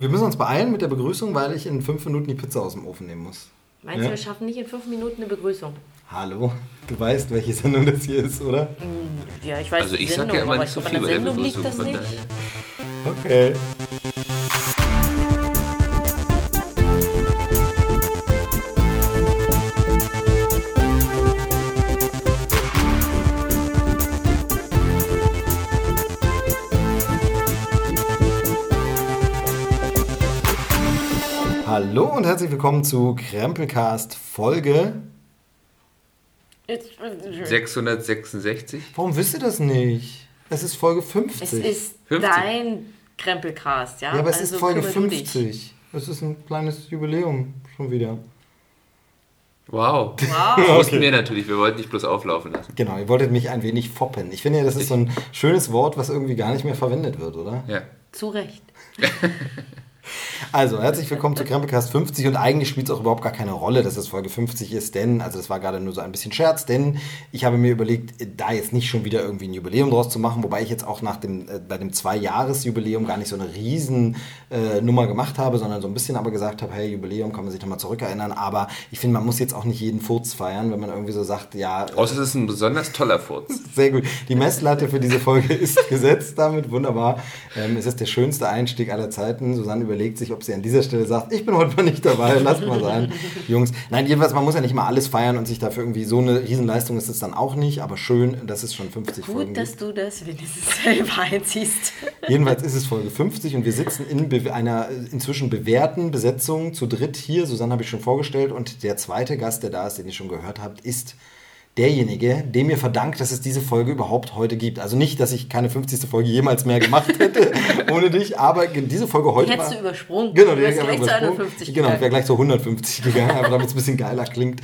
Wir müssen uns beeilen mit der Begrüßung, weil ich in fünf Minuten die Pizza aus dem Ofen nehmen muss. Meinst Ja. du, wir schaffen nicht in fünf Minuten eine Begrüßung? Hallo, du weißt, welche Sendung das hier ist, oder? Ja, ich weiß Also die ich sag Sendung, ja immer aber nicht so viel bei der Sendung liegt Begrüßung. das Von nicht. Okay. Und herzlich willkommen zu Krempelcast Folge. Jetzt- 666? Warum wisst ihr das nicht? Es ist Folge 50. Es ist 50. dein Krempelcast, ja? ja, aber es Also ist Folge kümmere du dich. 50. Es ist ein kleines Jubiläum schon wieder. Wow. Wow. Das wussten wir natürlich, wir wollten nicht bloß auflaufen lassen. Genau, ihr wolltet mich ein wenig foppen. Ich finde ja, das ist so ein schönes Wort, was irgendwie gar nicht mehr verwendet wird, oder? Ja. Zu Recht. Also, herzlich willkommen zu Krempelcast 50 und eigentlich spielt es auch überhaupt gar keine Rolle, dass es Folge 50 ist, denn, also das war gerade nur so ein bisschen Scherz, denn ich habe mir überlegt, da jetzt nicht schon wieder irgendwie ein Jubiläum draus zu machen, wobei ich jetzt auch nach dem, äh, bei dem Zwei-Jahres-Jubiläum gar nicht so eine riesen äh, Nummer gemacht habe, sondern so ein bisschen aber gesagt habe, hey, Jubiläum, kann man sich nochmal zurückerinnern, aber ich finde, man muss jetzt auch nicht jeden Furz feiern, wenn man irgendwie so sagt, ja, Außer es ist ein besonders toller Furz. Sehr gut. Die Messlatte für diese Folge ist gesetzt damit. Wunderbar. Ähm, es ist der schönste Einstieg aller Zeiten. Susanne überlegt sich, ob sie an dieser Stelle sagt, ich bin heute mal nicht dabei, lasst mal sein, Jungs. Nein, jedenfalls, man muss ja nicht mal alles feiern und sich dafür irgendwie so eine Riesenleistung ist es dann auch nicht, aber schön, dass es schon 50 Folgen Gut, dass gibt. du das wenigstens selber einziehst. Jedenfalls ist es Folge 50 und wir sitzen in einer inzwischen bewährten Besetzung zu dritt hier. Susanne habe ich schon vorgestellt und der zweite Gast, der da ist, den ihr schon gehört habt, ist derjenige, dem ihr verdankt, dass es diese Folge überhaupt heute gibt. Also nicht, dass ich keine 50. Folge jemals mehr gemacht hätte ohne dich, aber diese Folge heute Die hättest war... du übersprungen. Genau, die hätte ich gleich zu übersprungen. 51 Genau, ich wäre gegangen. gleich zu 150 gegangen, aber damit es ein bisschen geiler klingt.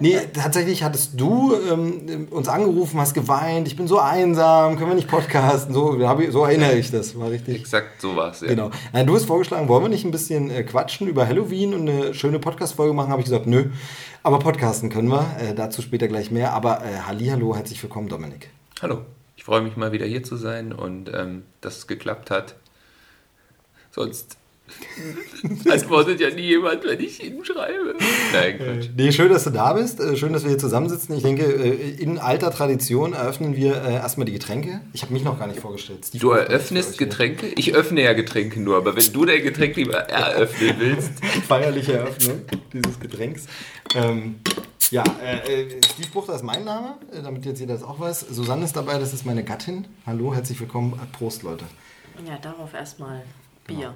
Nee, tatsächlich hattest du ähm, uns angerufen, hast geweint, ich bin so einsam, können wir nicht podcasten, so, hab ich- so erinnere ich das, war richtig. Exakt so war es, ja. Genau. Du hast vorgeschlagen, wollen wir nicht ein bisschen äh, quatschen über Halloween und eine schöne Podcast-Folge machen? Habe ich gesagt, nö. Aber podcasten können wir. Äh, dazu später gleich mehr. Aber äh, Hallihallo, herzlich willkommen, Dominik. Hallo. Ich freue mich mal wieder hier zu sein und ähm, dass es geklappt hat. Sonst antwortet ja nie jemand, wenn ich ihn schreibe. Nein, Quatsch. Nee, schön, dass du da bist. Äh, schön, dass wir hier zusammensitzen. Ich denke, äh, in alter Tradition eröffnen wir äh, erstmal die Getränke. Ich habe mich noch gar nicht vorgestellt. Steve Du eröffnest Getränke? Ich öffne ja Getränke nur, aber wenn du dein Getränk lieber eröffnen willst. Feierliche Eröffnung dieses Getränks. Ähm, ja, äh, äh, Steve Buchter ist mein Name, äh, damit jetzt jeder das auch weiß. Susanne ist dabei, das ist meine Gattin. Hallo, herzlich willkommen. Äh, Prost, Leute. Ja, darauf erstmal Bier.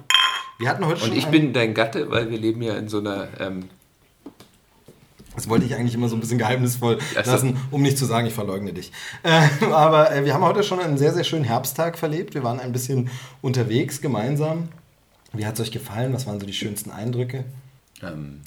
Wir hatten heute schon und ich bin dein Gatte, weil wir leben ja in so einer ähm, Das wollte ich eigentlich immer so ein bisschen geheimnisvoll lassen, um nicht zu sagen, ich verleugne dich. Äh, aber äh, wir haben heute schon einen sehr, sehr schönen Herbsttag verlebt. Wir waren ein bisschen unterwegs gemeinsam. Wie hat es euch gefallen? Was waren so die schönsten Eindrücke? ähm,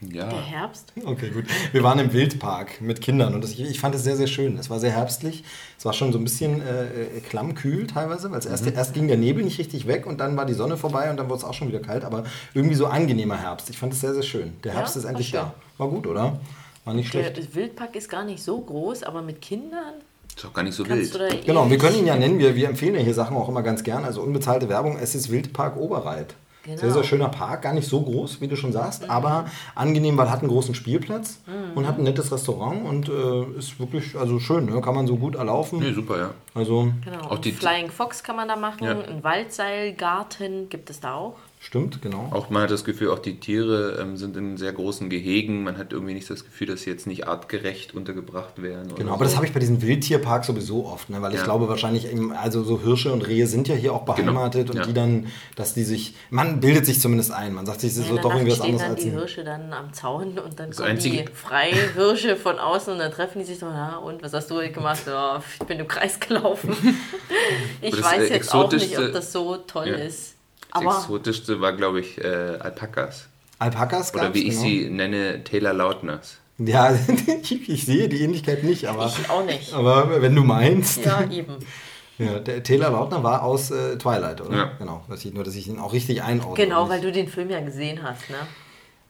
ja. Der Herbst? Okay, gut. Wir waren im Wildpark mit Kindern und das, ich, ich fand es sehr, sehr schön. Es war sehr herbstlich. Es war schon so ein bisschen äh, äh, klammkühl teilweise, weil es erst, erst ging der Nebel nicht richtig weg und dann war die Sonne vorbei und dann wurde es auch schon wieder kalt, aber irgendwie so angenehmer Herbst. Ich fand es sehr, sehr schön. Der Ja, Herbst ist war endlich da. War gut, oder? War nicht Der schlecht. das Wildpark ist gar nicht so groß, aber mit Kindern Ist auch gar nicht so kannst wild. Genau, wir ewig- können ihn ja nennen, wir, wir empfehlen ja hier Sachen auch immer ganz gern. Also unbezahlte Werbung, es ist Wildpark Oberreit. Genau. Sehr, sehr schöner Park, gar nicht so groß, wie du schon sagst, aber angenehm, weil hat einen großen Spielplatz und hat ein nettes Restaurant und äh, ist wirklich also schön, ne? kann man so gut erlaufen. Nee, super, ja. Also Genau. Auch die- Flying Fox kann man da machen. Ja. Ein Waldseilgarten gibt es da auch. Stimmt, genau. Auch man hat das Gefühl, auch die Tiere ähm, sind in sehr großen Gehegen. Man hat irgendwie nicht das Gefühl, dass sie jetzt nicht artgerecht untergebracht werden. oder Genau, so. aber das habe ich bei diesen Wildtierparks sowieso oft, ne? weil ich Ja. glaube wahrscheinlich, eben, also so Hirsche und Rehe sind ja hier auch beheimatet und ja. die dann, dass die sich, man bildet sich zumindest ein, man sagt sich, es ist doch irgendwie was stehen anderes dann als die Hirsche dann am Zaun und dann Das kommen Einzige- die Freihirsche von außen und dann treffen die sich so, na und, was hast du gemacht? Ja, ich bin im Kreis gelaufen. Ich das, weiß äh, jetzt auch nicht, ob das so toll Ja. Ist. Das Aber exotischste war, glaube ich, äh, Alpakas. Alpakas Oder wie ich genau. sie nenne, Taylor Lautners. Ja, ich, ich sehe die Ähnlichkeit nicht, aber, ich auch nicht. aber wenn du meinst. Ja, eben. Ja, der Taylor Lautner war aus äh, Twilight, oder? Ja. Genau, dass ich, nur, dass ich ihn auch richtig einordne. Genau, weil du den Film ja gesehen hast, ne?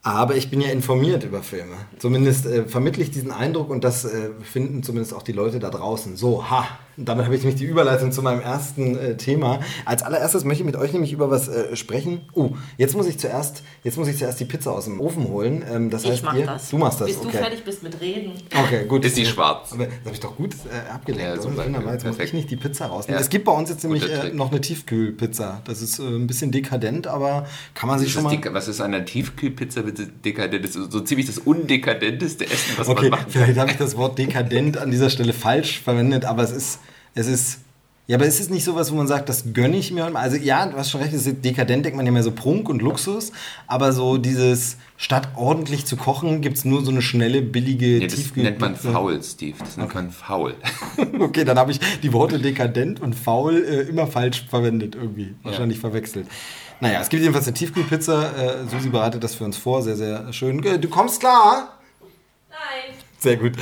Aber ich bin ja informiert über Filme. Zumindest äh, vermittle ich diesen Eindruck und das äh, finden zumindest auch die Leute da draußen. So, ha, Und damit habe ich nämlich die Überleitung zu meinem ersten äh, Thema. Als allererstes möchte ich mit euch nämlich über was äh, sprechen. Oh, jetzt muss ich zuerst, jetzt muss ich zuerst die Pizza aus dem Ofen holen. Ähm, das heißt, ich mach ihr, das. Du machst das, Bis okay. du fertig bist mit Reden. Okay, gut. Ist die schwarz? Aber das habe ich doch gut äh, abgelenkt. Ja, oder? super, Wunderbar. jetzt muss ich perfekt. nicht die Pizza rausnehmen. Ja. Es gibt bei uns jetzt nämlich äh, noch eine Tiefkühlpizza. Das ist äh, ein bisschen dekadent, aber kann man sich schon mal... was ist an der Tiefkühlpizza bitte dekadent? Das ist so ziemlich das undekadenteste Essen, was Okay, man kann. vielleicht habe ich das Wort dekadent an dieser Stelle falsch verwendet, aber es ist, es ist, ja, aber es ist nicht sowas, wo man sagt, das gönne ich mir. Also ja, du hast schon recht, es ist dekadent, denkt man ja mehr so Prunk und Luxus, aber so dieses, statt ordentlich zu kochen, gibt es nur so eine schnelle, billige Ja, das nennt man faul, Steve. Das nennt man faul. Okay, dann habe ich die Worte dekadent und faul äh, immer falsch verwendet irgendwie. Wahrscheinlich verwechselt. Naja, es gibt jedenfalls eine Tiefkühlpizza. Äh, Susi bereitet das für uns vor. Sehr, sehr schön. Äh, Du kommst klar? Sehr gut.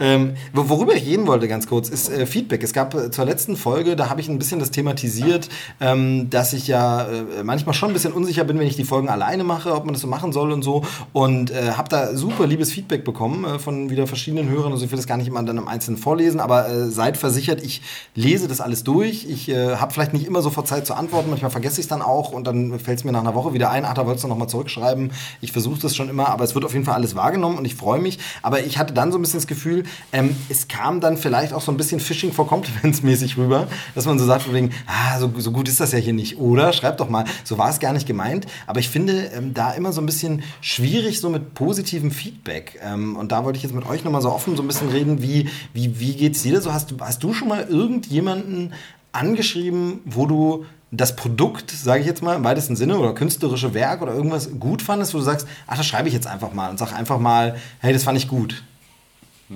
Ähm, wo- worüber ich reden wollte, ganz kurz, ist äh, Feedback. Es gab äh, zur letzten Folge, da habe ich ein bisschen das thematisiert, ähm, dass ich ja äh, manchmal schon ein bisschen unsicher bin, wenn ich die Folgen alleine mache, ob man das so machen soll und so. Und äh, habe da super liebes Feedback bekommen äh, von wieder verschiedenen Hörern. Also ich will das gar nicht immer dann im Einzelnen vorlesen, aber seid versichert, ich lese das alles durch. Ich habe vielleicht nicht immer sofort Zeit zu antworten, manchmal vergesse ich es dann auch und dann fällt es mir nach einer Woche wieder ein, ach, da wolltest du nochmal zurückschreiben. Ich versuche das schon immer, aber es wird auf jeden Fall alles wahrgenommen und ich freue mich. Aber ich hatte dann so ein bisschen das Gefühl, ähm, es kam dann vielleicht auch so ein bisschen Phishing for Compliments mäßig rüber, dass man so sagt, von wegen, ah, so, so gut ist das ja hier nicht, oder? Schreibt doch mal. So war es gar nicht gemeint. Aber ich finde ähm, da immer so ein bisschen schwierig, so mit positivem Feedback. Ähm, und da wollte ich jetzt mit euch nochmal so offen so ein bisschen reden, wie, wie, wie geht's dir? So hast du, hast du schon mal irgendjemanden angeschrieben, wo du das Produkt, sage ich jetzt mal im weitesten Sinne, oder künstlerische Werk oder irgendwas gut fandest, wo du sagst, ach, das schreibe ich jetzt einfach mal und sag einfach mal, hey, das fand ich gut.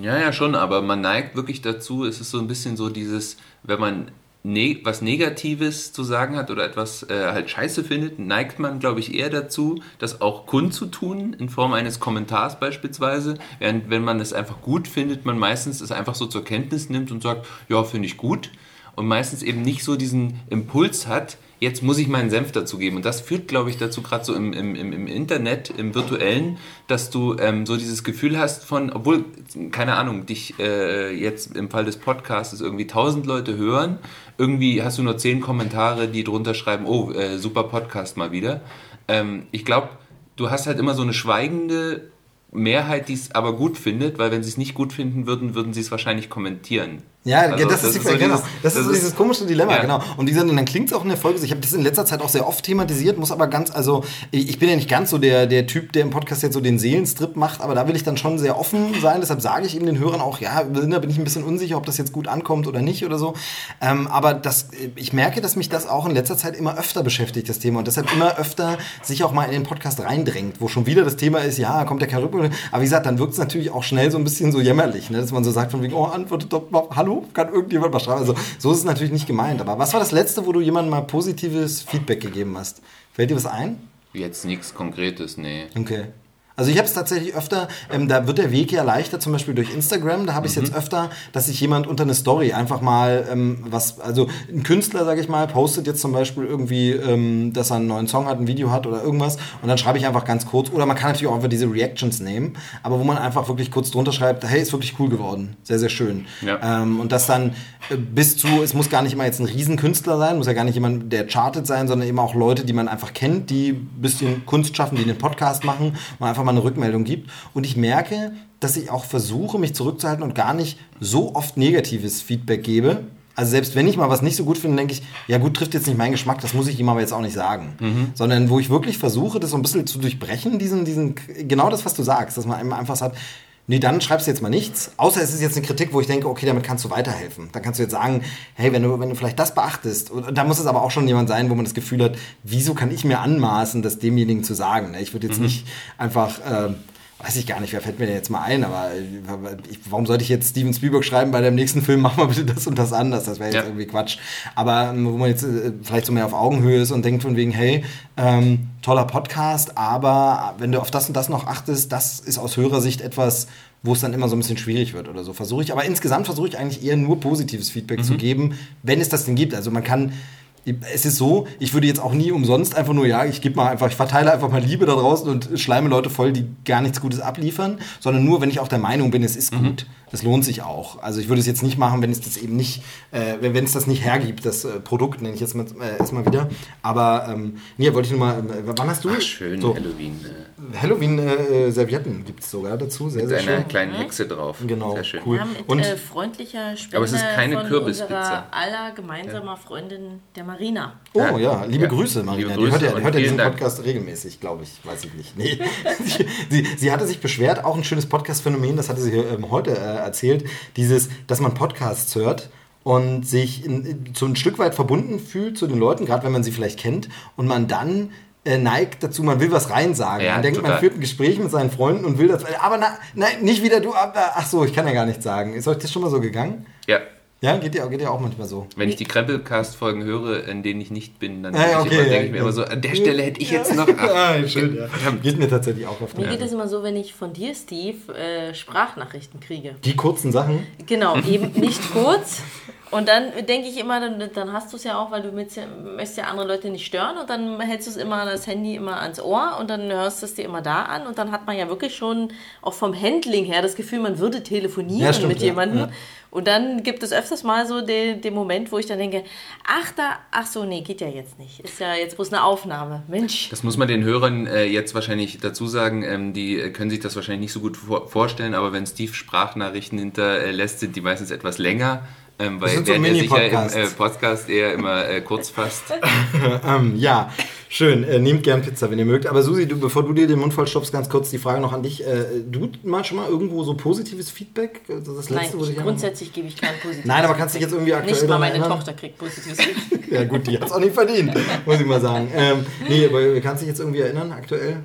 Ja, ja, schon, aber man neigt wirklich dazu, es ist so ein bisschen so dieses, wenn man ne was Negatives zu sagen hat oder etwas äh, halt scheiße findet, neigt man, glaube ich, eher dazu, das auch kundzutun, in Form eines Kommentars beispielsweise, während wenn man es einfach gut findet, man meistens es einfach so zur Kenntnis nimmt und sagt, ja, finde ich gut und meistens eben nicht so diesen Impuls hat, jetzt muss ich meinen Senf dazugeben. Und das führt, glaube ich, dazu, gerade so im, im, im Internet, im Virtuellen, dass du ähm, so dieses Gefühl hast von, obwohl, keine Ahnung, dich äh, jetzt im Fall des Podcasts irgendwie tausend Leute hören, irgendwie hast du nur zehn Kommentare, die drunter schreiben, oh, äh, super Podcast mal wieder. Ähm, ich glaube, du hast halt immer so eine schweigende Mehrheit, die es aber gut findet, weil wenn sie es nicht gut finden würden, würden sie es wahrscheinlich kommentieren. Ja, Also, das, ist, die, so genau. dieses- das ist so dieses komische Dilemma, Ja. genau. Und wie gesagt, dann klingt es auch in der Folge, ich habe das in letzter Zeit auch sehr oft thematisiert, muss aber ganz, also ich bin ja nicht ganz so der, der Typ, der im Podcast jetzt so den Seelenstrip macht, aber da will ich dann schon sehr offen sein, deshalb sage ich eben den Hörern auch, ja, da bin ich ein bisschen unsicher, ob das jetzt gut ankommt oder nicht oder so. Ähm, aber das, ich merke, dass mich das auch in letzter Zeit immer öfter beschäftigt, das Thema, und deshalb immer öfter sich auch mal in den Podcast reindrängt, wo schon wieder das Thema ist, ja, kommt der Rückmeldung. Aber wie gesagt, dann wirkt es natürlich auch schnell so ein bisschen so jämmerlich, ne? dass man so sagt von wegen, oh, antwortet doch mal, hallo, kann irgendjemand mal schreiben? Also so ist es natürlich nicht gemeint. Aber was war das Letzte, wo du jemandem mal positives Feedback gegeben hast? Fällt dir was ein? Jetzt nichts Konkretes, nee. Okay. Also ich habe es tatsächlich öfter, ähm, da wird der Weg ja leichter, zum Beispiel durch Instagram, da habe ich es jetzt öfter, dass sich jemand unter eine Story einfach mal ähm, was, also ein Künstler, sage ich mal, postet jetzt zum Beispiel irgendwie, ähm, dass er einen neuen Song hat, ein Video hat oder irgendwas. Und dann schreibe ich einfach ganz kurz, oder man kann natürlich auch einfach diese Reactions nehmen, aber wo man einfach wirklich kurz drunter schreibt, hey, ist wirklich cool geworden, sehr, sehr schön. Ja. Ähm, und das dann äh, bis zu, es muss gar nicht immer jetzt ein Riesenkünstler sein, muss ja gar nicht jemand, der chartet sein, sondern eben auch Leute, die man einfach kennt, die ein bisschen Kunst schaffen, die einen Podcast machen, man einfach mal eine Rückmeldung gibt. Und ich merke, dass ich auch versuche, mich zurückzuhalten und gar nicht so oft negatives Feedback gebe. Also selbst wenn ich mal was nicht so gut finde, denke ich, ja gut, trifft jetzt nicht meinen Geschmack, das muss ich ihm aber jetzt auch nicht sagen. Sondern wo ich wirklich versuche, das so ein bisschen zu durchbrechen, diesen, diesen, genau das, was du sagst, dass man einfach sagt, Nee, dann schreibst du jetzt mal nichts. Außer es ist jetzt eine Kritik, wo ich denke, okay, damit kannst du weiterhelfen. Dann kannst du jetzt sagen, hey, wenn du, wenn du vielleicht das beachtest, und da muss es aber auch schon jemand sein, wo man das Gefühl hat, wieso kann ich mir anmaßen, das demjenigen zu sagen? ne? Ich würde jetzt nicht einfach, äh, weiß ich gar nicht, wer fällt mir denn jetzt mal ein, aber ich, warum sollte ich jetzt Steven Spielberg schreiben, bei dem nächsten Film mach mal bitte das und das anders? Das wäre jetzt Ja. irgendwie Quatsch. Aber ähm, wo man jetzt äh, vielleicht so mehr auf Augenhöhe ist und denkt von wegen, hey, ähm, toller Podcast, aber wenn du auf das und das noch achtest, das ist aus Hörersicht etwas, wo es dann immer so ein bisschen schwierig wird oder so. Versuche ich, aber insgesamt versuche ich eigentlich eher nur positives Feedback zu geben, wenn es das denn gibt. Also man kann, es ist so, ich würde jetzt auch nie umsonst einfach nur, ja, ich gebe mal einfach, ich verteile einfach mal Liebe da draußen und schleime Leute voll, die gar nichts Gutes abliefern, sondern nur, wenn ich auch der Meinung bin, es ist Mhm. gut. Es lohnt sich auch. Also ich würde es jetzt nicht machen, wenn es das eben nicht, äh, wenn es das nicht hergibt, das äh, Produkt, nenne ich jetzt mal, äh, erstmal wieder. Aber ähm, nee, wollte ich nur mal, äh, wann hast du? Ach, schön, So, Halloween. Äh, Halloween-Servietten gibt es sogar dazu, sehr, mit sehr einer schön. kleinen Hexe drauf. Genau, Sehr schön. cool. Wir haben mit Und- äh, freundlicher Spende Aber es ist keine von Kürbispizza. unserer aller gemeinsamer Freundin, der Marina. Oh Ja. ja, liebe Ja. Grüße, Marina. Liebe die hört ja, Grüße die hört ja diesen Dank. Podcast regelmäßig, glaube ich. Weiß ich nicht. Nee. sie, sie, sie hatte sich beschwert, auch ein schönes Podcast-Phänomen, das hatte sie ähm, heute äh, erzählt, dieses, dass man Podcasts hört und sich in, so ein Stück weit verbunden fühlt zu den Leuten, gerade wenn man sie vielleicht kennt, und man dann äh, neigt dazu, man will was reinsagen. Ja, man denkt, man total. führt ein Gespräch mit seinen Freunden und will das, aber na, nein, nicht wieder du, aber, ach so, ich kann ja gar nichts sagen. Ist euch das schon mal so gegangen? Ja, Ja, geht ja, geht ja auch manchmal so. wenn ich die Krempelcast-Folgen höre, in denen ich nicht bin, dann Ja, okay, ich, immer, ja, denke ich mir ja. immer so, an der Stelle hätte ich jetzt noch... Ach, Ah, schön, ja. Geht mir tatsächlich auch auf den Mir geht es immer so, wenn ich von dir, Steve, äh, Sprachnachrichten kriege. Die kurzen Sachen. Genau, eben nicht kurz. Und dann denke ich immer, dann, dann hast du es ja auch, weil du mit, möchtest ja andere Leute nicht stören und dann hältst du es immer, das Handy immer ans Ohr und dann hörst du es dir immer da an und dann hat man ja wirklich schon auch vom Handling her das Gefühl, man würde telefonieren Ja, stimmt, mit ja, jemandem. ja. Und dann gibt es öfters mal so den, den Moment, wo ich dann denke, ach da, ach so, nee, geht ja jetzt nicht. Ist ja jetzt bloß eine Aufnahme. Mensch. Das muss man den Hörern äh, jetzt wahrscheinlich dazu sagen. Ähm, die äh, können sich das wahrscheinlich nicht so gut vor vorstellen, aber wenn Steve Sprachnachrichten hinterlässt, sind die meistens etwas länger. Ähm, weil sind so der, der sich ja im Mini-Podcasts. äh, Podcast eher immer äh, kurz fasst. Ähm, ja, schön. Äh, nehmt gern Pizza, wenn ihr mögt. Aber Susi, du, bevor du dir den Mund voll stopfst, ganz kurz die Frage noch an dich. Äh, du mal schon mal irgendwo so positives Feedback? Das ist das Nein, letzte, wo ich, ich grundsätzlich gebe ich kein positives Nein, aber kannst du dich jetzt irgendwie aktuell Nicht mal meine erinnern? Tochter kriegt positives Feedback. Ja gut, die hat es auch nicht verdient, muss ich mal sagen. Ähm, nee, aber kannst du dich jetzt irgendwie erinnern aktuell?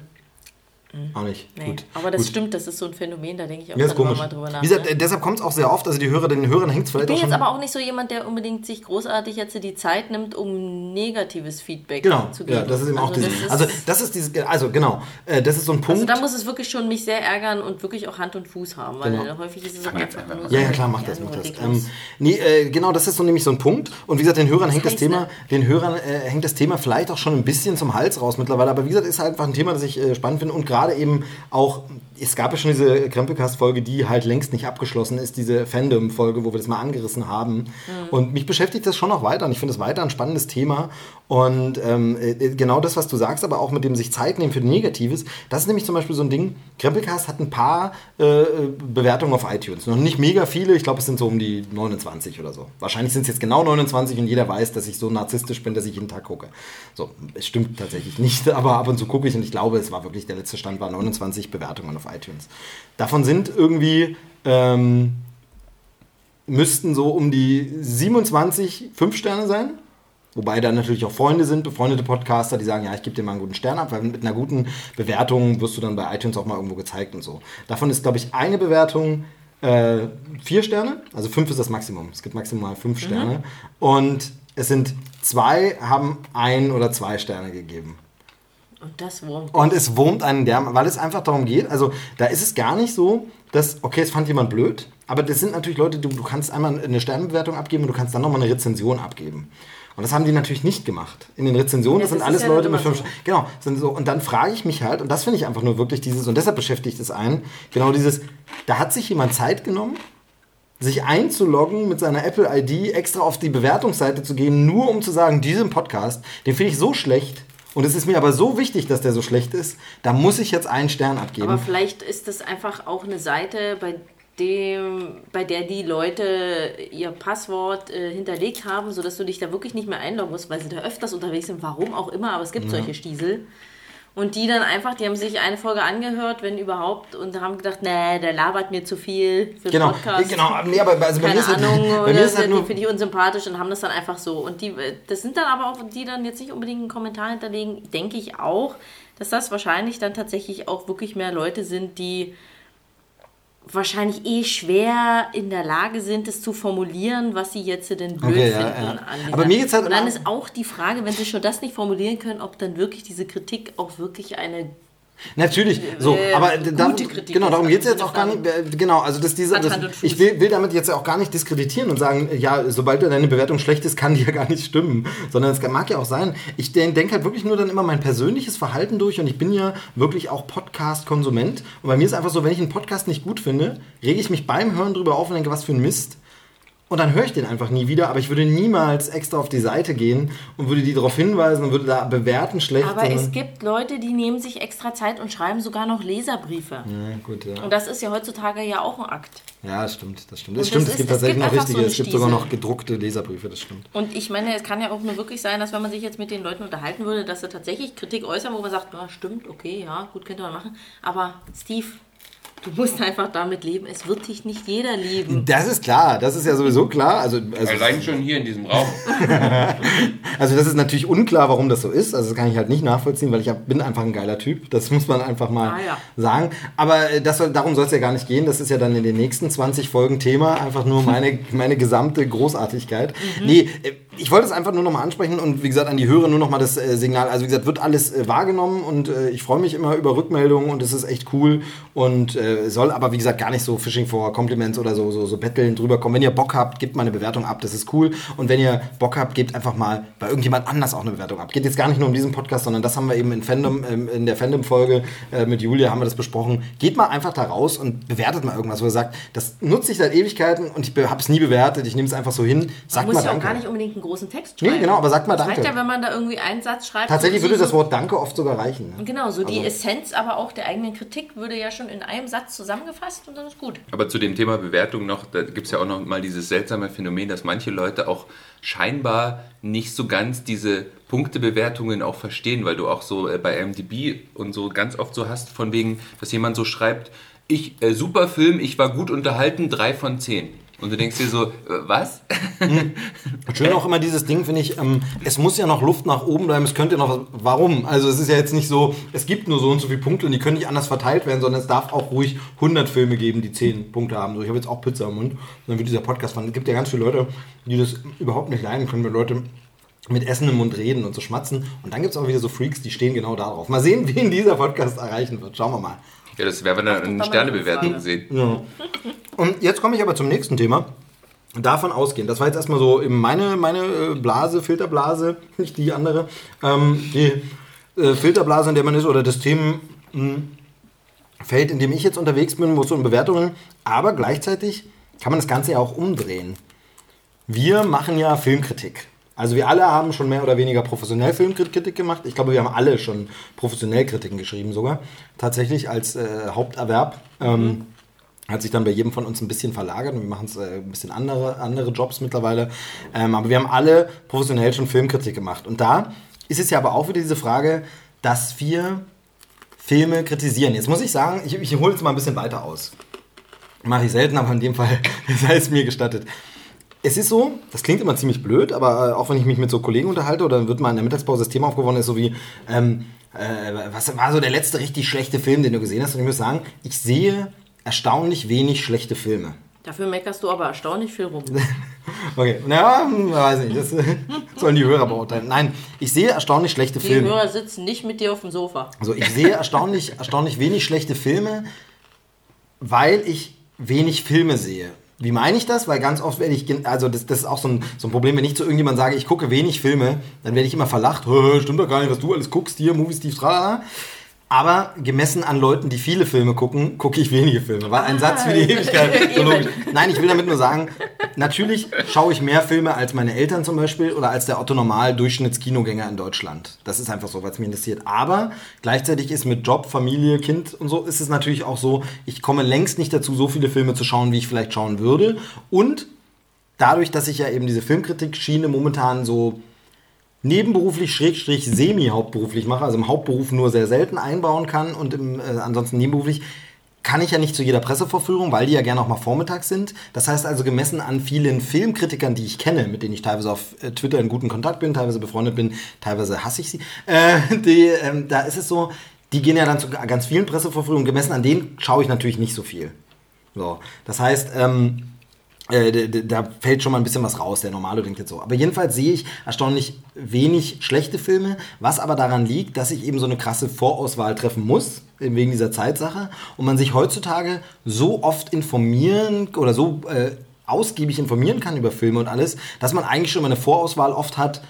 Auch nicht. Nee. Gut. Aber das Gut. stimmt, das ist so ein Phänomen, da denke ich auch Ja, ist dann immer komisch. mal drüber nach. Wie gesagt, ne? deshalb kommt es auch sehr oft. Also die Hörer, den Hörern hängt es vielleicht Ich bin auch jetzt aber auch nicht so jemand, der unbedingt sich großartig jetzt die Zeit nimmt, um negatives Feedback Genau, zu geben. ja, das ist eben auch also dieses. das ist- Also das ist dieses, also genau, äh, das ist so ein Punkt. also da muss es wirklich schon mich sehr ärgern und wirklich auch Hand und Fuß haben, weil Genau. häufig ist es auch einfach nur Ja, ja, klar, mach das, nur mach das. Ähm, nee, äh, genau, das ist so nämlich so ein Punkt. Und wie gesagt, den Hörern hängt das Thema, ne? den Hörern äh, hängt das Thema vielleicht auch schon ein bisschen zum Hals raus mittlerweile. Aber wie gesagt, ist halt einfach ein Thema, das ich äh, spannend finde. Und gerade eben auch, es gab ja schon diese Krempelcast-Folge, die halt längst nicht abgeschlossen ist, diese Fandom-Folge, wo wir das mal angerissen haben. Mhm. Und mich beschäftigt das schon noch weiter. Und ich finde es weiter ein spannendes Thema. Und ähm, äh, genau das, was du sagst, aber auch mit dem sich Zeit nehmen für Negatives, das ist nämlich zum Beispiel so ein Ding. Krempelcast hat ein paar äh, Bewertungen auf iTunes. Noch nicht mega viele, ich glaube, es sind so um die 29 oder so. Wahrscheinlich sind es jetzt genau 29 und jeder weiß, dass ich so narzisstisch bin, dass ich jeden Tag gucke. So, es stimmt tatsächlich nicht, aber ab und zu gucke ich und ich glaube, es war wirklich, der letzte Stand war 29 Bewertungen auf iTunes. Davon sind irgendwie. Ähm, müssten so um die 27 Fünf-Sterne sein. Wobei da natürlich auch Freunde sind, befreundete Podcaster, die sagen, ja, ich gebe dir mal einen guten Stern ab, weil mit einer guten Bewertung wirst du dann bei iTunes auch mal irgendwo gezeigt und so. Davon ist, glaube ich, eine Bewertung äh, vier Sterne, also fünf ist das Maximum. Es gibt maximal fünf Sterne. Und es sind zwei, haben ein oder zwei Sterne gegeben. Und das wurmt. Und es wurmt einen derm, weil es einfach darum geht, also da ist es gar nicht so, dass, okay, es fand jemand blöd, aber das sind natürlich Leute, du, du kannst einmal eine Sternbewertung abgeben und du kannst dann nochmal eine Rezension abgeben. Und das haben die natürlich nicht gemacht. In den Rezensionen, Ja, das sind das alles ja Leute mit fünf so. Genau, sind so. Und dann frage ich mich halt, und das finde ich einfach nur wirklich dieses, und deshalb beschäftigt es einen, genau dieses, da hat sich jemand Zeit genommen, sich einzuloggen mit seiner Apple-ID, extra auf die Bewertungsseite zu gehen, nur um zu sagen, diesen Podcast, den finde ich so schlecht. Und es ist mir aber so wichtig, dass der so schlecht ist, da muss ich jetzt einen Stern abgeben. Aber vielleicht ist das einfach auch eine Seite, bei dem, bei der die Leute ihr Passwort äh, hinterlegt haben, sodass du dich da wirklich nicht mehr einloggen musst, weil sie da öfters unterwegs sind, warum auch immer, aber es gibt solche Stiesel. Und die dann einfach, die haben sich eine Folge angehört, wenn überhaupt, und haben gedacht, nee, der labert mir zu viel für genau, Podcast. genau. Nee, aber also bei mir Keine ist halt, Ahnung, bei mir ist halt die nur, finde ich unsympathisch und haben das dann einfach so. Und die, das sind dann aber auch, die dann jetzt nicht unbedingt einen Kommentar hinterlegen, denke ich auch, dass das wahrscheinlich dann tatsächlich auch wirklich mehr Leute sind, die wahrscheinlich eh schwer in der Lage sind, es zu formulieren, was sie jetzt denn blöd Okay, ja, finden. ja. an dieser- Aber mir geht's halt Und dann ist auch die Frage, wenn sie schon das nicht formulieren können, ob dann wirklich diese Kritik auch wirklich eine Natürlich, so, Äh, aber gute da, Kritik genau, darum geht es jetzt auch gar nicht. äh, Genau, also das, diese, das, ich will, will damit jetzt auch gar nicht diskreditieren und sagen, ja, sobald deine Bewertung schlecht ist, kann die ja gar nicht stimmen. Sondern es mag ja auch sein, ich denke halt wirklich nur dann immer mein persönliches Verhalten durch und ich bin ja wirklich auch Podcast-Konsument. Und bei mir ist einfach so, wenn ich einen Podcast nicht gut finde, rege ich mich beim Hören drüber auf und denke, was für ein Mist. Und dann höre ich den einfach nie wieder, aber ich würde niemals extra auf die Seite gehen und würde die darauf hinweisen und würde da bewerten schlecht. Aber es gibt Leute, die nehmen sich extra Zeit und schreiben sogar noch Leserbriefe. ja, gut, ja. Und das ist ja heutzutage ja auch ein Akt. Ja, das stimmt, das stimmt. Das Und stimmt, das es ist- gibt es tatsächlich gibt noch richtige, so es gibt sogar noch gedruckte Leserbriefe, das stimmt. Und ich meine, es kann ja auch nur wirklich sein, dass wenn man sich jetzt mit den Leuten unterhalten würde, dass sie tatsächlich Kritik äußern, wo man sagt, ja, stimmt, okay, ja, gut, könnte man machen. Aber Steve, du musst einfach damit leben. Es wird dich nicht jeder lieben. Das ist klar, das ist ja sowieso klar. Also, also, Allein schon hier in diesem Raum. also das ist natürlich unklar, warum das so ist. Also das kann ich halt nicht nachvollziehen, weil ich bin einfach ein geiler Typ. Das muss man einfach mal Ah, ja. sagen. Aber äh, das soll, darum soll es ja gar nicht gehen. Das ist ja dann in den nächsten 20 Folgen Thema. Einfach nur meine, meine gesamte Großartigkeit. Mhm. Nee, äh, ich wollte es einfach nur nochmal ansprechen und wie gesagt an die Hörer nur nochmal das äh, Signal. Also wie gesagt, wird alles äh, wahrgenommen und äh, ich freue mich immer über Rückmeldungen und es ist echt cool und äh, soll aber wie gesagt gar nicht so Fishing for Compliments oder so, so, so betteln drüber kommen. Wenn ihr Bock habt, gebt mal eine Bewertung ab, das ist cool. Und wenn ihr Bock habt, gebt einfach mal bei irgendjemand anders auch eine Bewertung ab. Geht jetzt gar nicht nur um diesen Podcast, sondern das haben wir eben in, Fandom, ähm, in der Fandom-Folge äh, mit Julia haben wir das besprochen. Geht mal einfach da raus und bewertet mal irgendwas, wo ihr sagt, das nutze ich seit Ewigkeiten und ich habe es nie bewertet, ich nehme es einfach so hin. Sagt mal ja auch danke. gar nicht unbedingt einen großen Text Nee, schreiben. genau, aber sagt mal Es reicht danke. ja, wenn man da irgendwie einen Satz schreibt. Tatsächlich so, würde so, das Wort Danke oft sogar reichen. ne? Genau, so die Also- Essenz aber auch der eigenen Kritik würde ja schon in einem Satz zusammengefasst und dann ist gut. Aber zu dem Thema Bewertung noch, da gibt es ja auch noch mal dieses seltsame Phänomen, dass manche Leute auch scheinbar nicht so ganz diese Punktebewertungen auch verstehen, weil du auch so äh, bei MDB und so ganz oft so hast, von wegen, dass jemand so schreibt, ich, äh, super Film, ich war gut unterhalten, drei von zehn. Und du denkst dir so, äh, was? Schön auch immer dieses Ding, finde ich, ähm, es muss ja noch Luft nach oben bleiben, es könnte noch was. Warum? Also es ist ja jetzt nicht so, es gibt nur so und so viele Punkte und die können nicht anders verteilt werden, sondern es darf auch ruhig 100 Filme geben, die 10 Punkte haben. So, ich habe jetzt auch Pizza im Mund, dann wird dieser Podcast von. Es gibt ja ganz viele Leute, die das überhaupt nicht leiden können, wenn Leute mit Essen im Mund reden und so schmatzen. Und dann gibt es auch wieder so Freaks, die stehen genau darauf. Mal sehen, wen dieser Podcast erreichen wird. Schauen wir mal. Ja, das werden wir dann in mal Sternebewertungen eine sehen. Ja. Und jetzt komme ich aber zum nächsten Thema. Davon ausgehen, das war jetzt erstmal so meine, meine äh, Blase, Filterblase, nicht die andere, ähm, die äh, Filterblase, in der man ist, oder das Themenfeld, in dem ich jetzt unterwegs bin, wo es so um Bewertungen, aber gleichzeitig kann man das Ganze ja auch umdrehen. Wir machen ja Filmkritik. Also wir alle haben schon mehr oder weniger professionell Filmkritik gemacht. Ich glaube, wir haben alle schon professionell Kritiken geschrieben sogar. Tatsächlich als äh, Haupterwerb. Ähm, hat sich dann bei jedem von uns ein bisschen verlagert und wir machen es äh, ein bisschen andere, andere Jobs mittlerweile. Ähm, aber wir haben alle professionell schon Filmkritik gemacht. Und da ist es ja aber auch wieder diese Frage, dass wir Filme kritisieren. Jetzt muss ich sagen, ich, ich hole jetzt mal ein bisschen weiter aus. Mache ich selten, aber in dem Fall sei es mir gestattet. Es ist so, das klingt immer ziemlich blöd, aber äh, auch wenn ich mich mit so Kollegen unterhalte oder dann wird mal in der Mittagspause das Thema aufgeworfen, ist so wie, ähm, äh, was war so der letzte richtig schlechte Film, den du gesehen hast? Und ich muss sagen, ich sehe erstaunlich wenig schlechte Filme. Dafür meckerst du aber erstaunlich viel rum. Okay, naja, hm, weiß nicht, das sollen die Hörer beurteilen. Nein, ich sehe erstaunlich schlechte Die Filme. Hörer sitzen nicht mit dir auf dem Sofa. Also ich sehe erstaunlich, erstaunlich wenig schlechte Filme, weil ich wenig Filme sehe. Wie meine ich das? Weil ganz oft werde ich, also das, das ist auch so ein, so ein Problem, wenn ich zu irgendjemandem sage, ich gucke wenig Filme, dann werde ich immer verlacht, "Hä, stimmt doch gar nicht, was du alles guckst, hier, Movie Steve, tralala. Aber gemessen an Leuten, die viele Filme gucken, gucke ich wenige Filme. Weil ein Satz wie die Ewigkeit. So. Nein, ich will damit nur sagen, natürlich schaue ich mehr Filme als meine Eltern zum Beispiel oder als der Otto Normal Durchschnittskinogänger in Deutschland. Das ist einfach so, weil es mich interessiert. Aber gleichzeitig ist mit Job, Familie, Kind und so ist es natürlich auch so, ich komme längst nicht dazu, so viele Filme zu schauen, wie ich vielleicht schauen würde. Und dadurch, dass ich ja eben diese Filmkritik-Schiene momentan so nebenberuflich, schrägstrich semi-hauptberuflich mache, also im Hauptberuf nur sehr selten einbauen kann und im, äh, ansonsten nebenberuflich, kann ich ja nicht zu jeder Pressevorführung, weil die ja gerne auch mal vormittags sind. Das heißt also, gemessen an vielen Filmkritikern, die ich kenne, mit denen ich teilweise auf äh, Twitter in guten Kontakt bin, teilweise befreundet bin, teilweise hasse ich sie, äh, die, ähm, da ist es so, die gehen ja dann zu ganz vielen Pressevorführungen. Gemessen an denen schaue ich natürlich nicht so viel. So, das heißt, ähm, Äh, da fällt schon mal ein bisschen was raus. Der Normale denkt jetzt so. Aber jedenfalls sehe ich erstaunlich wenig schlechte Filme, was aber daran liegt, dass ich eben so eine krasse Vorauswahl treffen muss, wegen dieser Zeitsache. Und man sich heutzutage so oft informieren oder so äh, ausgiebig informieren kann über Filme und alles, dass man eigentlich schon mal eine Vorauswahl oft hat.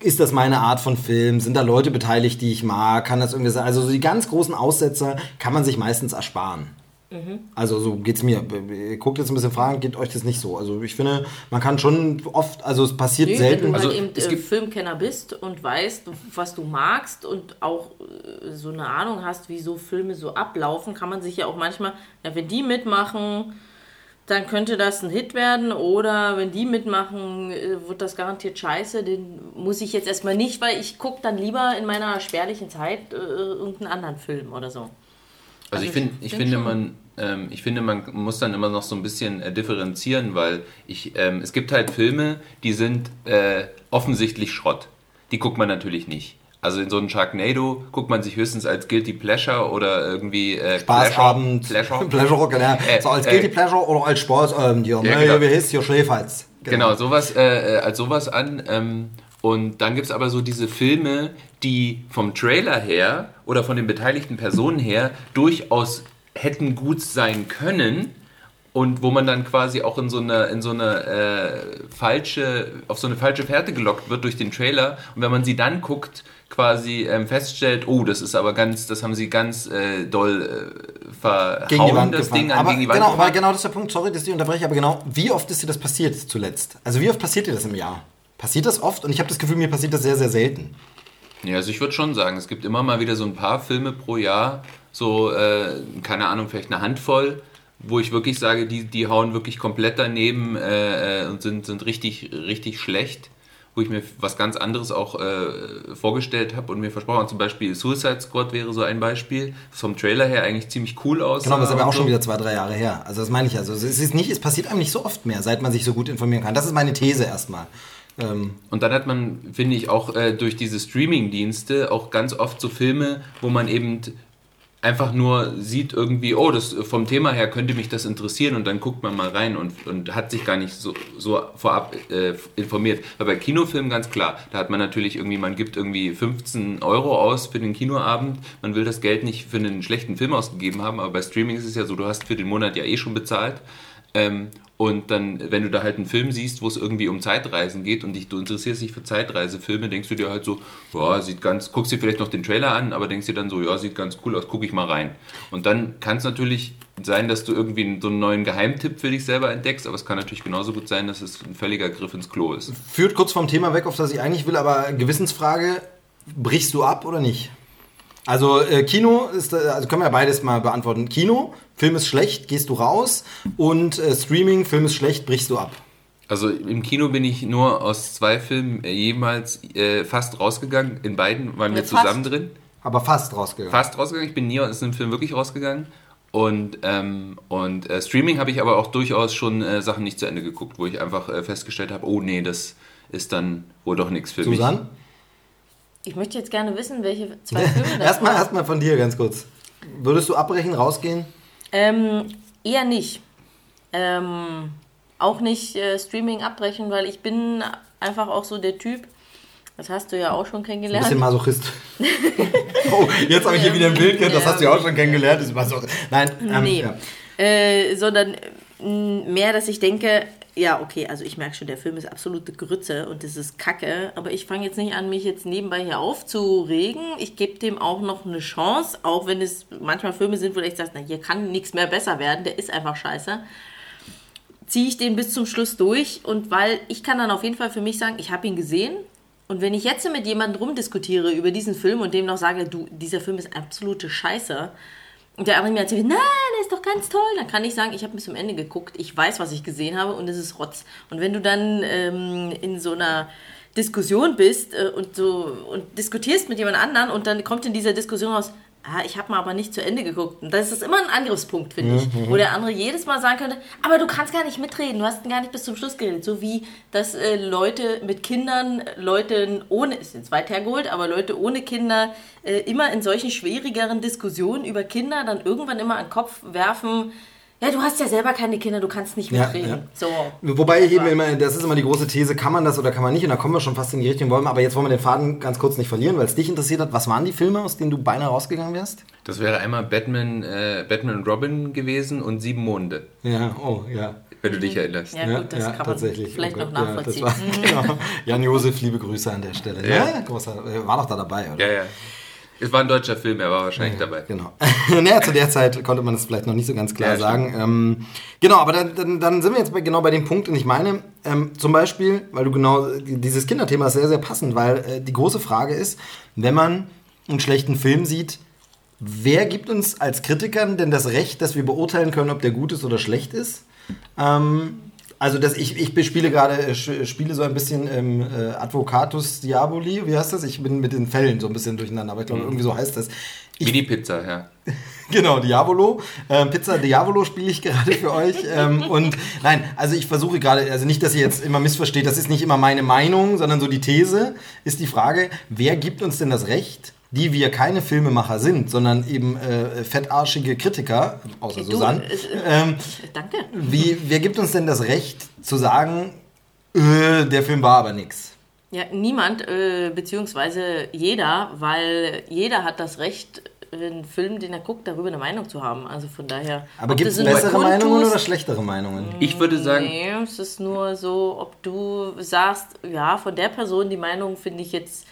Ist das meine Art von Film? Sind da Leute beteiligt, die ich mag? Kann das irgendwie sein? Also so die ganz großen Aussetzer kann man sich meistens ersparen. Mhm. Also so geht es mir. Ihr guckt jetzt ein bisschen Fragen, geht euch das nicht so. Also ich finde, man kann schon oft, also es passiert nee, selten. Wenn du halt also, eben äh, Filmkenner bist und weißt, was du magst und auch äh, so eine Ahnung hast, wie so Filme so ablaufen, kann man sich ja auch manchmal, ja, wenn die mitmachen, dann könnte das ein Hit werden oder wenn die mitmachen, äh, wird das garantiert scheiße. Den muss ich jetzt erstmal nicht, weil ich gucke dann lieber in meiner spärlichen Zeit äh, irgendeinen anderen Film oder so. Also, also ich, find, ich, ich finde, man, ähm, ich finde, man muss dann immer noch so ein bisschen äh, differenzieren, weil ich, ähm, es gibt halt Filme, die sind äh, offensichtlich Schrott. Die guckt man natürlich nicht. Also in so einem Sharknado guckt man sich höchstens als Guilty Pleasure oder irgendwie äh, Spaß Pleasure. Pleasure. Genau. Äh, so als Guilty äh, Pleasure oder als Spaß, ähm, ja, ja, genau. wie heißt hier Schläferz. Genau. genau, sowas, äh, äh, als sowas an. Ähm, und dann gibt es aber so diese Filme, die vom Trailer her oder von den beteiligten Personen her durchaus hätten gut sein können und wo man dann quasi auch in so eine in so eine äh, falsche auf so eine falsche Fährte gelockt wird durch den Trailer. Und wenn man sie dann guckt quasi ähm, feststellt oh das ist aber ganz das haben sie ganz äh, doll äh, verhauen gegen die Wand das gefahren. Ding an aber gegen die Wand genau aber genau das ist der Punkt. Sorry dass ich unterbreche aber genau wie oft ist dir das passiert zuletzt? Also wie oft passiert dir das im Jahr? Passiert das oft? Und ich habe das Gefühl mir passiert das sehr sehr selten. Ja also ich würde schon sagen es gibt immer mal wieder so ein paar Filme pro Jahr so äh, keine Ahnung vielleicht eine Handvoll wo ich wirklich sage, die, die hauen wirklich komplett daneben äh, äh, und sind, sind richtig, richtig schlecht, wo ich mir was ganz anderes auch äh, vorgestellt habe und mir versprochen habe. Zum Beispiel Suicide Squad wäre so ein Beispiel, was vom Trailer her eigentlich ziemlich cool aussah. Genau, das ist aber auch so. schon wieder zwei, drei Jahre her. Also das meine ich also. Es ist nicht, es passiert einem nicht so oft mehr, seit man sich so gut informieren kann. Das ist meine These erstmal. Ähm und dann hat man, finde ich, auch äh, durch diese Streaming-Dienste auch ganz oft so Filme, wo man eben einfach nur sieht irgendwie, oh, das vom Thema her könnte mich das interessieren und dann guckt man mal rein und, und hat sich gar nicht so, so vorab äh, informiert. Aber bei Kinofilmen ganz klar, da hat man natürlich irgendwie, man gibt irgendwie 15 Euro aus für den Kinoabend, man will das Geld nicht für einen schlechten Film ausgegeben haben, aber bei Streaming ist es ja so, du hast für den Monat ja eh schon bezahlt. Ähm, und dann, wenn du da halt einen Film siehst, wo es irgendwie um Zeitreisen geht und dich, du interessierst dich für Zeitreisefilme, denkst du dir halt so, ja, sieht ganz, guckst dir vielleicht noch den Trailer an, aber denkst dir dann so, ja, sieht ganz cool aus, guck ich mal rein. Und dann kann es natürlich sein, dass du irgendwie so einen neuen Geheimtipp für dich selber entdeckst, aber es kann natürlich genauso gut sein, dass es ein völliger Griff ins Klo ist. Führt kurz vom Thema weg, auf das ich eigentlich will, aber Gewissensfrage, brichst du ab oder nicht? Also äh, Kino ist, äh, also können wir ja beides mal beantworten. Kino, Film ist schlecht, gehst du raus und äh, Streaming, Film ist schlecht, brichst du ab. Also im Kino bin ich nur aus zwei Filmen äh, jemals äh, fast rausgegangen. In beiden waren ja, wir zusammen drin. Aber fast rausgegangen. Fast rausgegangen. Ich bin nie aus dem Film wirklich rausgegangen. Und, ähm, und äh, Streaming habe ich aber auch durchaus schon äh, Sachen nicht zu Ende geguckt, wo ich einfach äh, festgestellt habe, oh nee, das ist dann wohl doch nichts für Susanne? mich. Ich möchte jetzt gerne wissen, welche zwei Filme das erstmal, erstmal von dir ganz kurz. Würdest du abbrechen, rausgehen? Ähm, eher nicht. Ähm, auch nicht äh, Streaming abbrechen, weil ich bin einfach auch so der Typ, das hast du ja auch schon kennengelernt. Ein bisschen Masochist. oh, jetzt habe ich hier wieder ein Bild das hast du ja auch schon kennengelernt. Ist Masochist. Nein, ähm, nee. Ja. Äh, sondern mehr, dass ich denke, ja, okay, also ich merke schon, der Film ist absolute Grütze und das ist Kacke, aber ich fange jetzt nicht an, mich jetzt nebenbei hier aufzuregen. Ich gebe dem auch noch eine Chance, auch wenn es manchmal Filme sind, wo ich sage, na, hier kann nichts mehr besser werden, der ist einfach scheiße. Ziehe ich den bis zum Schluss durch und weil ich kann dann auf jeden Fall für mich sagen, ich habe ihn gesehen und wenn ich jetzt mit jemandem rumdiskutiere über diesen Film und dem noch sage, du, dieser Film ist absolute Scheiße, und der andere mir erzählt, nein, der ist doch ganz toll. Dann kann ich sagen, ich habe bis zum Ende geguckt, ich weiß, was ich gesehen habe und es ist Rotz. Und wenn du dann ähm, in so einer Diskussion bist äh, und so und diskutierst mit jemand anderen und dann kommt in dieser Diskussion raus, ah, ich habe mal aber nicht zu Ende geguckt. Und das ist immer ein Angriffspunkt, finde ich. Mhm. Wo der andere jedes Mal sagen könnte, aber du kannst gar nicht mitreden, du hast gar nicht bis zum Schluss geredet. So wie, dass äh, Leute mit Kindern, Leute ohne, ist jetzt weit hergeholt, aber Leute ohne Kinder äh, immer in solchen schwierigeren Diskussionen über Kinder dann irgendwann immer an den Kopf werfen, Ja, du hast ja selber keine Kinder, du kannst nicht Ja, mitreden. ja. So. Wobei ich eben immer, das ist immer die große These, kann man das oder kann man nicht? Und da kommen wir schon fast in die Richtung. Wollen wir, aber jetzt wollen wir den Faden ganz kurz nicht verlieren, weil es dich interessiert hat. Was waren die Filme, aus denen du beinahe rausgegangen wärst? Das wäre einmal Batman, äh, Batman und Robin gewesen und Sieben Monde, Ja, oh, ja. wenn du dich erinnerst. Ja, gut, das kann man vielleicht Oh noch nachvollziehen. Ja, war, genau. Jan-Josef, liebe Grüße an der Stelle. Ja. Ja, großer, äh, war doch da dabei, oder? Ja, ja. Es war ein deutscher Film, er war wahrscheinlich dabei. Genau. naja, zu der Zeit konnte man das vielleicht noch nicht so ganz klar Ja, sagen. Ähm, genau, aber dann, dann, dann sind wir jetzt bei, genau bei dem Punkt, und ich meine, ähm, zum Beispiel, weil du genau, dieses Kinderthema ist sehr, sehr passend, weil äh, die große Frage ist, wenn man einen schlechten Film sieht, wer gibt uns als Kritikern denn das Recht, dass wir beurteilen können, ob der gut ist oder schlecht ist? Ähm, also das, ich, ich bespiele gerade, äh, spiele so ein bisschen ähm, äh, Advocatus Diaboli, wie heißt das? Ich bin mit den Fällen so ein bisschen durcheinander, aber ich glaube, irgendwie so heißt das. Ich Wie die Pizza, ja. Genau, Diavolo. Ähm, Pizza Diavolo spiele ich gerade für euch. Ähm, und nein, also ich versuche gerade, also nicht, dass ihr jetzt immer missversteht, das ist nicht immer meine Meinung, sondern so die These ist die Frage, wer gibt uns denn das Recht, die wir keine Filmemacher sind, sondern eben äh, fettarschige Kritiker, außer Du, Susanne. äh, Ähm, Danke. wie, wer gibt uns denn das Recht zu sagen, äh, der Film war aber nix? Ja, niemand, äh, beziehungsweise jeder, weil jeder hat das Recht, einen Film, den er guckt, darüber eine Meinung zu haben. Also von daher. Aber gibt es bessere Meinungen kundtust- oder schlechtere Meinungen? Ich würde sagen, Nee, es ist nur so, ob du sagst, ja, von der Person die Meinung finde ich jetzt,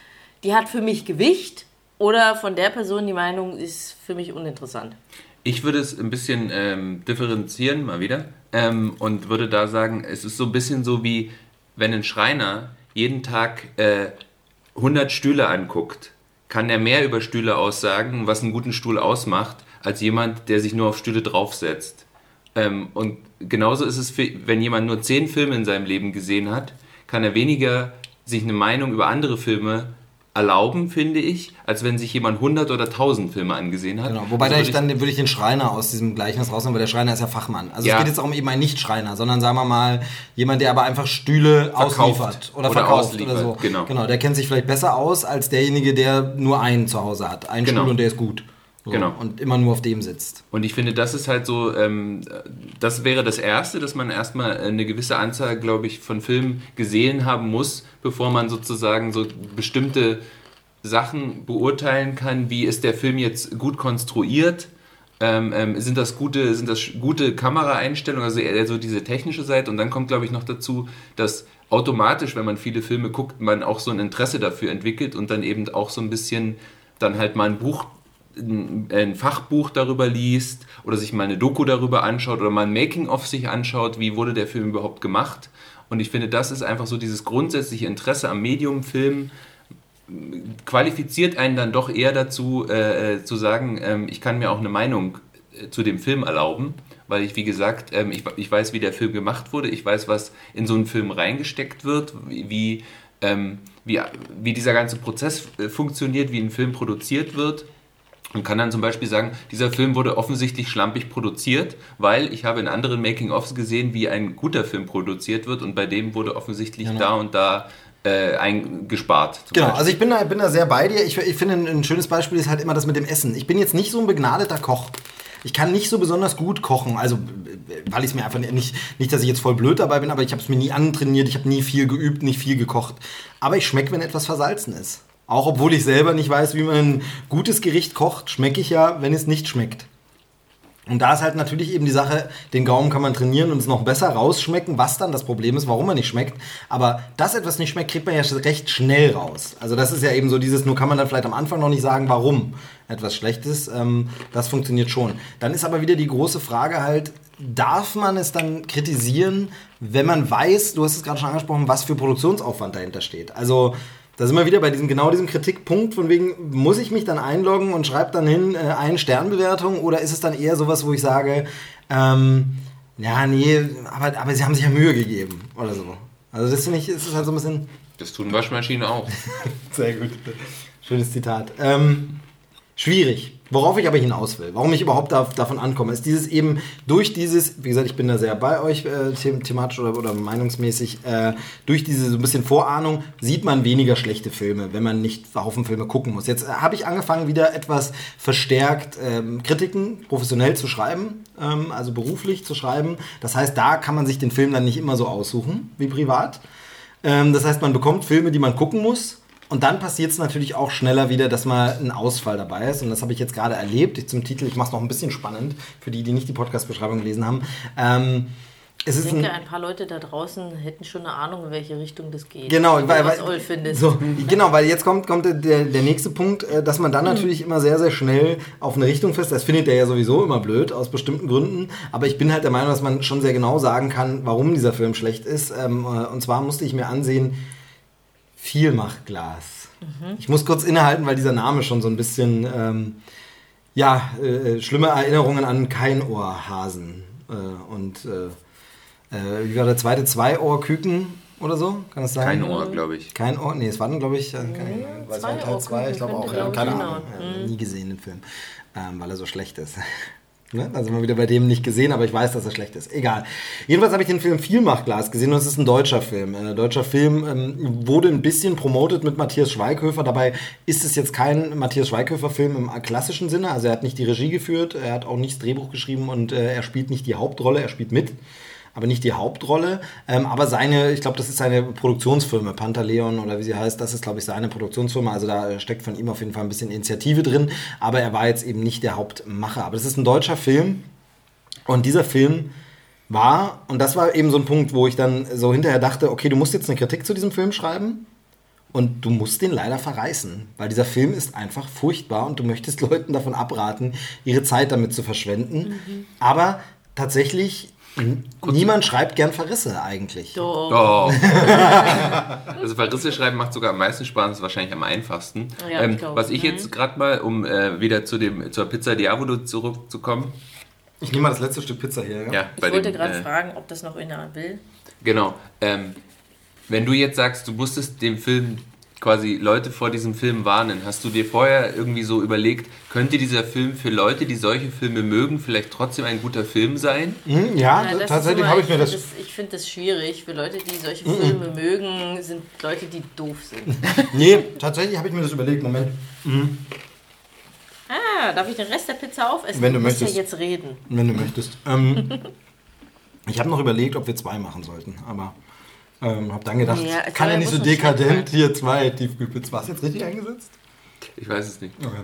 die hat für mich Gewicht oder von der Person die Meinung ist für mich uninteressant. Ich würde es ein bisschen ähm, differenzieren, mal wieder, ähm, und würde da sagen, es ist so ein bisschen so wie, wenn ein Schreiner jeden Tag äh, 100 Stühle anguckt, kann er mehr über Stühle aussagen, was einen guten Stuhl ausmacht, als jemand, der sich nur auf Stühle draufsetzt. Ähm, und genauso ist es, für, wenn jemand nur 10 Filme in seinem Leben gesehen hat, kann er weniger sich eine Meinung über andere Filme erlauben, finde ich, als wenn sich jemand 100 oder 1000 Filme angesehen hat. Genau, wobei Also da ich dann würde ich den Schreiner aus diesem Gleichnis rausnehmen, weil der Schreiner ist ja Fachmann. Also Ja. es geht jetzt auch um eben einen Nicht-Schreiner, sondern sagen wir mal jemand, der aber einfach Stühle Verkauft ausliefert oder, oder verkauft oder so. genau. genau, der kennt sich vielleicht besser aus als derjenige, der nur einen zu Hause hat, einen Genau. Stuhl und der ist gut. So, Genau. Und immer nur auf dem sitzt. Und ich finde, das ist halt so, ähm, das wäre das Erste, dass man erstmal eine gewisse Anzahl, glaube ich, von Filmen gesehen haben muss, bevor man sozusagen so bestimmte Sachen beurteilen kann, wie ist der Film jetzt gut konstruiert, ähm, ähm, sind das gute, sind das gute Kameraeinstellungen, also eher so diese technische Seite. Und dann kommt, glaube ich, noch dazu, dass automatisch, wenn man viele Filme guckt, man auch so ein Interesse dafür entwickelt und dann eben auch so ein bisschen dann halt mal ein Buch ein Fachbuch darüber liest oder sich mal eine Doku darüber anschaut oder mal ein Making-of sich anschaut, wie wurde der Film überhaupt gemacht. Und ich finde, das ist einfach so dieses grundsätzliche Interesse am Medium Film qualifiziert einen dann doch eher dazu äh, äh, zu sagen, ähm, ich kann mir auch eine Meinung äh, zu dem Film erlauben, weil ich, wie gesagt, ähm, ich, ich weiß, wie der Film gemacht wurde, ich weiß, was in so einen Film reingesteckt wird, wie, wie, ähm, wie, wie dieser ganze Prozess äh, funktioniert, wie ein Film produziert wird. Und kann dann zum Beispiel sagen, dieser Film wurde offensichtlich schlampig produziert, weil ich habe in anderen Making-ofs gesehen, wie ein guter Film produziert wird und bei dem wurde offensichtlich da und da äh, eingespart. Genau, Beispiel. also ich bin da, bin da sehr bei dir. Ich, ich finde, ein, ein schönes Beispiel ist halt immer das mit dem Essen. Ich bin jetzt nicht so ein begnadeter Koch. Ich kann nicht so besonders gut kochen, also weil ich es mir einfach nicht, nicht, dass ich jetzt voll blöd dabei bin, aber ich habe es mir nie antrainiert, ich habe nie viel geübt, nicht viel gekocht. Aber ich schmecke, wenn etwas versalzen ist. Auch obwohl ich selber nicht weiß, wie man ein gutes Gericht kocht, schmecke ich ja, wenn es nicht schmeckt. Und da ist halt natürlich eben die Sache, den Gaumen kann man trainieren und es noch besser rausschmecken, was dann das Problem ist, warum er nicht schmeckt. Aber dass etwas nicht schmeckt, kriegt man ja recht schnell raus. Also das ist ja eben so dieses, nur kann man dann vielleicht am Anfang noch nicht sagen, warum etwas schlecht ist. Ähm, das funktioniert schon. Dann ist aber wieder die große Frage halt, darf man es dann kritisieren, wenn man weiß, du hast es gerade schon angesprochen, was für Produktionsaufwand dahinter steht. Also da sind wir wieder bei diesem genau diesem Kritikpunkt, von wegen, muss ich mich dann einloggen und schreibe dann hin, äh, eine Sternbewertung oder ist es dann eher sowas, wo ich sage, ähm, ja, nee, aber, aber sie haben sich ja Mühe gegeben oder so. Also das finde ich, ist es halt so ein bisschen. Das tun Waschmaschinen auch. Sehr gut. Schönes Zitat. Ähm, schwierig. Worauf ich aber hinaus will, warum ich überhaupt da, davon ankomme, ist dieses eben durch dieses, wie gesagt, ich bin da sehr bei euch äh, thematisch oder, oder meinungsmäßig, äh, durch diese so ein bisschen Vorahnung sieht man weniger schlechte Filme, wenn man nicht Haufen Filme gucken muss. Jetzt äh, habe ich angefangen, wieder etwas verstärkt ähm, Kritiken professionell zu schreiben, ähm, also beruflich zu schreiben. Das heißt, da kann man sich den Film dann nicht immer so aussuchen wie privat. Ähm, das heißt, man bekommt Filme, die man gucken muss und dann passiert es natürlich auch schneller wieder, dass mal ein Ausfall dabei ist. Und das habe ich jetzt gerade erlebt. Ich zum Titel, ich mache es noch ein bisschen spannend für die, die nicht die Podcast-Beschreibung gelesen haben. Ähm, ich denke, ein, ein, paar Leute da draußen hätten schon eine Ahnung, in welche Richtung das geht. Genau, weil, weil, so, genau, weil jetzt kommt, kommt der, der nächste Punkt, äh, dass man dann mhm. natürlich immer sehr, sehr schnell auf eine Richtung fest. Das findet der ja sowieso immer blöd, aus bestimmten Gründen. Aber ich bin halt der Meinung, dass man schon sehr genau sagen kann, warum dieser Film schlecht ist. Ähm, äh, und zwar musste ich mir ansehen, Vielmachglas. Mhm. Ich muss kurz innehalten, weil dieser Name schon so ein bisschen, ähm, ja, äh, schlimme Erinnerungen an Keinohrhasen äh, und äh, äh, wie war der zweite? Zweiohrküken oder so? Kann das sein? Kein Ohr, glaube ich. Kein Ohr? Nee, es war dann, glaube ich, äh, kein, mhm. es war Teil 2, ich glaube auch, ja, keine Ahnung. Ja, nie gesehen den Film, ähm, weil er so schlecht ist. Ne? Also mal wieder bei dem nicht gesehen, aber ich weiß, dass er schlecht ist. Egal. Jedenfalls habe ich den Film Vielmachglas gesehen und es ist ein deutscher Film. Ein deutscher Film ähm, wurde ein bisschen promotet mit Matthias Schweighöfer. Dabei ist es jetzt kein Matthias Schweighöfer-Film im klassischen Sinne. Also er hat nicht die Regie geführt, er hat auch nicht das Drehbuch geschrieben und äh, er spielt nicht die Hauptrolle, er spielt mit aber nicht die Hauptrolle. Ähm, aber seine, ich glaube, das ist seine Produktionsfirma, Pantaleon oder wie sie heißt, das ist, glaube ich, seine Produktionsfirma. Also da steckt von ihm auf jeden Fall ein bisschen Initiative drin. Aber er war jetzt eben nicht der Hauptmacher. Aber das ist ein deutscher Film. Und dieser Film war, und das war eben so ein Punkt, wo ich dann so hinterher dachte, okay, du musst jetzt eine Kritik zu diesem Film schreiben. Und du musst den leider verreißen, weil dieser Film ist einfach furchtbar und du möchtest Leuten davon abraten, ihre Zeit damit zu verschwenden. Mhm. Aber tatsächlich Niemand schreibt gern Verrisse eigentlich. Doch. Doch. also Verrisse schreiben macht sogar am meisten Spaß, ist wahrscheinlich am einfachsten. Ja, ähm, was ich jetzt mhm. gerade mal, um äh, wieder zu dem, zur Pizza Diavolo zurückzukommen. Ich nehme mal das letzte Stück Pizza hier. Ja, ja ich wollte gerade äh, fragen, ob das noch einer will. Genau. Ähm, wenn du jetzt sagst, du musstest dem Film quasi Leute vor diesem Film warnen. Hast du dir vorher irgendwie so überlegt, könnte dieser Film für Leute, die solche Filme mögen, vielleicht trotzdem ein guter Film sein? Mhm, ja, ja tatsächlich habe ich mir das. das ich finde das schwierig. Für Leute, die solche mhm. Filme mögen, sind Leute, die doof sind. nee, tatsächlich habe ich mir das überlegt. Moment. Mhm. Ah, darf ich den Rest der Pizza aufessen? Wenn du, du möchtest. ja jetzt reden. Wenn du möchtest. Ähm, ich habe noch überlegt, ob wir zwei machen sollten, aber. Ähm, hab dann gedacht, ja, kann ja nicht so dekadent hier zwei Tiefkühlpizza. War es jetzt richtig eingesetzt? Ich weiß es nicht. Okay.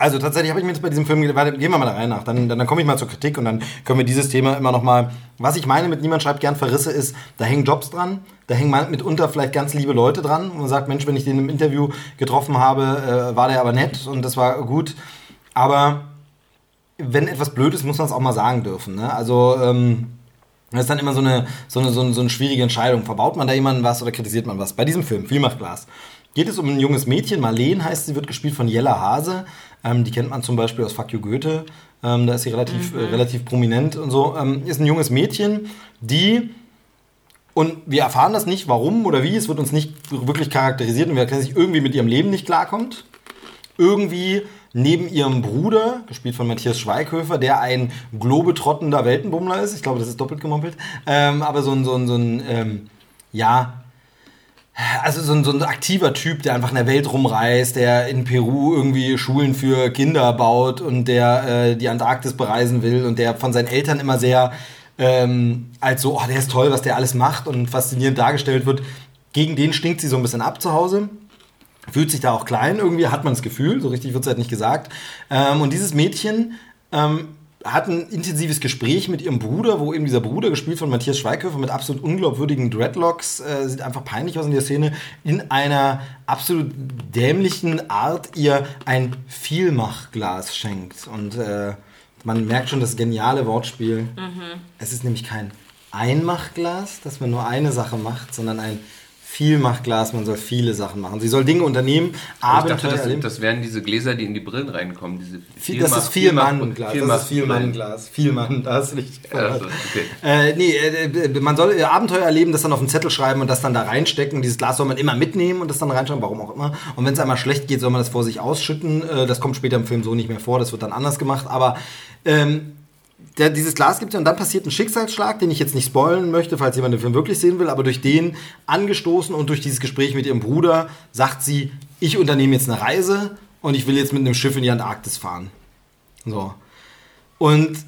Also tatsächlich habe ich mir jetzt bei diesem Film gedacht, gehen wir mal da rein nach, dann, dann, dann komme ich mal zur Kritik und dann können wir dieses Thema immer noch mal, was ich meine mit niemand schreibt gern Verrisse ist, da hängen Jobs dran, da hängen mitunter vielleicht ganz liebe Leute dran und man sagt, Mensch, wenn ich den im Interview getroffen habe, äh, war der aber nett und das war gut, aber wenn etwas blöd ist, muss man es auch mal sagen dürfen. Ne? Also ähm, das ist dann immer so eine, so, eine, so, eine, so eine schwierige Entscheidung. Verbaut man da jemanden was oder kritisiert man was? Bei diesem Film, Viel macht Glas, geht es um ein junges Mädchen, Marleen heißt sie, wird gespielt von Jella Hase. Ähm, die kennt man zum Beispiel aus Fuck You Goethe. Ähm, da ist sie relativ, mhm. äh, relativ prominent und so. Ähm, ist ein junges Mädchen, die und wir erfahren das nicht, warum oder wie. Es wird uns nicht wirklich charakterisiert und wir erklären sich irgendwie mit ihrem Leben nicht klarkommt. Irgendwie neben ihrem Bruder, gespielt von Matthias Schweighöfer, der ein globetrottender Weltenbummler ist. Ich glaube, das ist doppelt gemoppelt. Ähm, aber so ein, so ein, so ein ähm, ja, also so ein, so ein aktiver Typ, der einfach in der Welt rumreist, der in Peru irgendwie Schulen für Kinder baut und der äh, die Antarktis bereisen will und der von seinen Eltern immer sehr ähm, als so, oh, der ist toll, was der alles macht und faszinierend dargestellt wird. Gegen den stinkt sie so ein bisschen ab zu Hause fühlt sich da auch klein, irgendwie hat man das Gefühl, so richtig wird es halt nicht gesagt. Ähm, und dieses Mädchen ähm, hat ein intensives Gespräch mit ihrem Bruder, wo eben dieser Bruder, gespielt von Matthias Schweighöfer, mit absolut unglaubwürdigen Dreadlocks, äh, sieht einfach peinlich aus in der Szene, in einer absolut dämlichen Art ihr ein Vielmachglas schenkt. Und äh, man merkt schon das geniale Wortspiel. Mhm. Es ist nämlich kein Einmachglas, das man nur eine Sache macht, sondern ein Viel macht Glas, man soll viele Sachen machen. Sie soll Dinge unternehmen, Aber ich dachte, Abenteuer das, erleben. das wären diese Gläser, die in die Brillen reinkommen. Diese Viel, das ist viel Mann-Glas. Vielmach- Das ist viel Mann-Glas. Viel Mann, da hast du nicht. Also, okay. Äh, nee, äh, äh, man soll äh, Abenteuer erleben, das dann auf einen Zettel schreiben und das dann da reinstecken. Dieses Glas soll man immer mitnehmen und das dann reinschreiben, warum auch immer. Und wenn es einmal schlecht geht, soll man das vor sich ausschütten. Äh, das kommt später im Film so nicht mehr vor, das wird dann anders gemacht. Aber ähm, der, dieses Glas gibt es und dann passiert ein Schicksalsschlag, den ich jetzt nicht spoilen möchte, falls jemand den Film wirklich sehen will, aber durch den angestoßen und durch dieses Gespräch mit ihrem Bruder sagt sie, ich unternehme jetzt eine Reise und ich will jetzt mit einem Schiff in die Antarktis fahren. So. Und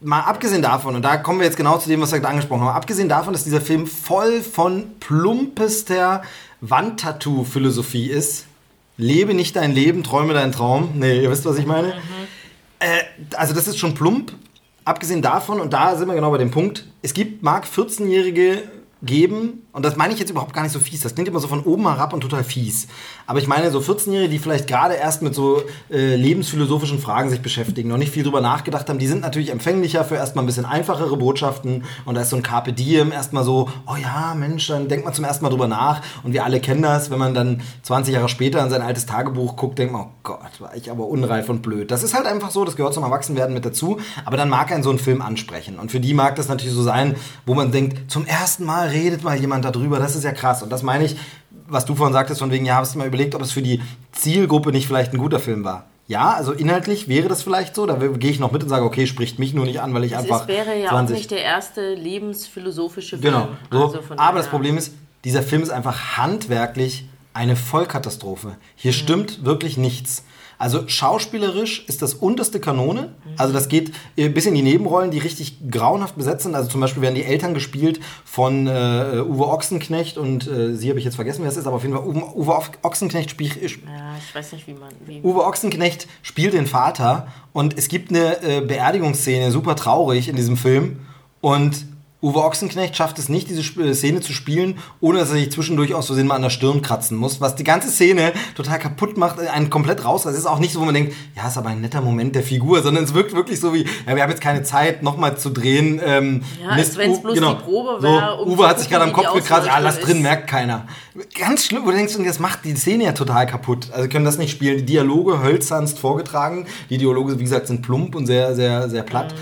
mal abgesehen davon, und da kommen wir jetzt genau zu dem, was wir gerade angesprochen haben, abgesehen davon, dass dieser Film voll von plumpester Wandtattoo-Philosophie ist, lebe nicht dein Leben, träume deinen Traum. Nee, ihr wisst, was ich meine. Äh, also das ist schon plump. Abgesehen davon, und da sind wir genau bei dem Punkt, es gibt, mag 14-Jährige geben, und das meine ich jetzt überhaupt gar nicht so fies, das klingt immer so von oben herab und total fies. Aber ich meine so 14-Jährige, die vielleicht gerade erst mit so äh, lebensphilosophischen Fragen sich beschäftigen, noch nicht viel drüber nachgedacht haben, die sind natürlich empfänglicher für erstmal ein bisschen einfachere Botschaften. Und da ist so ein Carpe Diem erstmal so, oh ja, Mensch, dann denkt man zum ersten Mal drüber nach. Und wir alle kennen das, wenn man dann 20 Jahre später in sein altes Tagebuch guckt, denkt man, oh Gott, war ich aber unreif und blöd. Das ist halt einfach so, das gehört zum Erwachsenwerden mit dazu, aber dann mag einen so ein Film ansprechen. Und für die mag das natürlich so sein, wo man denkt, zum ersten Mal redet mal jemand darüber, das ist ja krass und das meine ich, was du vorhin sagtest, von wegen, ja, hast du mal überlegt, ob es für die Zielgruppe nicht vielleicht ein guter Film war. Ja, also inhaltlich wäre das vielleicht so, da gehe ich noch mit und sage, okay, spricht mich nur nicht an, weil ich Es einfach ist, wäre ja 20 auch nicht der erste lebensphilosophische Film. Genau. So. Also Aber das Problem ist, dieser Film ist einfach handwerklich eine Vollkatastrophe. Hier stimmt wirklich nichts. Also schauspielerisch ist das unterste Kanone. Also das geht äh, bis in die Nebenrollen, die richtig grauenhaft besetzt sind. Also zum Beispiel werden die Eltern gespielt von äh, Uwe Ochsenknecht und äh, sie habe ich jetzt vergessen, wer es ist, aber auf jeden Fall Uwe, Uwe Ochsenknecht spielt, Ja, ich weiß nicht, wie man. Wie, Uwe Ochsenknecht spielt den Vater und es gibt eine äh, Beerdigungsszene, super traurig in diesem Film. Und Uwe Ochsenknecht schafft es nicht, diese äh, Szene zu spielen, ohne dass er sich zwischendurch aus Versehen mal an der Stirn kratzen muss, was die ganze Szene total kaputt macht, äh, einen komplett raus. Es ist auch nicht so, wo man denkt, ja, ist aber ein netter Moment der Figur, sondern es wirkt wirklich so wie, ja, wir haben jetzt keine Zeit, nochmal zu drehen. Ähm, Ja, als wenn's U- bloß die Probe wär, So, um Uwe hat sich gerade am Kopf gekratzt, ja, lass drin, ist. merkt keiner. Ganz schlimm, wo du denkst, das macht die Szene ja total kaputt. Also können das nicht spielen. Die Dialoge hölzernst vorgetragen. Die Dialoge, wie gesagt, sind plump und sehr, sehr, sehr platt.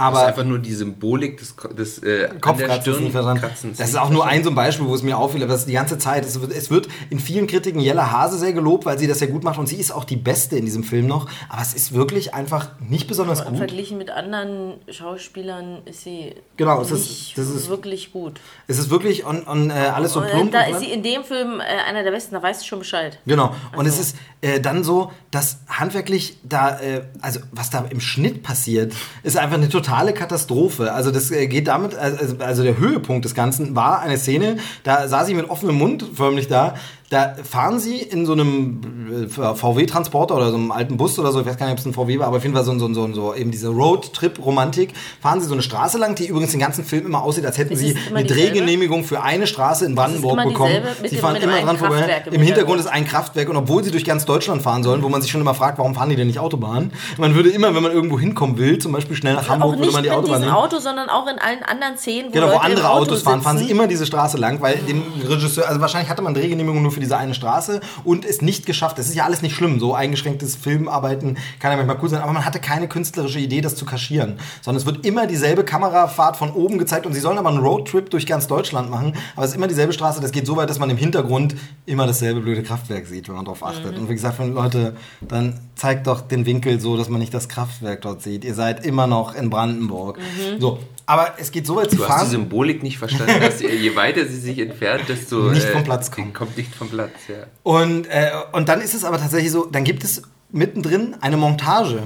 Das ist Aber einfach nur die Symbolik des, des äh, an der Kopfkratzen ist Stirn nicht verstanden. kratzens. Das ist auch nur ein so ein Beispiel, wo es mir auffiel, aber das ist die ganze Zeit. Es wird, es wird in vielen Kritiken Jella Hase sehr gelobt, weil sie das sehr gut macht und sie ist auch die Beste in diesem Film noch. Aber es ist wirklich einfach nicht besonders aber gut. verglichen mit anderen Schauspielern ist sie Genau, es ist- nicht das ist- wirklich gut. Es ist wirklich on, on, äh, alles so Und plump. da und ist platt. sie in dem Film äh, einer der besten, da weißt du schon Bescheid. Genau. Und es Also- ist äh, dann so, dass handwerklich da, äh, also was da im Schnitt passiert, ist einfach eine totale Katastrophe. Also das äh, geht damit, also, also der Höhepunkt des Ganzen war eine Szene, da saß sie mit offenem Mund förmlich da. Da fahren sie in so einem äh, VW-Transporter oder so einem alten Bus oder so, ich weiß gar nicht, ob es ein VW war, aber auf jeden Fall so, so, so, so eben diese Roadtrip-Romantik, fahren sie so eine Straße lang, die übrigens den ganzen Film immer aussieht, als hätten Ist sie eine? Drehgenehmigung für eine Straße in Brandenburg bekommen. Sie fahren immer dran vorbei. Im im Hintergrund ist ein Kraftwerk und obwohl sie durch ganz Deutschland fahren sollen, wo man sich schon immer fragt, warum fahren die denn nicht Autobahn? Man würde immer, wenn man irgendwo hinkommen will, zum Beispiel schnell nach Hamburg, würde man die Autobahn nehmen. Auto, sondern auch in allen anderen Szenen, wo Genau, wo andere Auto Autos fahren, fahren sie immer diese Straße lang, weil dem Regisseur, also wahrscheinlich hatte man Drehgenehmigung nur für diese eine Straße und es nicht geschafft. Das ist ja alles nicht schlimm. So eingeschränktes Filmarbeiten kann ja manchmal cool sein, aber man hatte keine künstlerische Idee, das zu kaschieren. Sondern es wird immer dieselbe Kamerafahrt von oben gezeigt und sie sollen aber einen Roadtrip durch ganz Deutschland machen, aber es ist immer dieselbe Straße. Das geht so weit, dass man im Hintergrund immer dasselbe blöde Kraftwerk sieht, wenn man darauf achtet. Mhm. Und wie gesagt, wenn Leute, dann zeigt doch den Winkel so, dass man nicht das Kraftwerk dort sieht. Ihr seid immer noch in Brandenburg. Mhm. So, aber es geht so weit, sie Du hast die fahren. Symbolik nicht verstanden, dass je weiter sie sich entfernt, desto Nicht äh, vom Platz kommen. kommt nicht vom Platz. Ja. Und, äh, und dann ist es aber tatsächlich so, dann gibt es mittendrin eine Montage.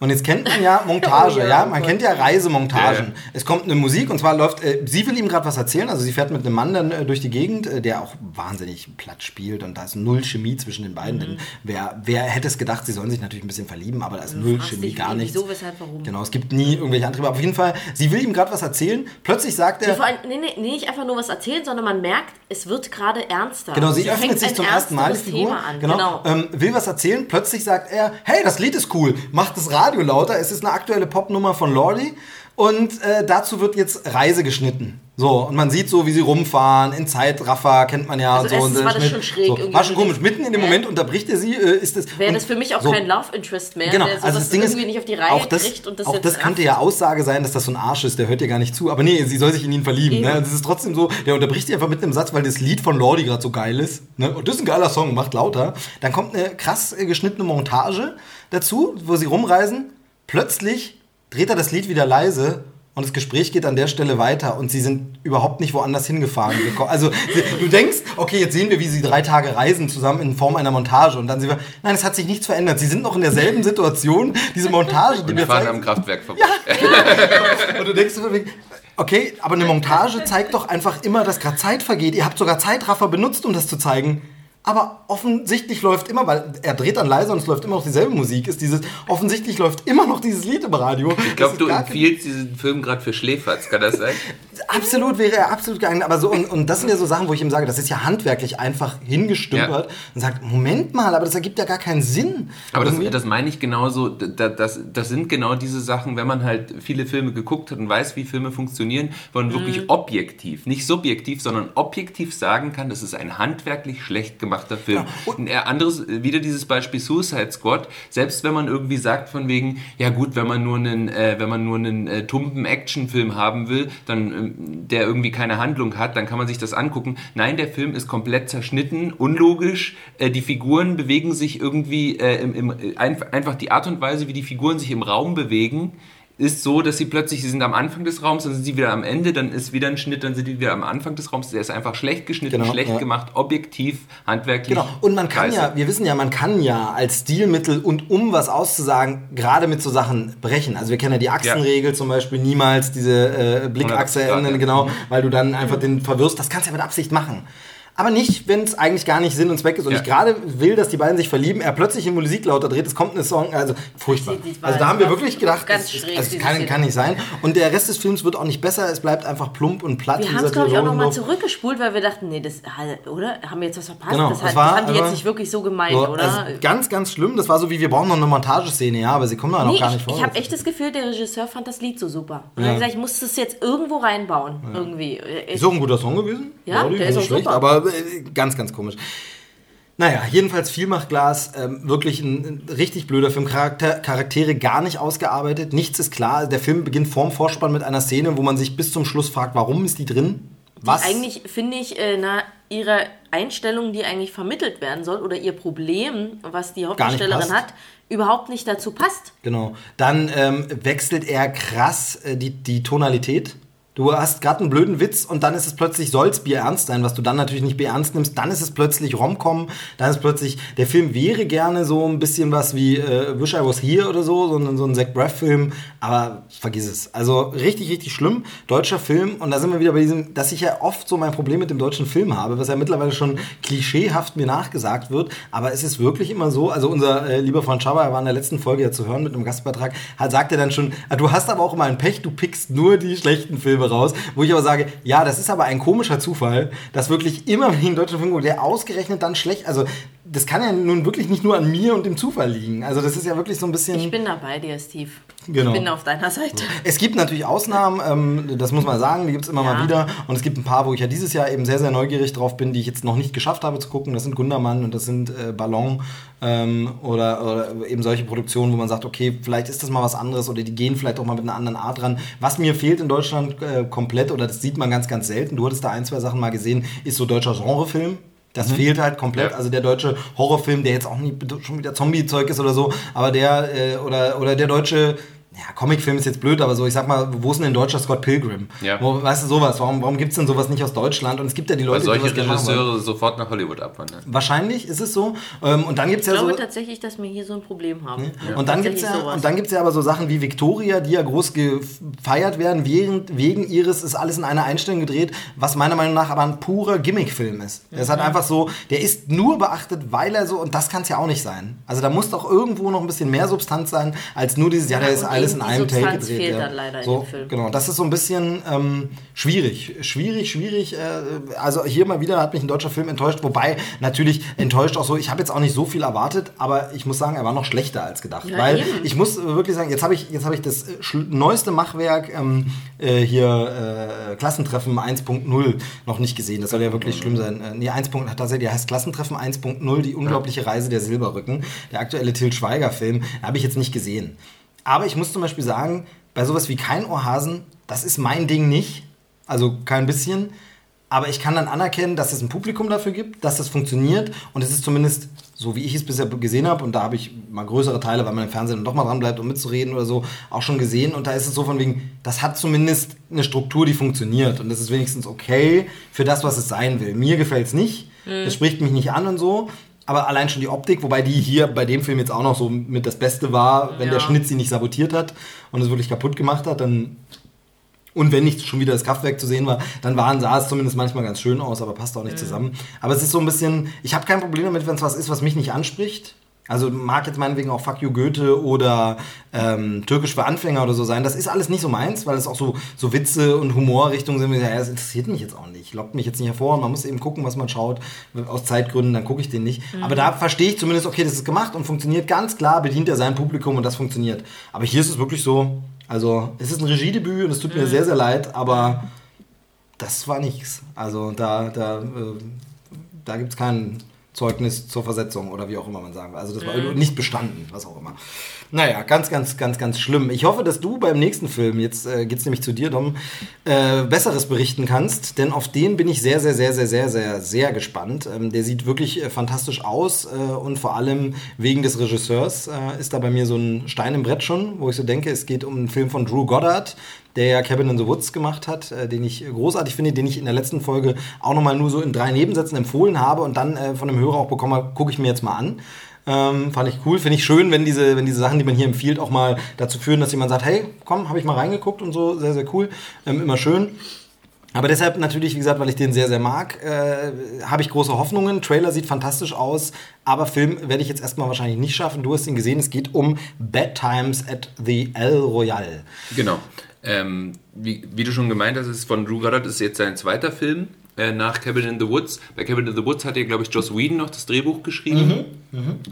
Und jetzt kennt man ja Montage, Oh ja, ja, man kennt ja Reisemontagen. Ja. Es kommt eine Musik und zwar läuft, äh, sie will ihm gerade was erzählen, also sie fährt mit einem Mann dann äh, durch die Gegend, äh, der auch wahnsinnig platt spielt und da ist null Chemie zwischen den beiden. Denn wer, wer hätte es gedacht, sie sollen sich natürlich ein bisschen verlieben, aber da ist null Mhm. Chemie, gar nichts. wieso, weshalb, warum? Genau, es gibt nie irgendwelche Antriebe. Aber auf jeden Fall, sie will ihm gerade was erzählen, plötzlich sagt er... Ja, vor allem, nee, nee, nee, nicht einfach nur was erzählen, sondern man merkt, es wird gerade ernster. Genau, sie, öffnet fängt sich zum ersten Mal die Figur. An. Genau, Genau. Ähm, will was erzählen. Plötzlich sagt er, hey, das Lied ist cool. Macht das Radio lauter. Es ist eine aktuelle Popnummer von Lordi. Und äh, dazu wird jetzt Reise geschnitten. So, und man sieht so, wie sie rumfahren, in Zeitraffer, kennt man ja. Also so. und war das schon schräg So, irgendwie. war schon komisch. Mitten in dem? Moment unterbricht er sie, äh, ist das. Wäre das für mich auch so. kein Love Interest mehr, Genau, der also das Ding ist, irgendwie nicht auf die Reihe auch das, kriegt und das auch das könnte ja Aussage sein, dass das so ein Arsch ist, der hört ihr gar nicht zu. Aber nee, sie soll sich in ihn verlieben. Eben. Ne? Und es ist trotzdem so, der unterbricht sie einfach mit einem Satz, weil das Lied von Lordi gerade so geil ist. Ne? Und das ist ein geiler Song, macht lauter. Dann kommt eine krass äh, geschnittene Montage dazu, wo sie rumreisen. Plötzlich dreht er das Lied wieder leise. Und das Gespräch geht an der Stelle weiter und sie sind überhaupt nicht woanders hingefahren. Also du denkst, okay, jetzt sehen wir, wie sie drei Tage reisen zusammen in Form einer Montage und dann sehen wir, nein, es hat sich nichts verändert. Sie sind noch in derselben Situation. Diese Montage, die Und wir fahren am Kraftwerk vorbei. und du denkst, okay, aber eine Montage zeigt doch einfach immer, dass gerade Zeit vergeht. Ihr habt sogar Zeitraffer benutzt, um das zu zeigen. Aber offensichtlich läuft immer, weil er dreht dann leiser und es läuft immer noch dieselbe Musik, ist dieses, offensichtlich läuft immer noch dieses Lied im Radio. Ich glaube, du empfiehlst diesen Film gerade für Schläferz, kann das sein? Absolut wäre er absolut geeignet. Aber so, und, und das sind ja so Sachen, wo ich ihm sage, das ist ja handwerklich einfach hingestümpert und sagt, Moment mal, aber das ergibt ja gar keinen Sinn. Aber das, das meine ich genauso, da- das, das sind genau diese Sachen, wenn man halt viele Filme geguckt hat und weiß, wie Filme funktionieren, wo man wirklich objektiv, nicht subjektiv, sondern objektiv sagen kann, das ist ein handwerklich schlecht gemachter Film. Ein eher anderes, wieder dieses Beispiel Suicide Squad, selbst wenn man irgendwie sagt von wegen, ja gut, wenn man nur einen, äh, wenn man nur einen äh, tumpen Actionfilm haben will, dann ähm, der irgendwie keine Handlung hat, dann kann man sich das angucken. Nein, der Film ist komplett zerschnitten, unlogisch, äh, die Figuren bewegen sich irgendwie äh, im, im, äh, einf- einfach die Art und Weise, wie die Figuren sich im Raum bewegen, ist so, dass sie plötzlich, sie sind am Anfang des Raums, dann sind sie wieder am Ende, dann ist wieder ein Schnitt, dann sind die wieder am Anfang des Raums. Der ist einfach schlecht geschnitten, Genau, schlecht ja. gemacht, objektiv, handwerklich. Genau. Und man kann scheiße. ja, wir wissen ja, man kann ja als Stilmittel und um was auszusagen, gerade mit so Sachen brechen. Also wir kennen ja die Achsenregel zum Beispiel, niemals diese äh, Blickachse 180 Grad, ändern, ja. genau, weil du dann einfach den verwirrst. Das kannst du ja mit Absicht machen. Aber nicht, wenn es eigentlich gar nicht Sinn und Zweck ist. Und Ja. ich gerade will, dass die beiden sich verlieben, er plötzlich die Musik lauter dreht, es kommt eine Song, also furchtbar. Die- die Also da haben wir wirklich gedacht, ganz es, schräg, es kann, kann nicht sein. Und der Rest des Films wird auch nicht besser, es bleibt einfach plump und platt. Wir haben es, glaube ich, auch nochmal zurückgespult, weil wir dachten, nee, das, oder? Haben wir jetzt was verpasst? Genau, das, das war das haben die jetzt nicht wirklich so gemeint, So, oder? also ganz, ganz schlimm. Das war so wie, wir brauchen noch eine Montageszene, ja, aber sie kommen da noch Nee, gar nicht ich, vor. ich habe echt das Gefühl, der Regisseur fand das Lied so super. Und Ja. er hat gesagt, ich muss das jetzt irgendwo reinbauen. Irgendwie. Ich- Ist auch ein guter Song gewesen. Ja, der ist auch schlecht, super. aber äh, ganz, ganz komisch. Naja, jedenfalls Vielmachglas, ähm, wirklich ein, ein richtig blöder Film. Charakter, Charaktere gar nicht ausgearbeitet, nichts ist klar. Der Film beginnt vorm Vorspann mit einer Szene, wo man sich bis zum Schluss fragt, warum ist die drin? Was? Eigentlich finde ich, äh, na, ihre Einstellung, die eigentlich vermittelt werden soll, oder ihr Problem, was die Hauptdarstellerin hat, überhaupt nicht dazu passt. Genau. Dann ähm, wechselt er krass äh, die, die Tonalität. Du hast gerade einen blöden Witz und dann ist es plötzlich, soll's Bier ernst sein, was du dann natürlich nicht ernst nimmst. Dann ist es plötzlich Romcom, dann ist plötzlich, der Film wäre gerne so ein bisschen was wie äh, Wish I Was Here oder so, so, ein- so ein Zach Braff-Film, aber vergiss es. Also richtig, richtig schlimm. Deutscher Film und da sind wir wieder bei diesem, dass ich ja oft so mein Problem mit dem deutschen Film habe, was ja mittlerweile schon klischeehaft mir nachgesagt wird, aber es ist wirklich immer so, also unser äh, lieber Freund Schaber, er war in der letzten Folge ja zu hören mit einem Gastbeitrag, hat, sagt er dann schon, ah, du hast aber auch immer ein Pech, du pickst nur die schlechten Filme raus, wo ich aber sage, ja, das ist aber ein komischer Zufall, dass wirklich immer, einen deutschen gucke, der ausgerechnet dann schlecht, also das kann ja nun wirklich nicht nur an mir und dem Zufall liegen. Also das ist ja wirklich so ein bisschen... Ich bin da bei dir, Steve. Genau. Ich bin auf deiner Seite. Es gibt natürlich Ausnahmen, ähm, das muss man sagen, die gibt es immer Ja. mal wieder. Und es gibt ein paar, wo ich ja dieses Jahr eben sehr, sehr neugierig drauf bin, die ich jetzt noch nicht geschafft habe zu gucken. Das sind Gundermann und das sind äh, Ballon ähm, oder, oder eben solche Produktionen, wo man sagt, okay, vielleicht ist das mal was anderes oder die gehen vielleicht auch mal mit einer anderen Art ran. Was mir fehlt in Deutschland äh, komplett, oder das sieht man ganz, ganz selten, du hattest da ein, zwei Sachen mal gesehen, ist so deutscher Genrefilm. Das fehlt halt komplett. Ja. Also der deutsche Horrorfilm, der jetzt auch nicht schon wieder Zombie-Zeug ist oder so, aber der äh, oder, oder der deutsche ja, Comicfilm ist jetzt blöd, aber so, ich sag mal, wo ist denn ein deutscher Scott Pilgrim? Ja. Wo, weißt du, sowas? Warum, warum gibt es denn sowas nicht aus Deutschland? Und es gibt ja die Weil Leute, solche die. Regisseure sofort nach Hollywood abwandern. Wahrscheinlich ist es so. Ähm, und dann gibt es Ich ja so. glaube tatsächlich, dass wir hier so ein Problem haben. Und dann gibt es ja, sowas. und dann gibt's ja aber so Sachen wie Victoria, die ja groß gefeiert werden, während, wegen ihres ist alles in einer Einstellung gedreht, was meiner Meinung nach aber ein purer Gimmickfilm ist. Der ist Mhm. halt einfach so, der ist nur beachtet, weil er so, und das kann es ja auch nicht sein. Also da muss doch irgendwo noch ein bisschen mehr Substanz sein, als nur dieses, ja, der Ja, ist alles alles in einem Take Substanz gedreht. fehlt ja. dann leider in so, dem Film. Genau, das ist so ein bisschen ähm, schwierig. Schwierig, schwierig. Äh, also hier mal wieder hat mich ein deutscher Film enttäuscht, wobei natürlich enttäuscht auch so, ich habe jetzt auch nicht so viel erwartet, aber ich muss sagen, er war noch schlechter als gedacht. Ja, weil eben. ich muss wirklich sagen, jetzt habe ich, jetzt hab ich das äh, neueste Machwerk ähm, äh, hier äh, Klassentreffen 1.0 noch nicht gesehen. Das soll ja wirklich schlimm sein. Äh, nee, 1. tatsächlich heißt Klassentreffen 1.0, die unglaubliche Reise der Silberrücken, der aktuelle Till Schweiger-Film, habe ich jetzt nicht gesehen. Aber ich muss zum Beispiel sagen, bei sowas wie kein Ohrhasen, das ist mein Ding nicht. Also kein bisschen. Aber ich kann dann anerkennen, dass es ein Publikum dafür gibt, dass das funktioniert. Und es ist zumindest, so wie ich es bisher gesehen habe, und da habe ich mal größere Teile, weil man im Fernsehen dann doch mal dran bleibt, um mitzureden oder so, auch schon gesehen. Und da ist es so von wegen, das hat zumindest eine Struktur, die funktioniert. Und das ist wenigstens okay für das, was es sein will. Mir gefällt es nicht. Es spricht mich nicht an und so. Aber allein schon die Optik, wobei die hier bei dem Film jetzt auch noch so mit das Beste war, wenn Ja. der Schnitt sie nicht sabotiert hat und es wirklich kaputt gemacht hat, dann und wenn nicht schon wieder das Kraftwerk zu sehen war, dann waren, sah es zumindest manchmal ganz schön aus, aber passt auch nicht zusammen. Aber es ist so ein bisschen, ich habe kein Problem damit, wenn es was ist, was mich nicht anspricht. Also mag jetzt meinetwegen auch Fuck You Goethe oder ähm, Türkisch für Anfänger oder so sein. Das ist alles nicht so meins, weil es auch so, so Witze und Humorrichtungen sind. Ja, das interessiert mich jetzt auch nicht. Lockt mich jetzt nicht hervor. Und man muss eben gucken, was man schaut. Aus Zeitgründen, dann gucke ich den nicht. Aber da verstehe ich zumindest, okay, das ist gemacht und funktioniert ganz klar, bedient er sein Publikum und das funktioniert. Aber hier ist es wirklich so, also es ist ein Regiedebüt und es tut mir sehr, sehr leid, aber das war nichts. Also da, da, äh, da gibt es kein Zeugnis zur Versetzung oder wie auch immer man sagen will. Also das war nicht bestanden, was auch immer. Naja, ganz, ganz, ganz, ganz schlimm. Ich hoffe, dass du beim nächsten Film, jetzt äh, geht es nämlich zu dir, Dom, äh, Besseres berichten kannst, denn auf den bin ich sehr, sehr, sehr, sehr, sehr, sehr, sehr gespannt. Ähm, der sieht wirklich äh, fantastisch aus äh, und vor allem wegen des Regisseurs äh, ist da bei mir so ein Stein im Brett schon, wo ich so denke, es geht um einen Film von Drew Goddard, der ja Cabin in the Woods gemacht hat, äh, den ich großartig finde, den ich in der letzten Folge auch nochmal nur so in drei Nebensätzen empfohlen habe und dann äh, von einem Hörer auch bekommen habe, gucke ich mir jetzt mal an. Ähm, fand ich cool. Finde ich schön, wenn diese, wenn diese Sachen, die man hier empfiehlt, auch mal dazu führen, dass jemand sagt, hey, komm, habe ich mal reingeguckt und so. Sehr, sehr cool. Ähm, immer schön. Aber deshalb natürlich, wie gesagt, weil ich den sehr, sehr mag, äh, habe ich große Hoffnungen. Trailer sieht fantastisch aus, aber Film werde ich jetzt erstmal wahrscheinlich nicht schaffen. Du hast ihn gesehen, es geht um Bad Times at the El Royale. Genau. Ähm, wie, wie du schon gemeint hast, ist von Drew Goddard ist jetzt sein zweiter Film äh, nach Cabin in the Woods. Bei Cabin in the Woods hat er, glaube ich, Joss Whedon noch das Drehbuch geschrieben.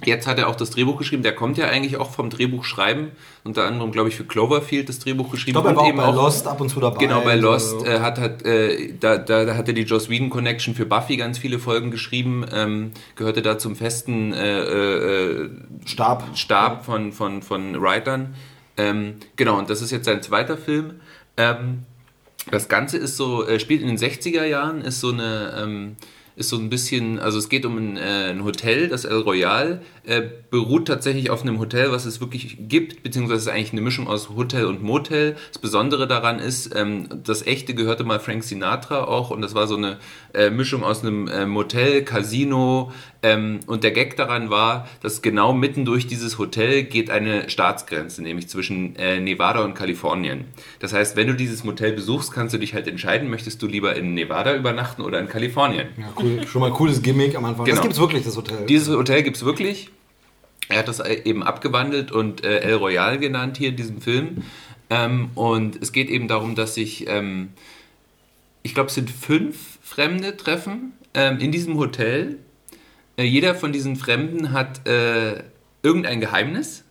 Jetzt hat er auch das Drehbuch geschrieben. Der kommt ja eigentlich auch vom Drehbuchschreiben. Unter anderem, glaube ich, für Cloverfield das Drehbuch geschrieben. Ich glaube, er war auch bei Lost ab und zu dabei. Genau, bei Also, Lost äh, hat, hat, äh, da, da, da hat er die Joss Whedon Connection für Buffy ganz viele Folgen geschrieben, ähm, gehörte da zum festen äh, äh, Stab. Stab von, von, von Writern. Ähm, genau, und das ist jetzt sein zweiter Film. Ähm, das Ganze ist so, äh, spielt in den 60er Jahren, ist so eine, ähm, ist so ein bisschen, also es geht um ein, äh, ein Hotel, das El Royal, äh, beruht tatsächlich auf einem Hotel, was es wirklich gibt, beziehungsweise es ist eigentlich eine Mischung aus Hotel und Motel. Das Besondere daran ist, ähm, das echte gehörte mal Frank Sinatra auch und das war so eine äh, Mischung aus einem äh, Motel, Casino ähm, und der Gag daran war, dass genau mitten durch dieses Hotel geht eine Staatsgrenze, nämlich zwischen äh, Nevada und Kalifornien. Das heißt, wenn du dieses Motel besuchst, kannst du dich halt entscheiden, möchtest du lieber in Nevada übernachten oder in Kalifornien. Ja. Schon mal ein cooles Gimmick am Anfang. Genau. Das gibt's wirklich, das Hotel. Dieses Hotel gibt es wirklich. Er hat das eben abgewandelt und äh, El Royal genannt hier in diesem Film. Ähm, und es geht eben darum, dass sich, ähm, ich glaube, es sind fünf Fremde treffen ähm, in diesem Hotel. Äh, jeder von diesen Fremden hat äh, irgendein Geheimnis.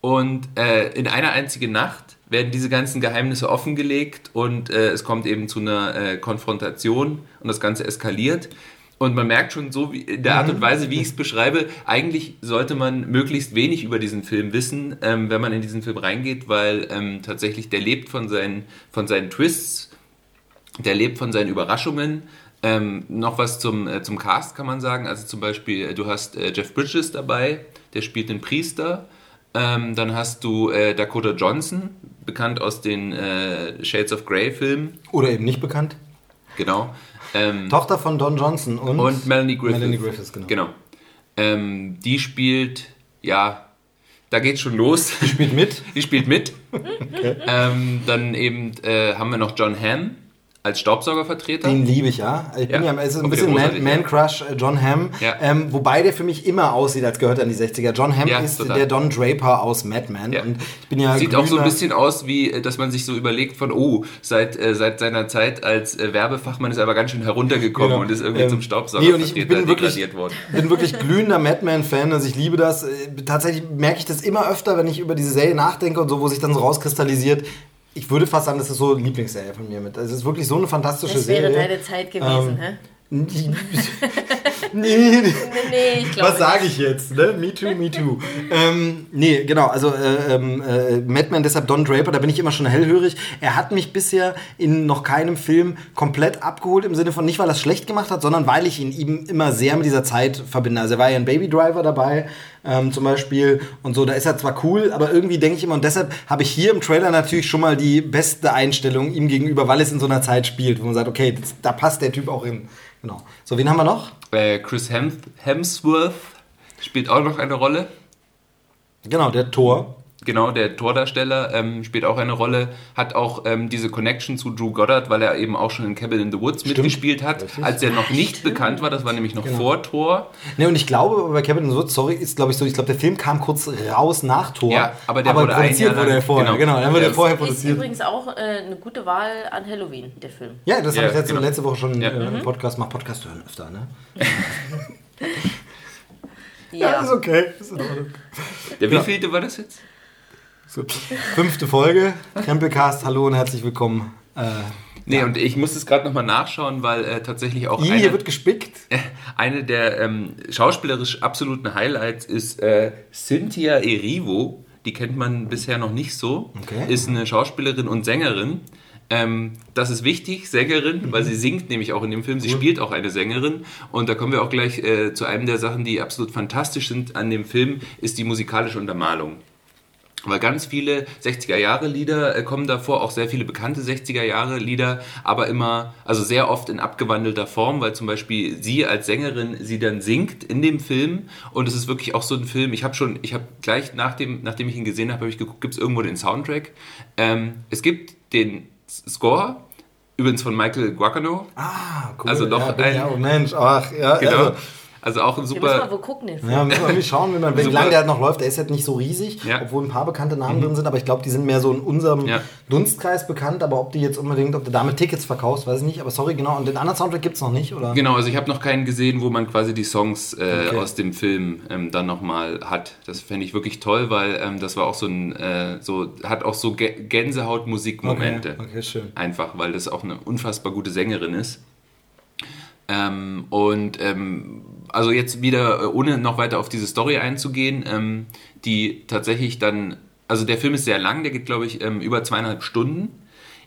Und äh, in einer einzigen Nacht werden diese ganzen Geheimnisse offengelegt und äh, es kommt eben zu einer äh, Konfrontation und das Ganze eskaliert. Und man merkt schon so, wie, in der Art und Weise, wie ich es beschreibe, eigentlich sollte man möglichst wenig über diesen Film wissen, ähm, wenn man in diesen Film reingeht, weil ähm, tatsächlich der lebt von seinen, von seinen Twists, der lebt von seinen Überraschungen. Ähm, noch was zum, äh, zum Cast kann man sagen. Also zum Beispiel, äh, du hast äh, Jeff Bridges dabei, der spielt den Priester. Ähm, dann hast du äh, Dakota Johnson, bekannt aus den äh, Shades of Grey Filmen. Oder eben nicht bekannt. Genau. Ähm, Tochter von Don Johnson und, und Melanie Griffith. Melanie Griffiths, genau. Genau. Ähm, die spielt, ja, da geht's schon los. Die spielt mit. Die spielt mit. ähm, dann eben äh, haben wir noch John Hamm als Staubsaugervertreter. Den liebe ich, ja. Ich bin Ja. ja, es ist ein bisschen Man, großartig, ja. Man Crush äh, John Hamm. Ja. Ähm, wobei der für mich immer aussieht, als gehört er an die 60er. John Hamm Ja, ist total. der Don Draper aus Mad Men. Und ich bin ja Sieht auch so ein bisschen aus, wie äh, dass man sich so überlegt von, oh, seit, äh, seit seiner Zeit als äh, Werbefachmann ist er aber ganz schön heruntergekommen Genau. und ist irgendwie Ähm, zum nee, Staubsaugervertreter und ich bin wirklich, worden. bin wirklich glühender Madman-Fan, also ich liebe das. Äh, Tatsächlich merke ich das immer öfter, wenn ich über diese Serie nachdenke und so, wo sich dann so rauskristallisiert. Ich würde fast sagen, das ist so eine Lieblingsserie von mir mit. Also es ist wirklich so eine fantastische Das wäre Serie. deine Zeit gewesen, hä? nee, Nee, nee, ich glaube Was sage ich jetzt? Ne? Me too, me too. ähm, nee, genau. Also äh, ähm, äh, Madman, deshalb Don Draper, da bin ich immer schon hellhörig. Er hat mich bisher in noch keinem Film komplett abgeholt, im Sinne von nicht, weil er es schlecht gemacht hat, sondern weil ich ihn ihm immer sehr mit dieser Zeit verbinde. Also er war ja ein Baby Driver dabei, ähm, zum Beispiel. Und so, da ist er zwar cool, aber irgendwie denke ich immer, und deshalb habe ich hier im Trailer natürlich schon mal die beste Einstellung ihm gegenüber, weil es in so einer Zeit spielt, wo man sagt, okay, das, da passt der Typ auch hin. Genau. So, wen haben wir noch? Äh, Chris Hem Hemsworth spielt auch noch eine Rolle. Genau, der Thor. Genau, der Tordarsteller ähm, spielt auch eine Rolle, hat auch ähm, diese Connection zu Drew Goddard, weil er eben auch schon in Cabin in the Woods mitgespielt hat, Richtig. als er noch nicht bekannt war, das war nämlich noch vor Tor. Ne, und ich glaube, bei Kevin and the Woods, sorry, ist glaube ich so, ich glaube, der Film kam kurz raus nach Tor. Ja, aber der wurde ein produziert Jahr lang- wurde er vorher. genau. Genau, dann wurde Ja, er vorher Ist produziert. übrigens auch äh, eine gute Wahl an Halloween, der Film. Ja, das Ja, habe ich letzte, genau. letzte Woche schon Ja. äh, im Podcast, mach Podcast hören öfter, ne? Ja. ist okay, ist in Ordnung. Der wievielte war das jetzt? So. Fünfte Folge, Krempelcast, hallo und herzlich willkommen. Äh, Nee, und ich muss es gerade nochmal nachschauen, weil äh, tatsächlich auch I, eine, hier wird gespickt. eine der ähm, schauspielerisch absoluten Highlights ist äh, Cynthia Erivo. Die kennt man bisher noch nicht so. Okay. Ist eine Schauspielerin und Sängerin. Ähm, das ist wichtig, Sängerin, weil sie singt nämlich auch in dem Film. Sie spielt auch eine Sängerin. Und da kommen wir auch gleich äh, zu einem der Sachen, die absolut fantastisch sind an dem Film, ist die musikalische Untermalung. Weil ganz viele 60er-Jahre-Lieder äh, kommen davor, auch sehr viele bekannte 60er-Jahre-Lieder, aber immer, also sehr oft in abgewandelter Form, weil zum Beispiel sie als Sängerin sie dann singt in dem Film und es ist wirklich auch so ein Film, ich habe schon, ich habe gleich nach dem, nachdem ich ihn gesehen habe, habe ich geguckt, gibt es irgendwo den Soundtrack. Ähm, es gibt den Score, übrigens von Michael Guacano, Ah, cool. Also doch ja, ein- ja, oh Mensch, ach, ja, genau. also, Also auch ein Wir müssen mal super... wo gucken, den Film. ja, müssen wir irgendwie schauen, wie, man, Super. lange der halt noch läuft. Der ist halt nicht so riesig, Ja. obwohl ein paar bekannte Namen drin sind, aber ich glaube, die sind mehr so in unserem Ja. Dunstkreis bekannt, aber ob die jetzt unbedingt, ob du damit Tickets verkaufst, weiß ich nicht. Aber sorry, genau, und den anderen Soundtrack gibt es noch nicht, oder? Genau, also ich habe noch keinen gesehen, wo man quasi die Songs äh, Okay. aus dem Film ähm, dann nochmal hat. Das fände ich wirklich toll, weil ähm, das war auch so ein, äh, so, hat auch so Gä- Gänsehaut-Musikmomente. Okay, okay, schön. Einfach, weil das auch eine unfassbar gute Sängerin ist. Ähm, und ähm, also jetzt wieder, äh, ohne noch weiter auf diese Story einzugehen, ähm, die tatsächlich dann, also der Film ist sehr lang, der geht glaube ich ähm, über zweieinhalb Stunden.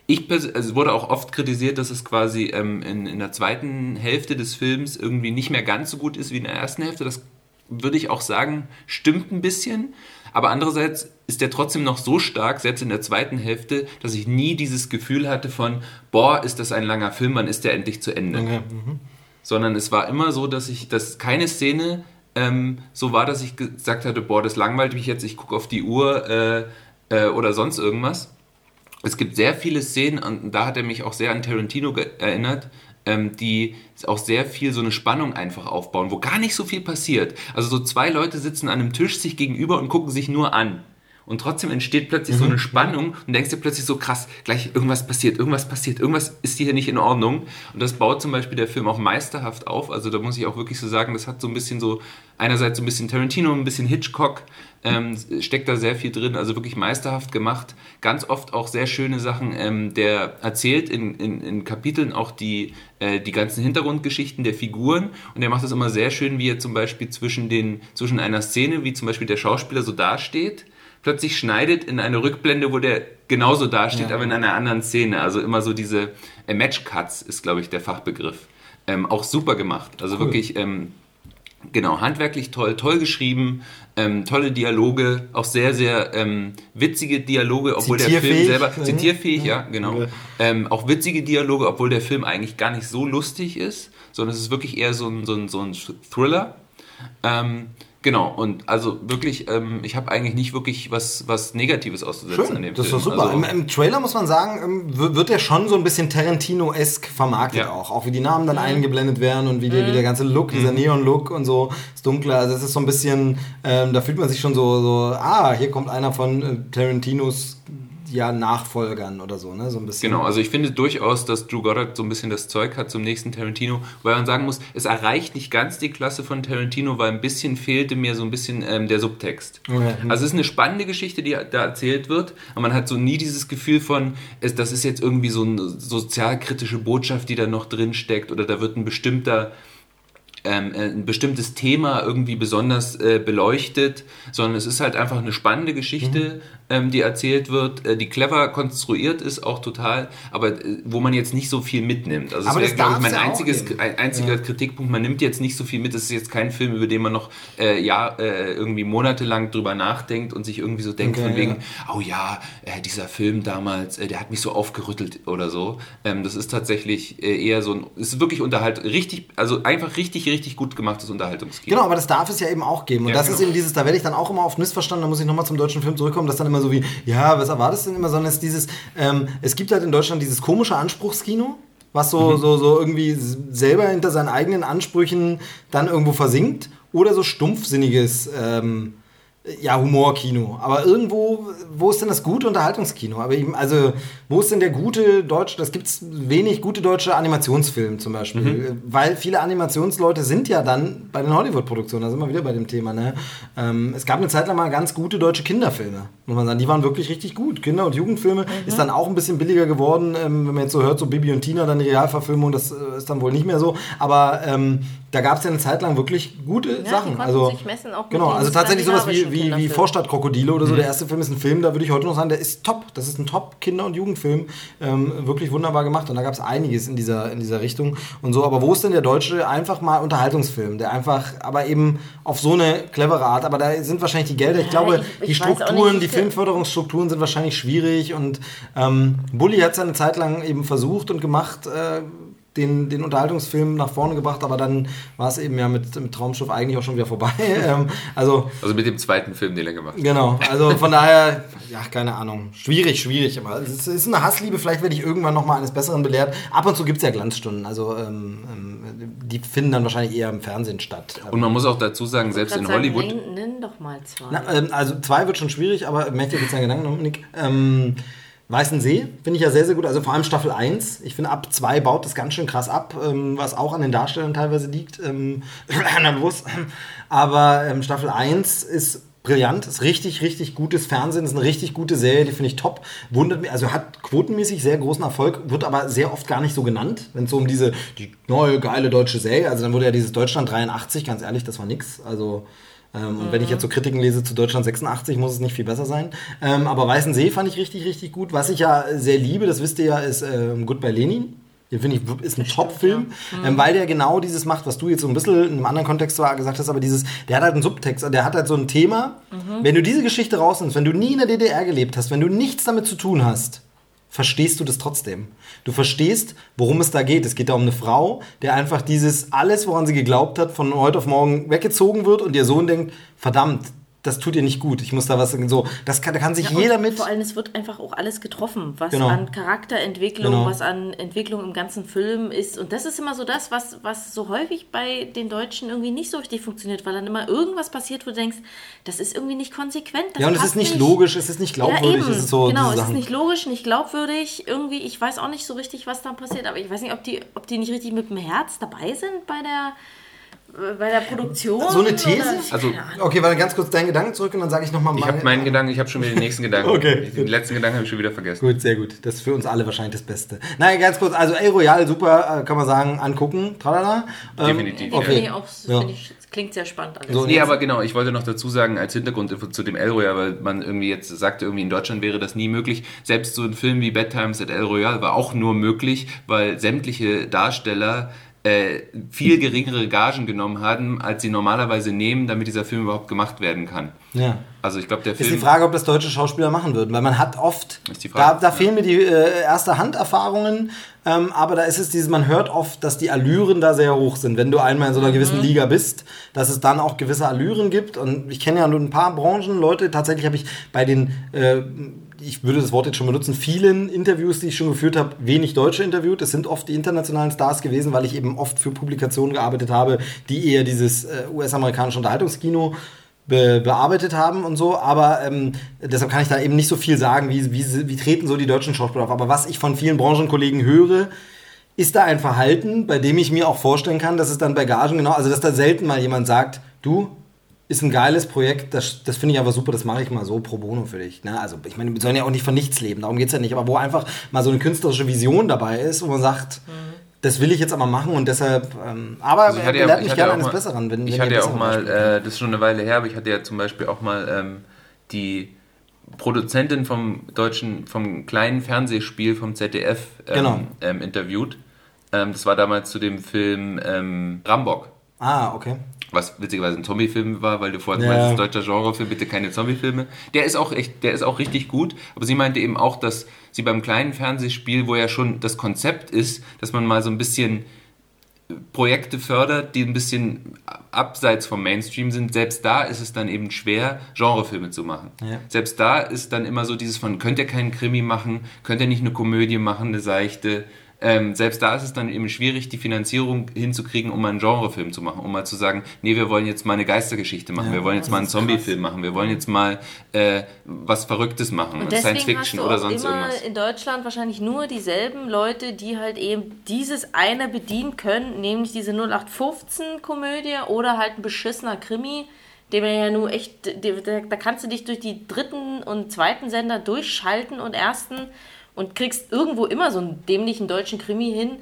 Ich also es wurde auch oft kritisiert, dass es quasi ähm, in, in der zweiten Hälfte des Films irgendwie nicht mehr ganz so gut ist wie in der ersten Hälfte. Das würde ich auch sagen, stimmt ein bisschen. Aber andererseits ist der trotzdem noch so stark, selbst in der zweiten Hälfte, dass ich nie dieses Gefühl hatte von, boah, ist das ein langer Film, wann ist der endlich zu Ende? Okay, mhm. Sondern es war immer so, dass ich, dass keine Szene ähm, so war, dass ich gesagt hatte, boah, das langweilt mich jetzt, ich gucke auf die Uhr äh, äh, oder sonst irgendwas. Es gibt sehr viele Szenen, und da hat er mich auch sehr an Tarantino erinnert, ähm, die auch sehr viel so eine Spannung einfach aufbauen, wo gar nicht so viel passiert. Also so zwei Leute sitzen an einem Tisch sich gegenüber und gucken sich nur an. Und trotzdem entsteht plötzlich so eine Spannung und denkst dir plötzlich so krass, gleich irgendwas passiert, irgendwas passiert, irgendwas ist hier nicht in Ordnung. Und das baut zum Beispiel der Film auch meisterhaft auf. Also da muss ich auch wirklich so sagen, das hat so ein bisschen so, einerseits so ein bisschen Tarantino, ein bisschen Hitchcock, ähm, steckt da sehr viel drin, also wirklich meisterhaft gemacht. Ganz oft auch sehr schöne Sachen. Ähm, der erzählt in, in, in Kapiteln auch die, äh, die ganzen Hintergrundgeschichten der Figuren und er macht das immer sehr schön, wie er zum Beispiel zwischen, den, zwischen einer Szene, wie zum Beispiel der Schauspieler so dasteht, plötzlich schneidet in eine Rückblende, wo der genauso dasteht, Ja. aber in einer anderen Szene. Also immer so diese äh, Match-Cuts ist, glaube ich, der Fachbegriff. Ähm, auch super gemacht. Also Cool. wirklich, ähm, genau, handwerklich toll, toll geschrieben, ähm, tolle Dialoge, auch sehr, sehr ähm, witzige Dialoge, obwohl der Film selber, ne? zitierfähig, ja, Ja. genau. Ähm, auch witzige Dialoge, obwohl der Film eigentlich gar nicht so lustig ist, sondern es ist wirklich eher so ein, so ein, so ein Thriller. Genau, und also wirklich, ähm, ich habe eigentlich nicht wirklich was, was Negatives auszusetzen Schön, an dem das ist Film. doch super. Also, Im, Im Trailer muss man sagen, ähm, wird er schon so ein bisschen Tarantino-esk vermarktet Ja. auch. Auch wie die Namen dann eingeblendet werden und wie, der, wie der ganze Look, dieser Neon-Look und so, ist dunkler. Also es ist so ein bisschen, ähm, da fühlt man sich schon so, so, ah, hier kommt einer von äh, Tarantinos ja, Nachfolgern oder so, ne? So ein bisschen. Genau, also ich finde durchaus, dass Drew Goddard so ein bisschen das Zeug hat zum nächsten Tarantino, weil man sagen muss, es erreicht nicht ganz die Klasse von Tarantino, weil ein bisschen fehlte mir so ein bisschen ähm, der Subtext. Okay. Also es ist eine spannende Geschichte, die da erzählt wird, aber man hat so nie dieses Gefühl von, es, das ist jetzt irgendwie so eine sozialkritische Botschaft, die da noch drin steckt oder da wird ein bestimmter ähm, äh, ein bestimmtes Thema irgendwie besonders äh, beleuchtet, sondern es ist halt einfach eine spannende Geschichte, ähm, die erzählt wird, äh, die clever konstruiert ist, auch total, aber äh, wo man jetzt nicht so viel mitnimmt. Also Aber das wäre, glaube ich, mein ja einziges, ein, einziger Kritikpunkt. Man nimmt jetzt nicht so viel mit. Es ist jetzt kein Film, über den man noch äh, ja, äh, irgendwie monatelang drüber nachdenkt und sich irgendwie so denkt Okay, von wegen, ja. oh ja, äh, dieser Film damals, äh, der hat mich so aufgerüttelt oder so. Ähm, das ist tatsächlich äh, eher so ein, es ist wirklich unterhalt, richtig, also einfach richtig, richtig gut gemachtes Unterhaltungskino. Genau, aber das darf es ja eben auch geben. Und Ja, das genau. ist eben dieses, da werde ich dann auch immer oft missverstanden, da muss ich nochmal zum deutschen Film zurückkommen, dass dann immer so wie, ja, was erwartest du denn immer, sondern es ist dieses, ähm, es gibt halt in Deutschland dieses komische Anspruchskino, was so, so, so irgendwie selber hinter seinen eigenen Ansprüchen dann irgendwo versinkt oder so stumpfsinniges, ähm, ja, Humorkino. Aber irgendwo, wo ist denn das gute Unterhaltungskino? Aber eben, also, wo ist denn der gute deutsche, das gibt es wenig gute deutsche Animationsfilme zum Beispiel. Weil viele Animationsleute sind ja dann bei den Hollywood-Produktionen, da sind wir wieder bei dem Thema, ne? Ähm, es gab eine Zeit lang mal ganz gute deutsche Kinderfilme, muss man sagen. Die waren wirklich richtig gut. Kinder- und Jugendfilme ist dann auch ein bisschen billiger geworden, ähm, wenn man jetzt so hört, so Bibi und Tina, dann die Realverfilmung, das äh, ist dann wohl nicht mehr so. Aber ähm, da gab es ja eine Zeit lang wirklich gute Ja, die Sachen. Also, sich messen, auch genau, also tatsächlich sowas wie, wie, wie. Vorstadtkrokodile oder so. Der erste Film ist ein Film, da würde ich heute noch sagen, der ist top. Das ist ein Top-Kinder- und Jugendfilm. Ähm, wirklich wunderbar gemacht. Und da gab es einiges in dieser, in dieser Richtung und so. Aber wo ist denn der deutsche einfach mal Unterhaltungsfilm? Der einfach, aber eben auf so eine clevere Art. Aber da sind wahrscheinlich die Gelder, ich glaube, ich- die ich auch Strukturen, nicht, die Filmförderungsstrukturen sind wahrscheinlich schwierig. Und ähm, Bully hat es eine Zeit lang eben versucht und gemacht. Äh, den, den Unterhaltungsfilm nach vorne gebracht, aber dann war es eben ja mit, mit Traumschiff eigentlich auch schon wieder vorbei. ähm, also Also mit dem zweiten Film, den er gemacht hat. Genau, also von daher, ja, keine Ahnung. Schwierig, schwierig immer. Es ist eine Hassliebe, vielleicht werde ich irgendwann nochmal eines Besseren belehrt. Ab und zu gibt es ja Glanzstunden, also ähm, ähm, die finden dann wahrscheinlich eher im Fernsehen statt. Und man muss auch dazu sagen, selbst Grad in sagen, Hollywood, Nenn, nenn doch mal zwei. Na, ähm, also zwei wird schon schwierig, aber ihr jetzt deinen Gedanken, Dominik? Ähm, Weißen See finde ich ja sehr, sehr gut. Also vor allem Staffel 1. Ich finde, ab 2 baut das ganz schön krass ab, ähm, was auch an den Darstellern teilweise liegt. Ähm. Aber ähm, Staffel 1 ist brillant, ist richtig, richtig gutes Fernsehen, ist eine richtig gute Serie, die finde ich top. Wundert mich, also hat quotenmäßig sehr großen Erfolg, wird aber sehr oft gar nicht so genannt, wenn es so um diese, die neue, geile deutsche Serie, also dann wurde ja dieses Deutschland 83, ganz ehrlich, das war nix. Also ähm, und wenn ich jetzt so Kritiken lese zu Deutschland 86, muss es nicht viel besser sein. Ähm, aber Weißen See fand ich richtig, richtig gut. Was ich ja sehr liebe, das wisst ihr ja, ist ähm, Goodbye Lenin. Den finde ich, ist ein Top-Film, ähm, weil der genau dieses macht, was du jetzt so ein bisschen in einem anderen Kontext zwar gesagt hast, aber dieses, der hat halt einen Subtext, der hat halt so ein Thema. Wenn du diese Geschichte rausnimmst, wenn du nie in der DDR gelebt hast, wenn du nichts damit zu tun hast, verstehst du das trotzdem. Du verstehst, worum es da geht. Es geht da um eine Frau, der einfach dieses alles, woran sie geglaubt hat, von heute auf morgen weggezogen wird und ihr Sohn denkt, verdammt, das tut ihr nicht gut. Ich muss da was so. Das kann, da kann sich Ja, jeder mit. Vor allem, es wird einfach auch alles getroffen, was Genau. an Charakterentwicklung, Genau. was an Entwicklung im ganzen Film ist. Und das ist immer so das, was, was so häufig bei den Deutschen irgendwie nicht so richtig funktioniert, weil dann immer irgendwas passiert, wo du denkst, das ist irgendwie nicht konsequent. Ja, und es ist nicht logisch, es ist nicht glaubwürdig, ja, es ist so genau, es ist nicht logisch, nicht glaubwürdig. Irgendwie, ich weiß auch nicht so richtig, was da passiert, aber ich weiß nicht, ob die, ob die nicht richtig mit dem Herz dabei sind bei der, bei der Produktion. So eine These? Oder, Also-. Okay, warte ganz kurz deinen Gedanken zurück und dann sage ich nochmal ich habe meinen Gedanken, ich habe schon wieder den nächsten Gedanken. Okay, Den letzten Gedanken habe ich schon wieder vergessen. Gut, sehr gut. Das ist für uns alle wahrscheinlich das Beste. Nein, ganz kurz. Also El Royal, super, äh, kann man sagen, angucken. Tralala. Ähm, Definitiv, ja. finde ich auch, Ja. finde ich, klingt sehr spannend alles. So, Nee, aber genau, ich wollte noch dazu sagen, als Hintergrund zu dem El Royale, weil man irgendwie jetzt sagte, irgendwie in Deutschland wäre das nie möglich. Selbst so ein Film wie Bad Times at El Royale war auch nur möglich, weil sämtliche Darsteller äh, viel geringere Gagen genommen haben, als sie normalerweise nehmen, damit dieser Film überhaupt gemacht werden kann. Ja. Also ich glaube, der Ist Film. die Frage, ob das deutsche Schauspieler machen würden, weil man hat oft, Ist die da, Frage, da ja. fehlen mir die äh, erste Hand-Erfahrungen, ähm, aber da ist es dieses, man hört oft, dass die Allüren da sehr hoch sind, wenn du einmal in so einer gewissen Liga bist, dass es dann auch gewisse Allüren gibt und ich kenne ja nur ein paar Branchen, Leute, tatsächlich habe ich bei den, äh, ich würde das Wort jetzt schon benutzen, vielen Interviews, die ich schon geführt habe, wenig Deutsche interviewt. Es sind oft die internationalen Stars gewesen, weil ich eben oft für Publikationen gearbeitet habe, die eher dieses äh, US-amerikanische Unterhaltungskino be bearbeitet haben und so, aber ähm, deshalb kann ich da eben nicht so viel sagen, wie, wie, wie treten so die deutschen Schauspieler auf. Aber was ich von vielen Branchenkollegen höre, ist da ein Verhalten, bei dem ich mir auch vorstellen kann, dass es dann bei Gagen genau, also dass da selten mal jemand sagt, du, ist ein geiles Projekt, das, das finde ich einfach super, das mache ich mal so pro bono für dich. Ne? Also ich meine, wir sollen ja auch nicht von nichts leben, darum geht es ja nicht, aber wo einfach mal so eine künstlerische Vision dabei ist, wo man sagt, das will ich jetzt aber machen und deshalb, ähm, aber Also ich hatte ja- lernt ich mich gerne auch eines mal- Besseren. Wenn, ich wenn hatte ja auch mal, äh, das ist schon eine Weile her, aber ich hatte ja zum Beispiel auch mal ähm, die Produzentin vom deutschen, vom kleinen Fernsehspiel vom ZDF ähm, Genau. ähm, interviewt. Ähm, das war damals zu dem Film ähm, Rambock. Ah, okay. Was witzigerweise ein Zombie-Film war, weil du vorhin Ja. meintest, deutscher Genrefilm, bitte keine Zombie-Filme. Der ist auch echt, der ist auch richtig gut. Aber sie meinte eben auch, dass sie beim kleinen Fernsehspiel, wo ja schon das Konzept ist, dass man mal so ein bisschen Projekte fördert, die ein bisschen abseits vom Mainstream sind, selbst da ist es dann eben schwer, Genrefilme zu machen. Ja. Selbst da ist dann immer so dieses von, könnt ihr keinen Krimi machen, könnt ihr nicht eine Komödie machen, eine seichte. Ähm, selbst da ist es dann eben schwierig, die Finanzierung hinzukriegen, um mal einen Genrefilm zu machen, um mal zu sagen, nee, wir wollen jetzt mal eine Geistergeschichte machen, Ja, wir wollen jetzt mal einen Zombie-Film machen, wir wollen jetzt mal äh, was Verrücktes machen, Und Science Fiction oder sonst immer irgendwas. in Deutschland wahrscheinlich nur dieselben Leute, die halt eben dieses eine bedienen können, nämlich diese 0815-Komödie oder halt ein beschissener Krimi, den man ja nur echt, da kannst du dich durch die dritten und zweiten Sender durchschalten und ersten und kriegst irgendwo immer so einen dämlichen deutschen Krimi hin.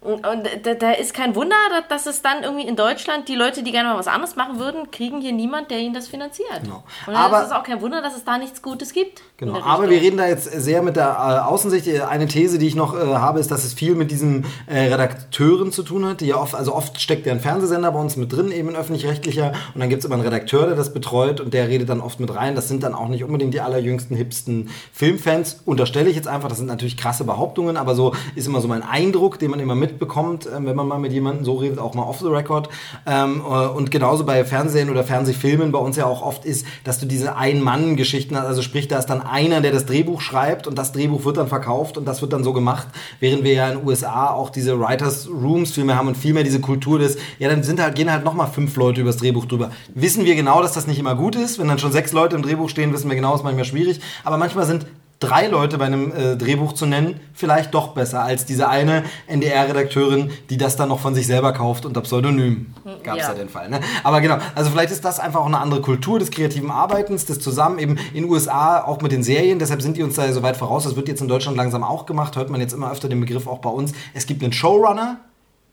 Und, und da, da ist kein Wunder, dass, dass es dann irgendwie in Deutschland die Leute, die gerne mal was anderes machen würden, kriegen hier niemand, der ihnen das finanziert. Genau. Und dann Aber- ist es auch kein Wunder, dass es da nichts Gutes gibt. Genau, aber wir reden da jetzt sehr mit der äh, Außensicht. Eine These, die ich noch äh, habe, ist, dass es viel mit diesen äh, Redakteuren zu tun hat, die ja oft, also oft steckt ja ein Fernsehsender bei uns mit drin, eben ein öffentlich-rechtlicher, und dann gibt es immer einen Redakteur, der das betreut und der redet dann oft mit rein. Das sind dann auch nicht unbedingt die allerjüngsten, hipsten Filmfans, unterstelle ich jetzt einfach. Das sind natürlich krasse Behauptungen, aber so ist immer so mein Eindruck, den man immer mitbekommt, äh, wenn man mal mit jemandem so redet, auch mal off the record. Ähm, äh, und genauso bei Fernsehen oder Fernsehfilmen bei uns ja auch oft ist, dass du diese Ein-Mann-Geschichten hast. Also sprich, da ist dann einer, der das Drehbuch schreibt und das Drehbuch wird dann verkauft und das wird dann so gemacht, während wir ja in den USA auch diese Writers Rooms viel mehr haben und viel mehr diese Kultur des, ja, dann sind halt, gehen halt nochmal fünf Leute übers Drehbuch drüber. Wissen wir genau, dass das nicht immer gut ist. Wenn dann schon sechs Leute im Drehbuch stehen, wissen wir genau, ist manchmal schwierig. Aber manchmal sind drei Leute bei einem äh, Drehbuch zu nennen, vielleicht doch besser als diese eine NDR-Redakteurin, die das dann noch von sich selber kauft unter Pseudonym. Gab es ja. ja. den Fall. Ne? Aber genau, also vielleicht ist das einfach auch eine andere Kultur des kreativen Arbeitens, des Zusammen eben in den USA auch mit den Serien, deshalb sind die uns da so weit voraus. Das wird jetzt in Deutschland langsam auch gemacht, hört man jetzt immer öfter den Begriff auch bei uns. Es gibt einen Showrunner,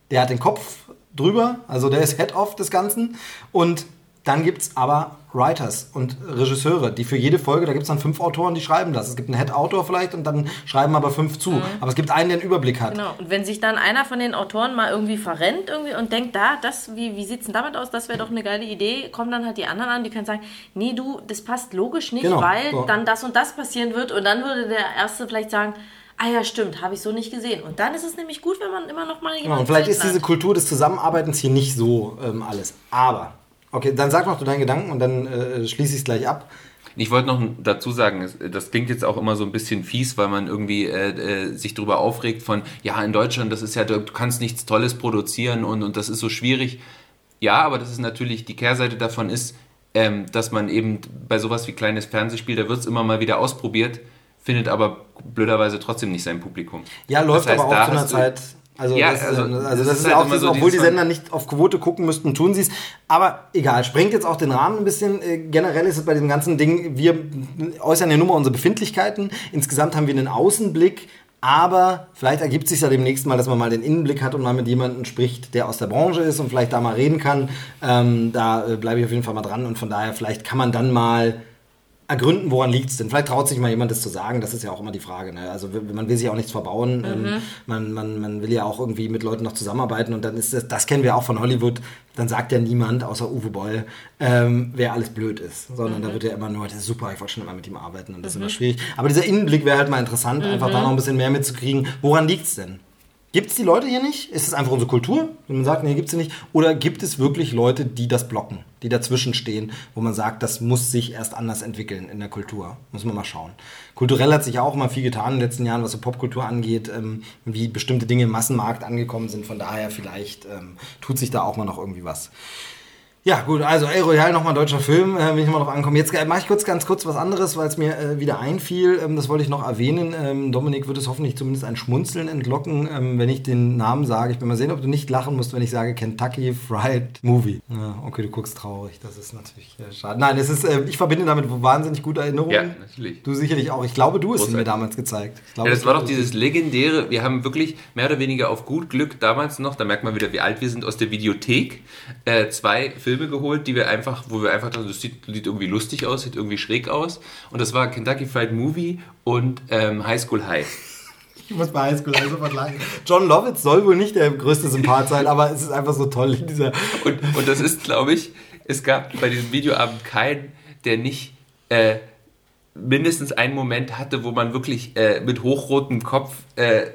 der hat den Kopf drüber, also der ist Head-Off des Ganzen und dann gibt es aber Writers und Regisseure, die für jede Folge, da gibt es dann fünf Autoren, die schreiben das. Es gibt einen Head-Autor vielleicht und dann schreiben aber fünf zu. Aber es gibt einen, der einen Überblick hat. Genau. Und wenn sich dann einer von den Autoren mal irgendwie verrennt irgendwie und denkt, da, das, wie, wie sieht es denn damit aus, das wäre doch eine geile Idee, kommen dann halt die anderen an, die können sagen, nee, du, das passt logisch nicht, Genau. weil So. dann das und das passieren wird und dann würde der Erste vielleicht sagen, ah ja, stimmt, habe ich so nicht gesehen. Und dann ist es nämlich gut, wenn man immer noch mal Genau, jemanden und vielleicht ist diese. Kultur des Zusammenarbeitens hier nicht so ähm, alles. Aber, okay, dann sag noch du deinen Gedanken und dann äh, schließe ich es gleich ab. Ich wollte noch dazu sagen, das klingt jetzt auch immer so ein bisschen fies, weil man irgendwie äh, äh, sich darüber aufregt von, ja, in Deutschland, das ist ja, du kannst nichts Tolles produzieren und, und das ist so schwierig. Ja, aber das ist natürlich, die Kehrseite davon ist, ähm, dass man eben bei sowas wie kleines Fernsehspiel, da wird es immer mal wieder ausprobiert, findet aber blöderweise trotzdem nicht sein Publikum. Ja, läuft Das heißt, aber auch zu einer Zeit. Also, Ja, das, ist also, ja- also das das, ist ist halt auch, dieses, so obwohl die Sender nicht auf Quote gucken müssten, tun sie es. Aber egal, sprengt jetzt auch den Rahmen ein bisschen. Äh, Generell ist es bei dem ganzen Ding, wir äußern ja nur mal unsere Befindlichkeiten. Insgesamt haben wir einen Außenblick. Aber vielleicht ergibt sich ja demnächst mal, dass man mal den Innenblick hat und mal mit jemandem spricht, der aus der Branche ist und vielleicht da mal reden kann. Ähm, da äh, bleibe ich auf jeden Fall mal dran und von daher vielleicht kann man dann mal ergründen, woran liegt es denn? Vielleicht traut sich mal jemand das zu sagen, das ist ja auch immer die Frage. Ne? Also man will sich auch nichts verbauen, ähm, man, man, man will ja auch irgendwie mit Leuten noch zusammenarbeiten und dann ist das, das kennen wir auch von Hollywood, dann sagt ja niemand, außer Uwe Boll, ähm, wer alles blöd ist, sondern da wird ja immer nur, das ist super, ich wollte schon immer mit ihm arbeiten und das ist immer schwierig. Aber dieser Innenblick wäre halt mal interessant, einfach da noch ein bisschen mehr mitzukriegen, woran liegt es denn? Gibt es die Leute hier nicht? Ist es einfach unsere Kultur, wenn man sagt, nee, gibt es nicht? Oder gibt es wirklich Leute, die das blocken, die dazwischen stehen, wo man sagt, das muss sich erst anders entwickeln in der Kultur? Muss man mal schauen. Kulturell hat sich auch immer viel getan in den letzten Jahren, was so Popkultur angeht, ähm, wie bestimmte Dinge im Massenmarkt angekommen sind. Von daher vielleicht ähm, tut sich da auch mal noch irgendwie was. Ja, gut, also El Royal nochmal deutscher Film, äh, wenn ich nochmal drauf ankomme. Jetzt äh, mache ich kurz ganz kurz was anderes, weil es mir äh, wieder einfiel. Ähm, das wollte ich noch erwähnen. Ähm, Dominik wird es hoffentlich zumindest ein Schmunzeln entlocken, ähm, wenn ich den Namen sage. Ich bin mal sehen, ob du nicht lachen musst, wenn ich sage Kentucky Fried Movie. Ja, okay, du guckst traurig. Das ist natürlich äh, schade. Nein, es ist, äh, ich verbinde damit wahnsinnig gute Erinnerungen. Ja, natürlich. Du sicherlich auch. Ich glaube, du hast ihn mir damals gezeigt. Ich glaube, Ja, das war doch dieses legendäre, wir haben wirklich mehr oder weniger auf gut Glück damals noch, da merkt man wieder, wie alt wir sind, aus der Videothek äh, zwei Filme geholt, die wir einfach, wo wir einfach dachten, das sieht, sieht irgendwie lustig aus, sieht irgendwie schräg aus. Und das war Kentucky Fried Movie und ähm, High School High. Ich muss bei Highschool also sofort lachen. John Lovitz soll wohl nicht der größte Sympath sein, aber es ist einfach so toll in dieser. Und, und das ist, glaube ich, es gab bei diesem Videoabend keinen, der nicht äh, mindestens einen Moment hatte, wo man wirklich äh, mit hochrotem Kopf äh,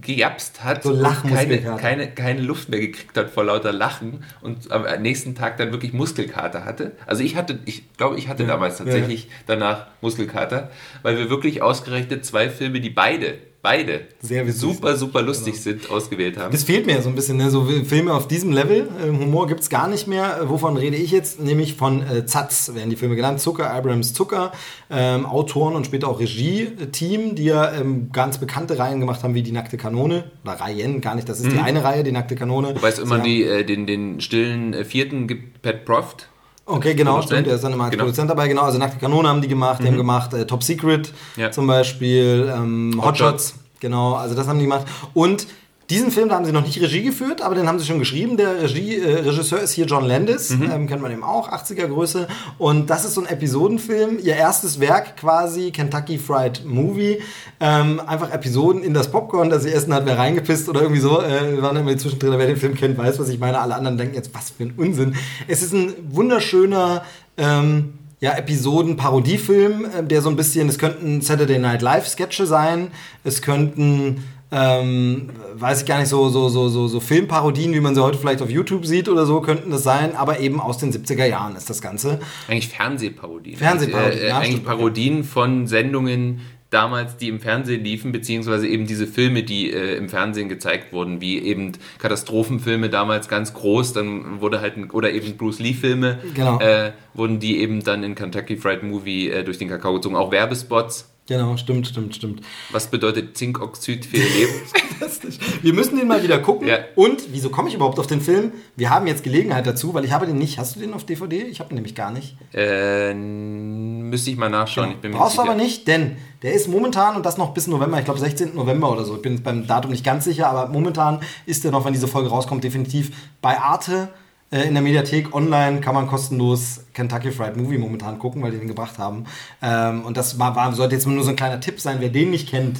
gejapst hat So und keine, keine, keine Luft mehr gekriegt hat vor lauter Lachen und am nächsten Tag dann wirklich Muskelkater hatte. Also ich hatte, ich glaube, ich hatte damals tatsächlich danach Muskelkater, weil wir wirklich ausgerechnet zwei Filme, die beide, beide Sehr witzig super, super lustig sind, ausgewählt haben. Das fehlt mir so ein bisschen, ne? so Filme auf diesem Level. Ähm, Humor gibt es gar nicht mehr. Äh, Wovon rede ich jetzt? Nämlich von äh, Zatz werden die Filme genannt. Zucker, Abrams Zucker, ähm, Autoren und später auch Regie-Team, die ja ähm, ganz bekannte Reihen gemacht haben, wie Die Nackte Kanone. Oder Reihen, gar nicht. Das ist die eine Reihe, Die Nackte Kanone. Wobei es immer die, äh, den, den stillen äh, vierten gibt, Pat Proft. Okay, genau, Produzent. stimmt. Der ist dann immer als Genau. Produzent dabei. Genau, also Nackte Kanone haben die gemacht. Die haben gemacht äh, Top Secret Ja. zum Beispiel, ähm, Hot Hot Shots. Shots. Genau, also das haben die gemacht. Und diesen Film, da haben sie noch nicht Regie geführt, aber den haben sie schon geschrieben. Der Regie, äh, Regisseur ist hier John Landis, ähm, kennt man eben auch, 80er Größe. Und das ist so ein Episodenfilm, ihr erstes Werk quasi, Kentucky Fried Movie. Ähm, einfach Episoden in das Popcorn, das sie essen, hat wer reingepisst oder irgendwie so. Äh, waren immer zwischendrin, wer den Film kennt, weiß, was ich meine. Alle anderen denken jetzt, was für ein Unsinn. Es ist ein wunderschöner... Ähm, ja, Episoden-Parodiefilm, äh, der so ein bisschen, es könnten Saturday Night Live-Sketche sein, es könnten, ähm, weiß ich gar nicht, so, so, so, so, so Filmparodien, wie man sie heute vielleicht auf YouTube sieht oder so, könnten das sein, aber eben aus den 70er Jahren ist das Ganze. Eigentlich Fernsehparodien. Fernsehparodien, Äh, äh, ja, eigentlich stimmt. Parodien von Sendungen damals, die im Fernsehen liefen, beziehungsweise eben diese Filme, die äh, im Fernsehen gezeigt wurden, wie eben Katastrophenfilme damals ganz groß, dann wurde halt, ein, oder eben Bruce Lee-Filme, Genau. äh, wurden die eben dann in Kentucky Fried Movie äh, durch den Kakao gezogen. Auch Werbespots. Genau, stimmt, stimmt, stimmt. Was bedeutet Zinkoxid für ihr Leben? Fantastisch. Wir müssen den mal wieder gucken. Ja. Und wieso komme ich überhaupt auf den Film? Wir haben jetzt Gelegenheit dazu, weil ich habe den nicht. Hast du den auf DVD? Ich habe den nämlich gar nicht. äh, müsste ich mal nachschauen. Ich bin mir Brauchst du aber nicht, denn der ist momentan und das noch bis November, ich glaube 16. November oder so. Ich bin beim Datum nicht ganz sicher, aber momentan ist der noch, wenn diese Folge rauskommt, definitiv bei Arte äh, in der Mediathek online kann man kostenlos Kentucky Fried Movie momentan gucken, weil die den gebracht haben. Ähm, und das war, war, sollte jetzt nur so ein kleiner Tipp sein, wer den nicht kennt.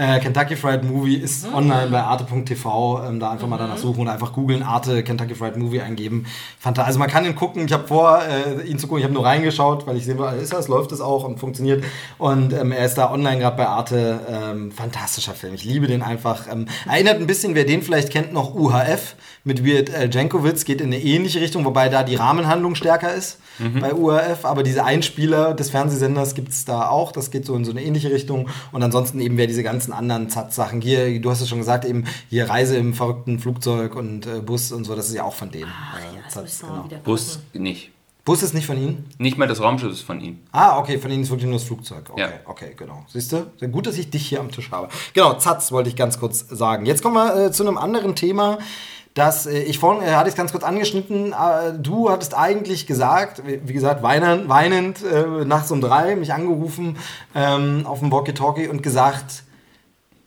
Äh, Kentucky Fried Movie ist online bei arte.tv. Ähm, da einfach mal danach suchen oder einfach googeln, Arte Kentucky Fried Movie eingeben. Fanta also man kann ihn gucken. Ich habe vor, äh, ihn zu gucken. Ich habe nur reingeschaut, weil ich sehen will, ist das, läuft es auch und funktioniert. Und ähm, er ist da online gerade bei Arte. Ähm, fantastischer Film. Ich liebe den einfach. Ähm, erinnert ein bisschen, wer den vielleicht kennt, noch UHF mit Weird Al Jankovic. Geht in eine ähnliche Richtung, wobei da die Rahmenhandlung stärker ist bei UHF. Aber diese Einspieler des Fernsehsenders gibt es da auch. Das geht so in so eine ähnliche Richtung. Und ansonsten eben wer diese ganzen anderen Zatz-Sachen. Hier, du hast es schon gesagt, eben hier Reise im verrückten Flugzeug und äh, Bus und so. Das ist ja auch von denen. Ach Äh, ja, das Zatz, genau. Bus nicht. Bus ist nicht von Ihnen? Nicht mal das Raumschiff ist von ihm. Ah, okay, von Ihnen ist wirklich nur das Flugzeug. Okay, Ja. okay, genau. Siehst du? Sehr gut, dass ich dich hier am Tisch habe. Genau, Zatz wollte ich ganz kurz sagen. Jetzt kommen wir äh, zu einem anderen Thema. Das, äh, ich vorhin äh, hatte es ganz kurz angeschnitten. Äh, du hattest eigentlich gesagt, wie, wie gesagt, weinend, weinend äh, nachts um drei mich angerufen ähm, auf dem Walkie-Talkie und gesagt,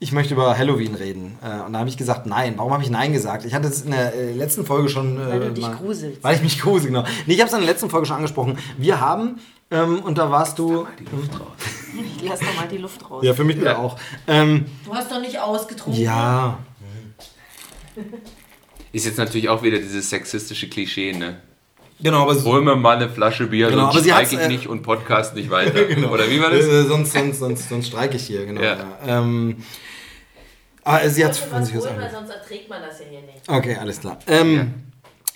ich möchte über Halloween reden. Äh, und da habe ich gesagt, nein. Warum habe ich nein gesagt? Ich hatte es in der äh, letzten Folge schon. Äh, Weil du dich gruselst. Weil ich mich grusel, genau. Nee, ich habe es in der letzten Folge schon angesprochen. Wir haben Ähm, und da warst du. Die Luft raus. Ich lass doch mal die Luft raus. Ja, für mich bitte auch. Ähm, Du hast doch nicht ausgetrunken. ja. Ist jetzt natürlich auch wieder dieses sexistische Klischee, ne? Genau, aber Hol mir mal eine Flasche Bier, Genau, aber sonst streike ich äh, nicht und podcast nicht weiter. Oder wie war das? Äh, sonst, sonst, sonst, sonst streike ich hier, genau. Ja. Ja. Ähm, aber sie hat von sich aus holen, weil sonst erträgt man das ja hier nicht. Okay, alles klar. Ähm,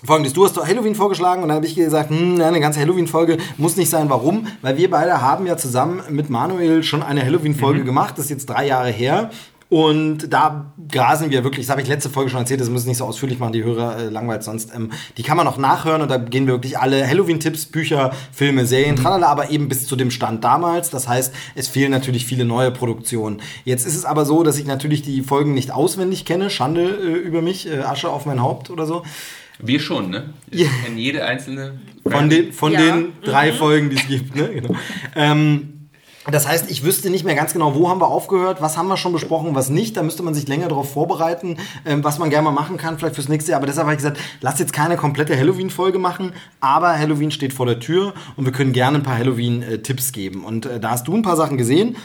Folgendes, du hast doch Halloween vorgeschlagen und dann habe ich gesagt, hm, eine ganze Halloween-Folge muss nicht sein. Warum? Weil wir beide haben ja zusammen mit Manuel schon eine Halloween-Folge gemacht. Das ist jetzt drei Jahre her. Und da grasen wir wirklich, das habe ich letzte Folge schon erzählt, das müssen wir nicht so ausführlich machen, die Hörer äh, langweilt sonst. Ähm, die kann man noch nachhören und da gehen wir wirklich alle Halloween-Tipps, Bücher, Filme, Serien, tralala, aber eben bis zu dem Stand damals. Das heißt, es fehlen natürlich viele neue Produktionen. Jetzt ist es aber so, dass ich natürlich die Folgen nicht auswendig kenne. Schande äh, über mich, äh, Asche auf mein Haupt oder so. Wir schon, ne? Wir Ja. kennen jede einzelne. Von den, von Ja. den drei Folgen, die es gibt. Ne? Genau. Ähm, das heißt, ich wüsste nicht mehr ganz genau, wo haben wir aufgehört, was haben wir schon besprochen, was nicht. Da müsste man sich länger darauf vorbereiten, ähm, was man gerne mal machen kann, vielleicht fürs nächste Jahr. Aber deshalb habe ich gesagt, lass jetzt keine komplette Halloween-Folge machen, aber Halloween steht vor der Tür und wir können gerne ein paar Halloween-Tipps geben. Und äh, da hast du ein paar Sachen gesehen.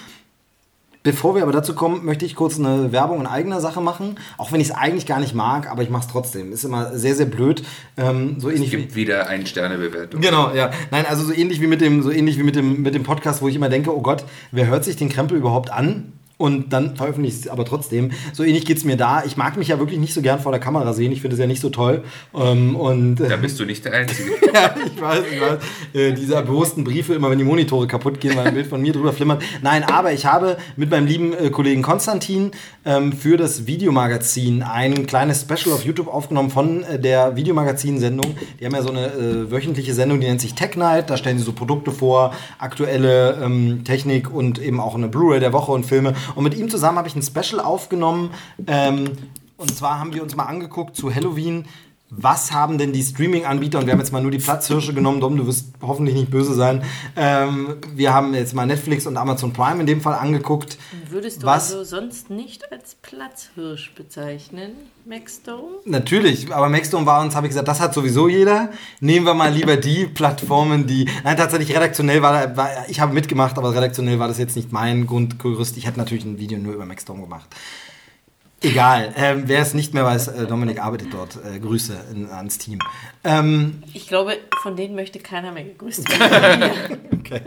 Bevor wir aber dazu kommen, möchte ich kurz eine Werbung in eigener Sache machen. Auch wenn ich es eigentlich gar nicht mag, aber ich mache es trotzdem. Ist immer sehr, sehr blöd. Ähm, so Es ähnlich wie, gibt wieder eine Sternebewertung. Genau, ja. Nein, also so ähnlich wie mit dem, so ähnlich wie mit dem, mit dem Podcast, wo ich immer denke, oh Gott, wer hört sich den Krempel überhaupt an? Und dann veröffentliche ich es aber trotzdem. So ähnlich geht es mir da. Ich mag mich ja wirklich nicht so gern vor der Kamera sehen. Ich finde es ja nicht so toll. Ähm, und Da bist du nicht der Einzige. ja, ich weiß, ich weiß. Äh, diese erbosten Briefe, immer wenn die Monitore kaputt gehen, weil ein Bild von mir drüber flimmert. Nein, aber ich habe mit meinem lieben äh, Kollegen Konstantin ähm, für das Videomagazin ein kleines Special auf YouTube aufgenommen von äh, der Videomagazin-Sendung. Die haben ja so eine äh, wöchentliche Sendung, die nennt sich Tech Night. Da stellen sie so Produkte vor, aktuelle ähm, Technik und eben auch eine Blu-ray der Woche und Filme. Und mit ihm zusammen habe ich ein Special aufgenommen. Ähm, und zwar haben wir uns mal angeguckt zu Halloween was haben denn die Streaming-Anbieter, und wir haben jetzt mal nur die Platzhirsche genommen, Dom, du wirst hoffentlich nicht böse sein. Ähm, wir haben jetzt mal Netflix und Amazon Prime in dem Fall angeguckt. Würdest du Was? also sonst nicht als Platzhirsch bezeichnen, Maxdome? Natürlich, aber Maxdome war uns, habe ich gesagt, das hat sowieso jeder. Nehmen wir mal lieber die Plattformen, die. Nein, tatsächlich redaktionell war, war ich habe mitgemacht, aber redaktionell war das jetzt nicht mein Grundgerüst. Ich hätte natürlich ein Video nur über Maxdome gemacht. Egal, ähm, wer es nicht mehr weiß, äh, Dominik arbeitet dort. Äh, Grüße in, ans Team. Ähm, Ich glaube, von denen möchte keiner mehr gegrüßt werden.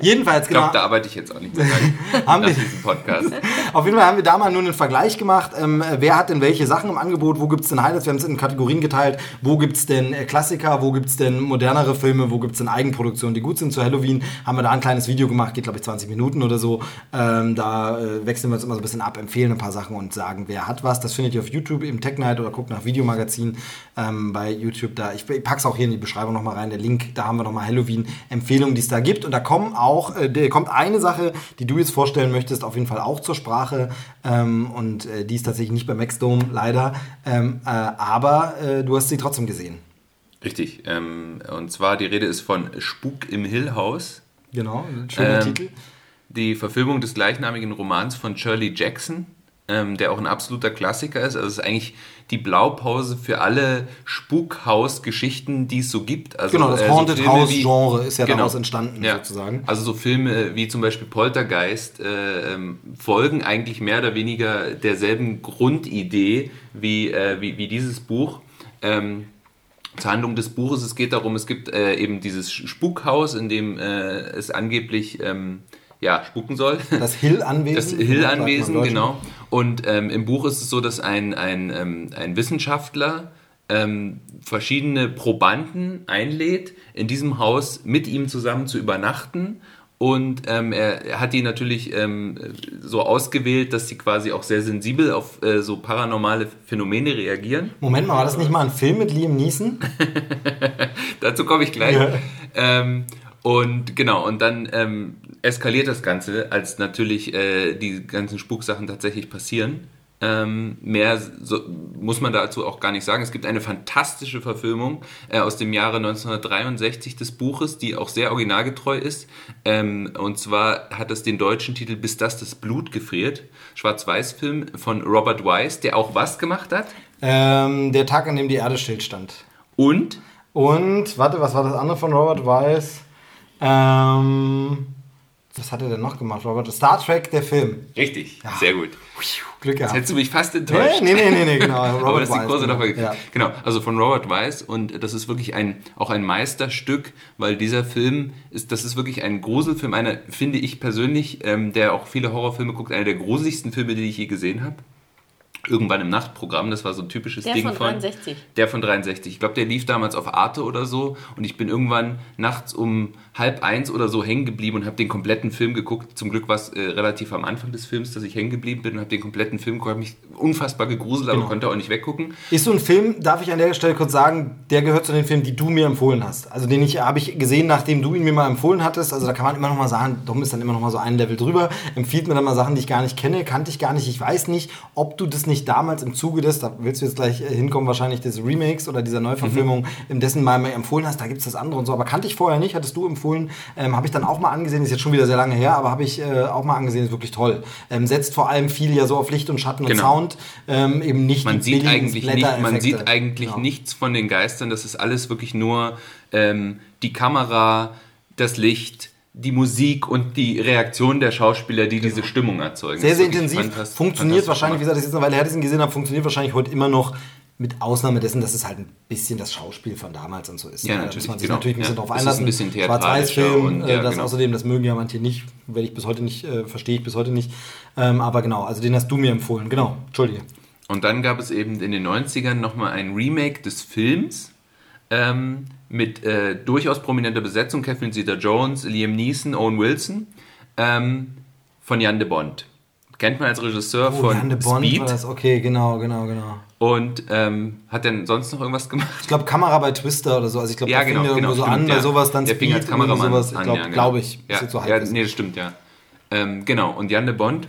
jedenfalls, Ich genau. glaube, da arbeite ich jetzt auch nicht mehr. Haben nach wir- diesem Podcast. Auf jeden Fall haben wir da mal nur einen Vergleich gemacht. Ähm, wer hat denn welche Sachen im Angebot? Wo gibt es denn Highlights? Wir haben es in Kategorien geteilt. Wo gibt es denn äh, Klassiker? Wo gibt es denn modernere Filme? Wo gibt es denn Eigenproduktionen, die gut sind? Zu Halloween haben wir da ein kleines Video gemacht, geht glaube ich 20 Minuten oder so. Ähm, da äh, wechseln wir uns immer so ein bisschen ab, empfehlen ein paar Sachen und sagen, wer hat was. Das findet ihr auf YouTube im Tech Night oder guckt nach Videomagazin ähm, bei YouTube. Da ich, ich pack's auch hier in die Beschreibung nochmal rein. Der Link, da haben wir nochmal Halloween-Empfehlungen, die es da gibt. Und da kommen auch, äh, da kommt eine Sache, die du jetzt vorstellen möchtest, auf jeden Fall auch zur Sprache. Ähm, und äh, die ist tatsächlich nicht bei Maxdome, leider. Ähm, äh, aber äh, du hast sie trotzdem gesehen. Richtig. Ähm, und zwar die Rede ist von Spuk im Hill House. Genau, ein schöner Ähm, Titel. Die Verfilmung des gleichnamigen Romans von Shirley Jackson, ähm, der auch ein absoluter Klassiker ist. Also es ist eigentlich die Blaupause für alle Spukhaus-Geschichten, die es so gibt. Also, Genau, das äh, so Haunted wie- House-Genre ist ja Genau. daraus entstanden, Ja. sozusagen. Also so Filme wie zum Beispiel Poltergeist äh, ähm, folgen eigentlich mehr oder weniger derselben Grundidee wie, äh, wie, wie dieses Buch. Ähm, zur Handlung des Buches, es geht darum, es gibt äh, eben dieses Spukhaus, in dem äh, es angeblich ähm, ja, spuken soll. Das Hill-Anwesen. Das Hill-Anwesen, genau. Und ähm, im Buch ist es so, dass ein, ein, ähm, ein Wissenschaftler ähm, verschiedene Probanden einlädt, in diesem Haus mit ihm zusammen zu übernachten. Und ähm, er, er hat die natürlich ähm, so ausgewählt, dass sie quasi auch sehr sensibel auf äh, so paranormale Phänomene reagieren. Moment mal, war das nicht mal ein Film mit Liam Neeson? Dazu komme ich gleich. Ja. Ähm, und genau, und dann ähm, eskaliert das Ganze, als natürlich äh, die ganzen Spuksachen tatsächlich passieren. Ähm, mehr so, muss man dazu auch gar nicht sagen. Es gibt eine fantastische Verfilmung äh, aus dem Jahre 1963 des Buches, die auch sehr originalgetreu ist. Ähm, und zwar hat es den deutschen Titel Bis das das Blut gefriert. Schwarz-Weiß-Film von Robert Wise, der auch was gemacht hat. Ähm, der Tag, an dem die Erde stillstand. Und Und, warte, was war das andere von Robert Weiss? Ähm, was hat er denn noch gemacht, Robert? Star Trek, der Film. Richtig, sehr gut. Glück Jetzt gehabt. hättest du mich fast enttäuscht. Nee, nee, nee, nee, nee genau. Aber Robert das ist die große genau. Nachfrage. Ja. Genau, also von Robert Weiss und das ist wirklich ein, auch ein Meisterstück, weil dieser Film ist, das ist wirklich ein Gruselfilm, einer, finde ich persönlich, ähm, der auch viele Horrorfilme guckt, einer der gruseligsten Filme, die ich je gesehen habe. Irgendwann im Nachtprogramm, das war so ein typisches Der Ding von 63. Der von 63. Ich glaube, der lief damals auf Arte oder so und ich bin irgendwann nachts um halb eins oder so hängen geblieben und habe den kompletten Film geguckt. Zum Glück war es äh, relativ am Anfang des Films, dass ich hängen geblieben bin und habe den kompletten Film geguckt, habe mich unfassbar gegruselt, aber Genau. konnte auch nicht weggucken. Ist so ein Film, darf ich an der Stelle kurz sagen, der gehört zu den Filmen, die du mir empfohlen hast. Also den ich habe ich gesehen, nachdem du ihn mir mal empfohlen hattest. Also da kann man immer noch mal sagen, Dom ist dann immer noch mal so ein Level drüber, empfiehlt mir dann mal Sachen, die ich gar nicht kenne, kannte ich gar nicht. Ich weiß nicht, ob du das nicht damals im Zuge des, da willst du jetzt gleich äh, hinkommen, wahrscheinlich des Remakes oder dieser Neuverfilmung, im dessen mal mal empfohlen hast. Da gibt es das andere und so, aber kannte ich vorher nicht, hattest du empfohlen. Ähm, habe ich dann auch mal angesehen, ist jetzt schon wieder sehr lange her, aber habe ich äh, auch mal angesehen, ist wirklich toll. Ähm, setzt vor allem viel ja so auf Licht und Schatten und Genau. Sound, ähm, eben nicht man sieht eigentlich nicht, man sieht eigentlich Genau. nichts von den Geistern. Das ist alles wirklich nur ähm, die Kamera, das Licht, die Musik und die Reaktion der Schauspieler, die diese Stimmung erzeugen. Sehr, sehr intensiv. fantast- Funktioniert wahrscheinlich, wie gesagt, das ist jetzt eine Weile her, dass ich ihn gesehen habe, funktioniert wahrscheinlich heute immer noch. Mit Ausnahme dessen, dass es halt ein bisschen das Schauspiel von damals und so ist. Ja, Da natürlich, muss man sich genau. natürlich ein bisschen Ja, drauf einlassen. ein bisschen Schwarz-Weiß-Film, und- äh, ja, das genau. außerdem, das mögen ja manche nicht, werde ich bis heute nicht, äh, verstehe ich bis heute nicht. Ähm, aber genau, also den hast du mir empfohlen. Genau, Entschuldige. Und dann gab es eben in den 90ern nochmal ein Remake des Films ähm, mit äh, durchaus prominenter Besetzung, Catherine Zeta-Jones, Liam Neeson, Owen Wilson, ähm, von Jan de Bond. Kennt man als Regisseur Oh, von Jan de Bond Speed. Okay, genau, genau, genau. Und ähm, hat denn sonst noch irgendwas gemacht? Ich glaube, Kamera bei Twister oder so. Also ich glaube, Ja, genau, fing genau. irgendwo so stimmt, an, ja. bei sowas dann Der fing als Speed, Kameramann sowas. Ich glaube, ja, genau. glaub ich. Ja, so ja, nee, das stimmt, ja. Ähm, genau, und Jan de Bond.